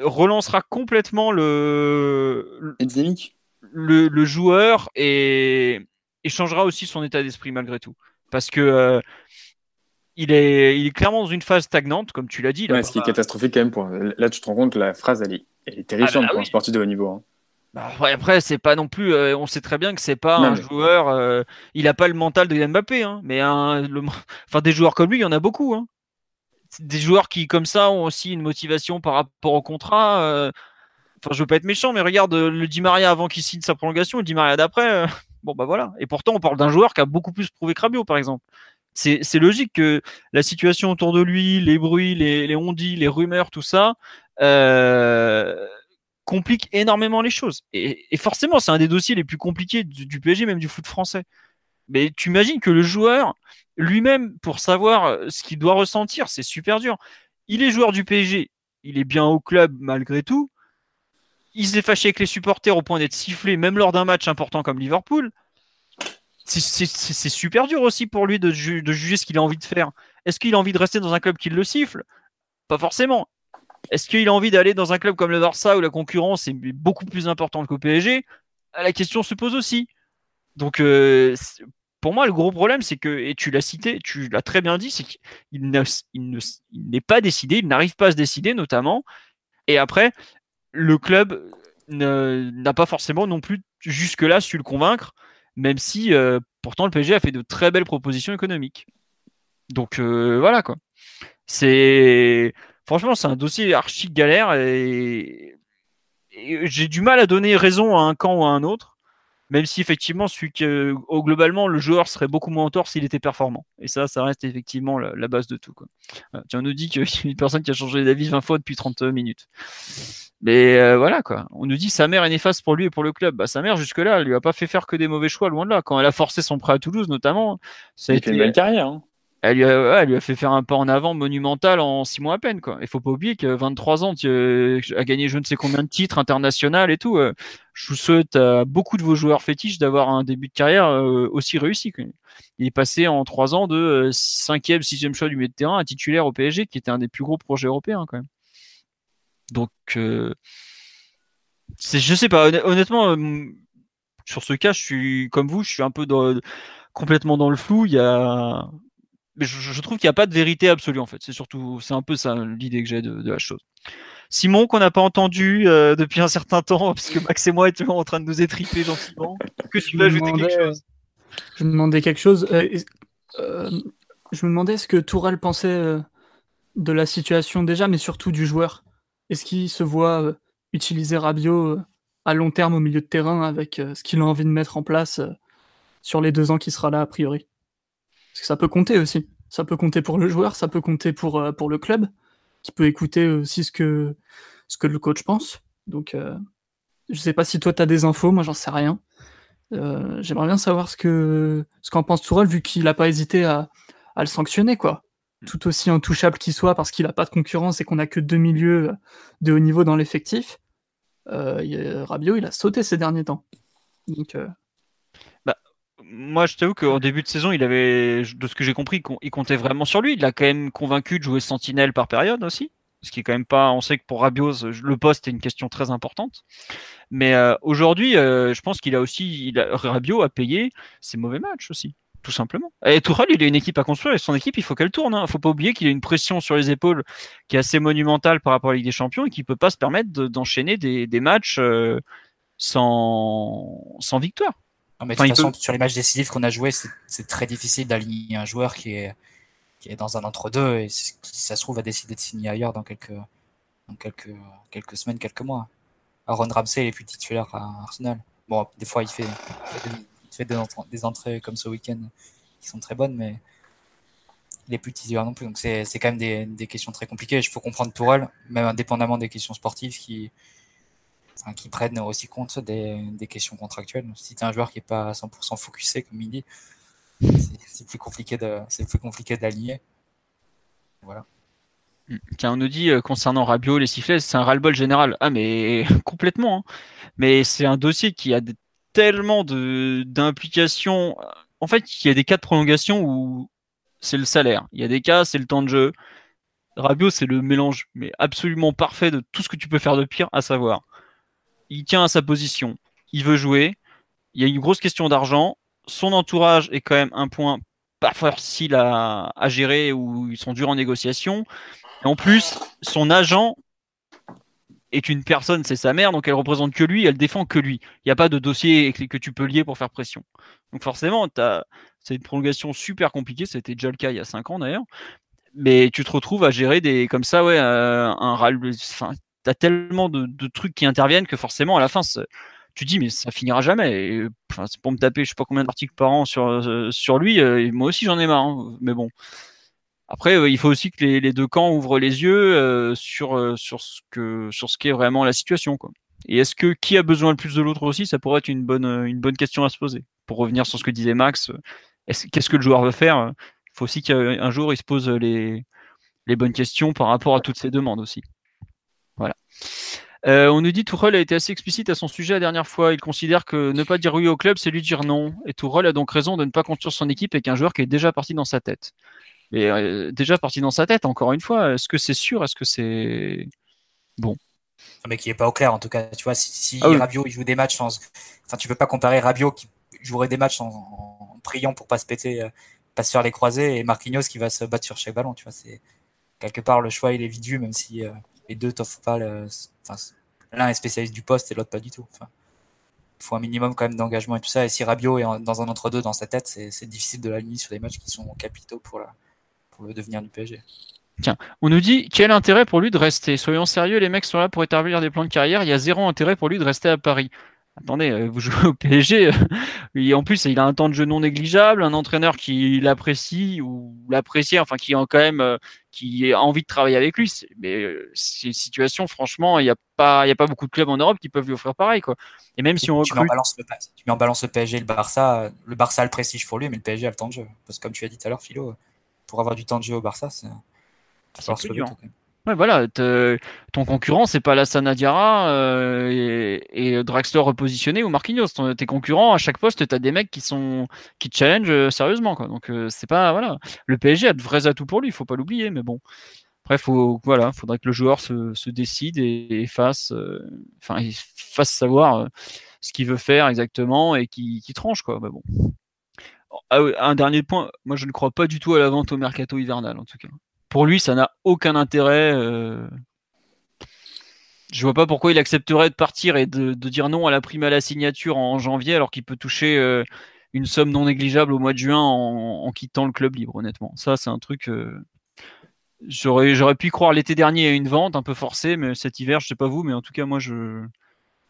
relancera complètement le. Le, le, joueur et, et, changera aussi son état d'esprit malgré tout. Parce que. Euh, il est, il est clairement dans une phase stagnante, comme tu l'as dit. ce qui est catastrophique quand même. Pour... Là, tu te rends compte que la phrase, elle est, elle est terrifiante ah bah pour un sportif de haut niveau. Hein. Bah, après, c'est pas non plus. Euh, on sait très bien que c'est pas un joueur. Euh, il a pas le mental de Mbappé, hein, mais un, enfin des joueurs comme lui, il y en a beaucoup. Hein. Des joueurs qui, comme ça, ont aussi une motivation par rapport au contrat. Euh, enfin, je veux pas être méchant, mais regarde le Di Maria avant qu'il signe sa prolongation, le Di Maria d'après. Bon bah voilà. Et pourtant, on parle d'un joueur qui a beaucoup plus prouvé que Rabiot, par exemple c'est logique que la situation autour de lui, les bruits, les, les on-dit, les rumeurs, tout ça, euh, complique énormément les choses. Et, forcément, c'est un des dossiers les plus compliqués du, PSG, même du foot français. Mais tu imagines que le joueur, lui-même, pour savoir ce qu'il doit ressentir, c'est super dur. Il est joueur du PSG, il est bien au club malgré tout. Il s'est fâché avec les supporters au point d'être sifflé, même lors d'un match important comme Liverpool c'est super dur aussi pour lui de, juger ce qu'il a envie de faire. Est-ce qu'il a envie de rester dans un club qui le siffle? Pas forcément. Est-ce qu'il a envie d'aller dans un club comme le Barça où la concurrence est beaucoup plus importante qu'au PSG La question se pose aussi. Donc, euh, pour moi, le gros problème, c'est que, et tu l'as cité, tu l'as très bien dit, c'est qu'il n'est pas décidé, il n'arrive pas à se décider, notamment. Et après, le club n'a pas forcément non plus jusque-là su le convaincre même si euh, pourtant le PSG a fait de très belles propositions économiques. Donc euh, voilà quoi. C'est franchement c'est un dossier archi galère et, j'ai du mal à donner raison à un camp ou à un autre même si effectivement, celui que, au, globalement, le joueur serait beaucoup moins en tort s'il était performant. Et ça, ça reste effectivement la, base de tout. Quoi. Tiens, on nous dit qu'il y a une personne qui a changé d'avis 20 fois depuis 30 minutes. Mais euh, voilà quoi. On nous dit sa mère est néfaste pour lui et pour le club. Bah, sa mère jusque-là, elle lui a pas fait faire que des mauvais choix, loin de là. Quand elle a forcé son prêt à Toulouse, notamment, ça a été une belle carrière. Hein. Elle lui, a, fait faire un pas en avant monumental en six mois à peine. Quoi. Il faut pas oublier que 23 ans, tu as gagné je ne sais combien de titres internationaux et tout. Euh. Je vous souhaite à beaucoup de vos joueurs fétiches d'avoir un début de carrière euh, aussi réussi. Il est passé en trois ans de 5e, 6e choix du milieu de terrain à titulaire au PSG, qui était un des plus gros projets européens quand même. Donc, euh, je sais pas, honnêtement, euh, sur ce cas, je suis comme vous, je suis un peu complètement dans le flou. Il y a, mais je, trouve qu'il n'y a pas de vérité absolue en fait. C'est surtout, c'est un peu ça l'idée que j'ai de, la chose. Simon, qu'on n'a pas entendu euh, depuis un certain temps, *laughs* parce que Max et moi étions en train de nous étriper gentiment. Que tu veux ajouter quelque chose? Je me demandais quelque chose. je me demandais ce que Tourelle pensait de la situation déjà, mais surtout du joueur? Est-ce qu'il se voit euh, utiliser Rabiot euh, à long terme au milieu de terrain avec euh, ce qu'il a envie de mettre en place sur les deux ans qui sera là a priori? Parce que ça peut compter aussi. Ça peut compter pour le joueur, ça peut compter pour, pour le club, qui peut écouter aussi ce que, ce que le coach pense. Donc, je sais pas si toi tu as des infos, moi j'en sais rien. J'aimerais bien savoir ce que ce qu'en pense Tourelle, vu qu'il n'a pas hésité à, à, le sanctionner, quoi tout aussi intouchable qu'il soit parce qu'il n'a pas de concurrence et qu'on n'a que deux milieux de haut niveau dans l'effectif, euh, Rabiot, il a sauté ces derniers temps. Donc, euh, moi, je t'avoue qu'au début de saison, il avait, de ce que j'ai compris, il comptait vraiment sur lui. Il a quand même convaincu de jouer sentinelle par période aussi. Ce qui est quand même pas. On sait que pour Rabiot, le poste est une question très importante. Mais euh, aujourd'hui, je pense qu'il a aussi. Il a, payé ses mauvais matchs aussi tout simplement. Et Tourelle, il a une équipe à construire et son équipe, il faut qu'elle tourne. Il hein. faut pas oublier qu'il a une pression sur les épaules qui est assez monumentale par rapport à la Ligue des Champions et qui ne peut pas se permettre d'enchaîner des, matchs euh, sans victoire. Mais de toute façon, sur les matchs décisifs qu'on a joués, c'est très difficile d'aligner un joueur qui est, qui est dans un entre-deux et qui, ça se trouve, va décider de signer ailleurs dans quelques, dans quelques, quelques semaines, quelques mois. Aaron Ramsey, il est plus titulaire à Arsenal. Bon, des fois, il fait, il fait fait des, entrées comme ce week-end qui sont très bonnes, mais il est plus titulaire non plus. Donc c'est quand même des, questions très compliquées. Je peux comprendre Tourelle, même indépendamment des questions sportives, qui, qui prennent aussi compte des, questions contractuelles. Si tu es un joueur qui n'est pas à 100% focusé, comme il dit, c'est plus compliqué de c'est plus compliqué d'aligner. Voilà. Tiens, on nous dit euh, concernant Rabiot, les sifflets, c'est un ras-le-bol général. Ah, mais *laughs* complètement. Hein. Mais c'est un dossier qui a tellement d'implications. En fait, il y a des cas de prolongation où c'est le salaire. Il y a des cas, c'est le temps de jeu. Rabiot, c'est le mélange mais absolument parfait de tout ce que tu peux faire de pire, à savoir, il tient à sa position, il veut jouer, il y a une grosse question d'argent, son entourage est quand même un point pas facile à, gérer où ils sont durs en négociation. En plus, son agent est une personne, c'est sa mère, donc elle représente que lui, elle défend que lui. Il n'y a pas de dossier que tu peux lier pour faire pression. Donc forcément, c'est une prolongation super compliquée, c'était déjà le cas il y a 5 ans d'ailleurs. Mais tu te retrouves à gérer des comme ça, ouais, euh, un râle. T'as tellement de, trucs qui interviennent que forcément à la fin, tu dis mais ça finira jamais. c'est pour me taper, je sais pas combien d'articles par an sur euh, lui. Euh, moi aussi j'en ai marre, hein. mais bon. Après, euh, il faut aussi que les, deux camps ouvrent les yeux sur, ce sur ce qu'est vraiment la situation. Quoi. Et est-ce que qui a besoin le plus de l'autre aussi Ça pourrait être une bonne, une bonne question à se poser. Pour revenir sur ce que disait Max, qu'est-ce que le joueur veut faire Il faut aussi qu'un jour il se pose les, les bonnes questions par rapport à toutes ces demandes aussi. Voilà. on nous dit Tourelle a été assez explicite à son sujet la dernière fois. Il considère que ne pas dire oui au club, c'est lui dire non. Et Tourelle a donc raison de ne pas construire son équipe avec un joueur qui est déjà parti dans sa tête. Mais euh, déjà parti dans sa tête, encore une fois, est-ce que c'est sûr? Est-ce que c'est bon? Mais qui est pas au clair en tout cas. Tu vois, si, ah Rabiot il joue des matchs, enfin tu peux pas comparer Rabiot qui jouerait des matchs en, priant pour pas se péter, euh, pas se faire les croisés, et Marquinhos qui va se battre sur chaque ballon. Tu vois, c'est quelque part le choix il est vite même si euh, les deux t'offrent pas. l'un est spécialiste du poste et l'autre pas du tout. Enfin, il faut un minimum quand même d'engagement et tout ça. Et si Rabiot est dans un entre-deux dans sa tête, c'est difficile de l'aligner sur des matchs qui sont capitaux pour la, le devenir du PSG. Tiens, on nous dit quel intérêt pour lui de rester? Soyons sérieux, les mecs sont là pour établir des plans de carrière. Il y a zéro intérêt pour lui de rester à Paris. Attendez, euh, vous jouez au PSG, et en plus il a un temps de jeu non négligeable, un entraîneur qui l'apprécie ou l'apprécie, enfin qui a quand même euh, qui a envie de travailler avec lui. Mais euh, c'est une situation, franchement, il n'y a pas, il y a pas beaucoup de clubs en Europe qui peuvent lui offrir pareil, quoi. Et même si on tu, mets en balance le, tu mets en balance le PSG et le Barça, le Barça a le prestige pour lui, mais le PSG a le temps de jeu. Parce que comme tu as dit tout à l'heure, Philo, pour avoir du temps de jeu au Barça, c'est c'est dur. Ouais, voilà, ton concurrent, c'est pas la Diarra euh, et, et, Draxler repositionné ou Marquinhos. tes concurrents, à chaque poste, tu as des mecs qui sont qui challenge euh, sérieusement. Quoi. Donc, euh, c'est pas. Voilà. Le PSG a de vrais atouts pour lui, il faut pas l'oublier. Mais bon, après, faut, voilà, faudrait que le joueur se, se décide et, fasse, enfin, fasse savoir ce qu'il veut faire exactement et qui, qui tranche. Quoi. Mais bon. Ah un dernier point, moi je ne crois pas du tout à la vente au mercato hivernal en tout cas pour lui, ça n'a aucun intérêt. Euh... Je vois pas pourquoi il accepterait de partir et de, dire non à la prime à la signature en janvier alors qu'il peut toucher euh, une somme non négligeable au mois de juin en, quittant le club libre, honnêtement. Ça, c'est un truc. Euh, j'aurais, pu croire l'été dernier à une vente un peu forcée, mais cet hiver, je sais pas vous, mais en tout cas, moi, je,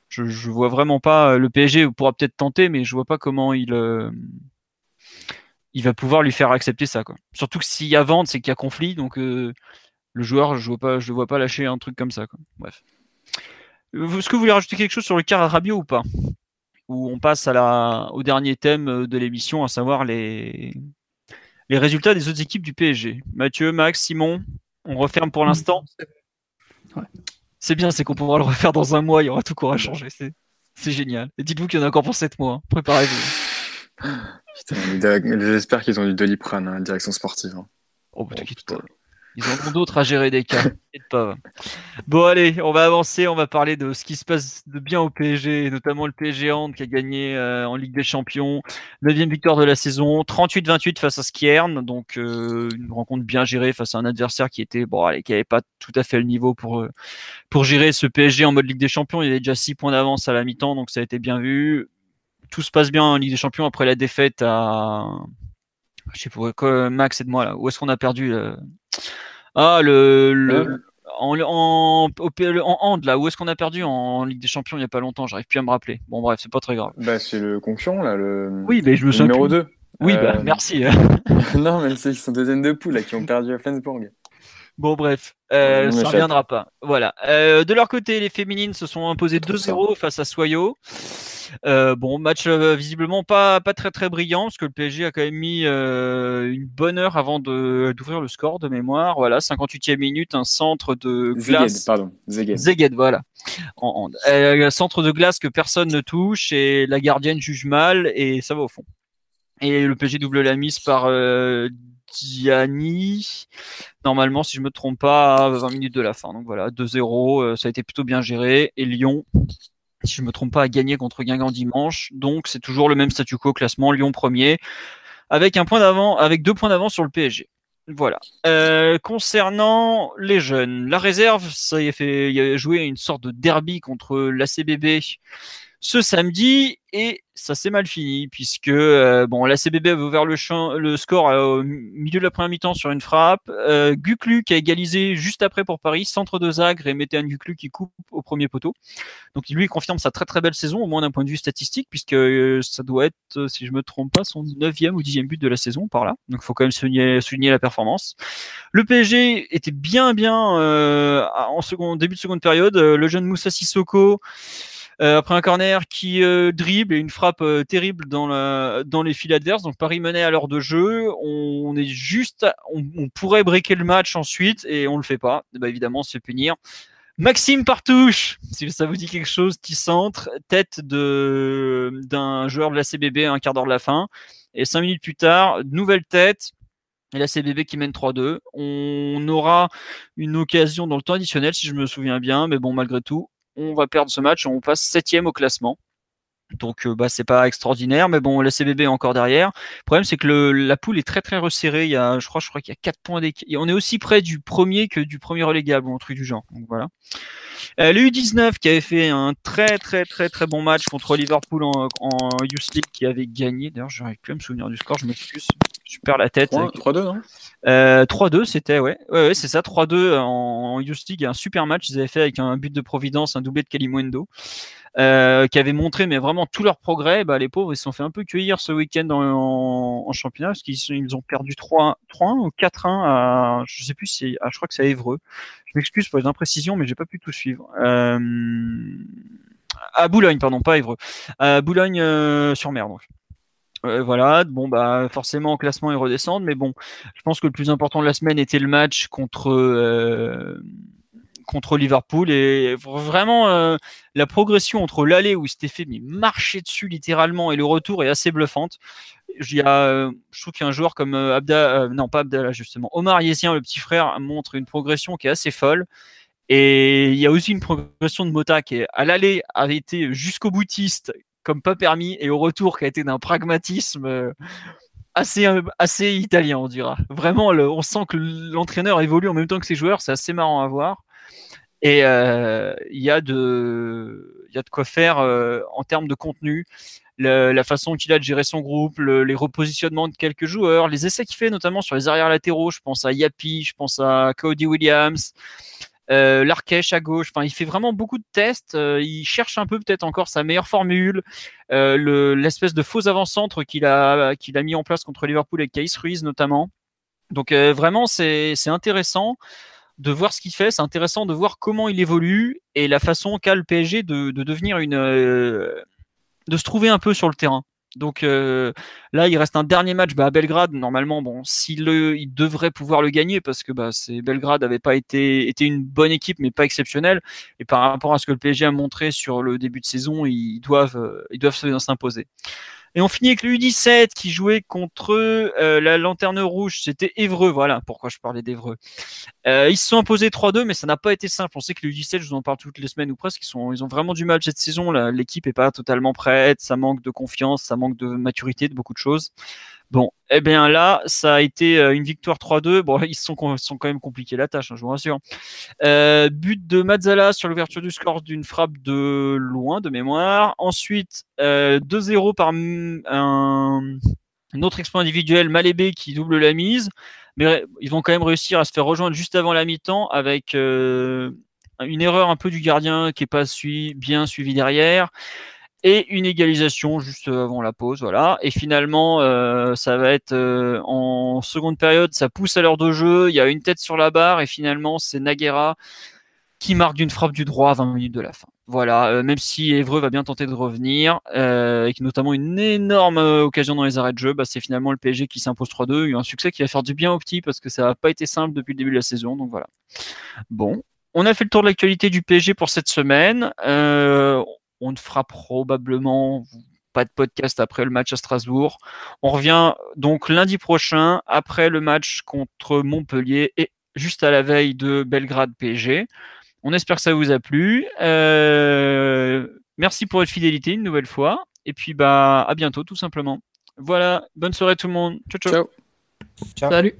je, je vois vraiment pas. Le PSG pourra peut-être tenter, mais je vois pas comment il euh, il va pouvoir lui faire accepter ça. Quoi. Surtout que s'il y a vente, c'est qu'il y a conflit, donc euh, le joueur, je ne le vois pas lâcher un truc comme ça. Quoi. Bref. Est-ce que vous voulez rajouter quelque chose sur le cas Rabiot ou pas? Ou on passe à la, au dernier thème euh, de l'émission, à savoir les, les résultats des autres équipes du PSG. Mathieu, Max, Simon, on referme pour l'instant? C'est bien, c'est qu'on pourra le refaire dans un mois, il y aura tout qui aura changé. C'est génial. Et dites-vous qu'il y en a encore pour 7 mois. Hein. Préparez-vous. J'espère qu'ils ont du Doliprane, hein, direction sportive. Hein. Oh, bah, oh Ils ont d'autres à gérer des cas. pas. Bon, allez, on va avancer. On va parler de ce qui se passe de bien au PSG, notamment le PSG Hand qui a gagné euh, en Ligue des Champions. 9 victoire de la saison, 38-28 face à Skiern. Donc, euh, une rencontre bien gérée face à un adversaire qui était, bon, allez, qui n'avait pas tout à fait le niveau pour, euh, pour gérer ce PSG en mode Ligue des Champions. Il y avait déjà 6 points d'avance à la mi-temps, donc ça a été bien vu tout se passe bien en Ligue des Champions après la défaite à. Je sais pas quoi, Max, aide-moi là. Où est-ce qu'on a perdu Ah, le. le... En, en, en, hand, là, où est-ce qu'on a perdu en, Ligue des Champions il n'y a pas longtemps? J'arrive plus à me rappeler. Bon, bref, c'est pas très grave. Bah, c'est le concurrent, là. Le... Oui, mais je me souviens. Numéro 2. Oui, bah, euh, merci. *laughs* non, mais c'est ils sont deuxième de poule, là, qui ont perdu à Flensburg. Bon, bref, euh, ça ne reviendra pas. Voilà. Euh, de leur côté, les féminines se sont imposées 2-0 face à Soyo. Euh, bon, match euh, visiblement pas, pas très très brillant, parce que le PSG a quand même mis euh, une bonne heure avant d'ouvrir le score de mémoire. Voilà, 58e minute, un centre de glace. Zeged, pardon. Zeged. Zeged, voilà. En, en, centre de glace que personne ne touche, et la gardienne juge mal, et ça va au fond. Et le PSG double la mise par Diani, normalement, si je me trompe pas, à 20 minutes de la fin. Donc voilà, 2-0, ça a été plutôt bien géré. Et Lyon, si je me trompe pas, a gagné contre Guingamp dimanche. Donc c'est toujours le même statu quo classement, Lyon premier, avec un point d'avant, avec deux points d'avance sur le PSG. Voilà. Euh, concernant les jeunes, la réserve, ça y a fait, il a joué une sorte de derby contre l'ACBB ce samedi et ça s'est mal fini puisque euh, bon la CBB avait ouvert le, score euh, au milieu de la première mi-temps sur une frappe. Euh, Guclu qui a égalisé juste après pour Paris, centre de Zagre et un Guclu qui coupe au premier poteau. Donc lui il confirme sa très très belle saison au moins d'un point de vue statistique puisque ça doit être si je me trompe pas son neuvième ou dixième but de la saison par là. Donc il faut quand même souligner, la performance. Le PSG était bien bien en second début de seconde période. Le jeune Moussa Sissoko euh, après un corner qui euh, dribble et une frappe euh, terrible dans, la, dans les fils adverses. Donc Paris menait à l'heure de jeu. On, est juste, on, pourrait breaker le match ensuite et on le fait pas. bah, évidemment, se punir. Maxime Partouche, si ça vous dit quelque chose, qui centre, tête de d'un joueur de la CBB un quart d'heure de la fin. Et cinq minutes plus tard, nouvelle tête, et la CBB qui mène 3-2. On aura une occasion dans le temps additionnel, si je me souviens bien, mais bon, malgré tout, on va perdre ce match, on passe septième au classement. Donc euh, bah c'est pas extraordinaire, mais bon la CBB est encore derrière. Le problème c'est que la poule est très très resserrée. Il y a, je crois, je qu'il y a 4 points d'équipe. On est aussi près du premier que du premier relégable ou un truc du genre. Donc voilà. Euh, le U19 qui avait fait un très très très très bon match contre Liverpool en, en League qui avait gagné. D'ailleurs, plus à me souvenir du score. Je m'excuse. Je perds la tête. 3-2, non? 3-2, c'était, ouais. Ouais, c'est ça, 3-2 en, Youth League, un super match. Ils avaient fait avec un but de Providence, un doublé de Kalimundo, euh, qui avait montré mais vraiment tout leur progrès. Bah, les pauvres, ils se sont fait un peu cueillir ce week-end en, championnat, parce qu'ils ils ont perdu 3-1 ou 4-1 à, je sais plus si, je crois que c'est à Évreux. Je m'excuse pour les imprécisions, mais j'ai pas pu tout suivre. Euh, à Boulogne, pardon, pas Évreux. À Boulogne-sur-Mer, euh, donc. Euh, voilà, bon bah forcément classement ils redescendent, mais bon, je pense que le plus important de la semaine était le match contre euh, contre Liverpool et vraiment euh, la progression entre l'aller où il s'était fait marcher dessus littéralement et le retour est assez bluffante. Y a, je trouve qu'un joueur comme Abda, non pas Abdallah justement, Omar Yezien, le petit frère, montre une progression qui est assez folle. Et il y a aussi une progression de Mota qui à l'aller avait été jusqu'au boutiste comme pas permis et au retour qui a été d'un pragmatisme euh, assez, euh, assez italien, on dira. Vraiment, on sent que l'entraîneur évolue en même temps que ses joueurs, c'est assez marrant à voir. Et euh, il y, a de, y a de quoi faire en termes de contenu. la façon qu'il a de gérer son groupe, les repositionnements de quelques joueurs, les essais qu'il fait notamment sur les arrières latéraux. Je pense à Yapi, je pense à Cody Williams. Euh, à gauche. Enfin, il fait vraiment beaucoup de tests. Euh, il cherche un peu peut-être encore sa meilleure formule. Euh, l'espèce de faux avant-centre qu'il a, a mis en place contre Liverpool avec Case Ruiz notamment. Donc euh, vraiment, c'est intéressant de voir ce qu'il fait. C'est intéressant de voir comment il évolue et la façon qu'a le PSG de devenir une, de se trouver un peu sur le terrain. Donc euh, là, il reste un dernier match bah, à Belgrade. Normalement, bon, s'il devrait pouvoir le gagner parce que bah, c'est Belgrade n'avait pas été, été une bonne équipe, mais pas exceptionnelle. Et par rapport à ce que le PSG a montré sur le début de saison, ils doivent, euh, ils doivent s'imposer. Et on finit avec le U17 qui jouait contre euh, la Lanterne Rouge. C'était Évreux, voilà pourquoi je parlais d'Évreux. Euh, ils se sont imposés 3-2, mais ça n'a pas été simple. On sait que le U17, je vous en parle toutes les semaines ou presque, ils, ont vraiment du mal cette saison. L'équipe est pas totalement prête, ça manque de confiance, ça manque de maturité, de beaucoup de choses. Bon, eh bien là, ça a été euh, une victoire 3-2. Bon, *laughs* ils sont, quand même compliqués la tâche, hein, je vous rassure. Euh, but de Mazzala sur l'ouverture du score d'une frappe de loin, de mémoire. Ensuite, euh, 2-0 par un, autre exploit individuel, Malébé, qui double la mise. Mais ils vont quand même réussir à se faire rejoindre juste avant la mi-temps avec euh, une erreur un peu du gardien qui n'est pas bien suivi derrière et une égalisation juste avant la pause, voilà. Et finalement, euh, ça va être euh, en seconde période, ça pousse à l'heure de jeu, il y a une tête sur la barre et finalement c'est Naguera qui marque d'une frappe du droit à 20 minutes de la fin. Voilà, euh, même si Evreux va bien tenter de revenir, avec notamment une énorme occasion dans les arrêts de jeu, bah, c'est finalement le PSG qui s'impose 3-2. Il y a un succès qui va faire du bien au petit parce que ça n'a pas été simple depuis le début de la saison, donc voilà. Bon, on a fait le tour de l'actualité du PSG pour cette semaine. Euh, on ne fera probablement pas de podcast après le match à Strasbourg. On revient donc lundi prochain après le match contre Montpellier et juste à la veille de Belgrade PSG. On espère que ça vous a plu. Euh, merci pour votre fidélité une nouvelle fois. Et puis bah à bientôt tout simplement. Voilà, bonne soirée tout le monde. ciao. ciao. ciao. Salut.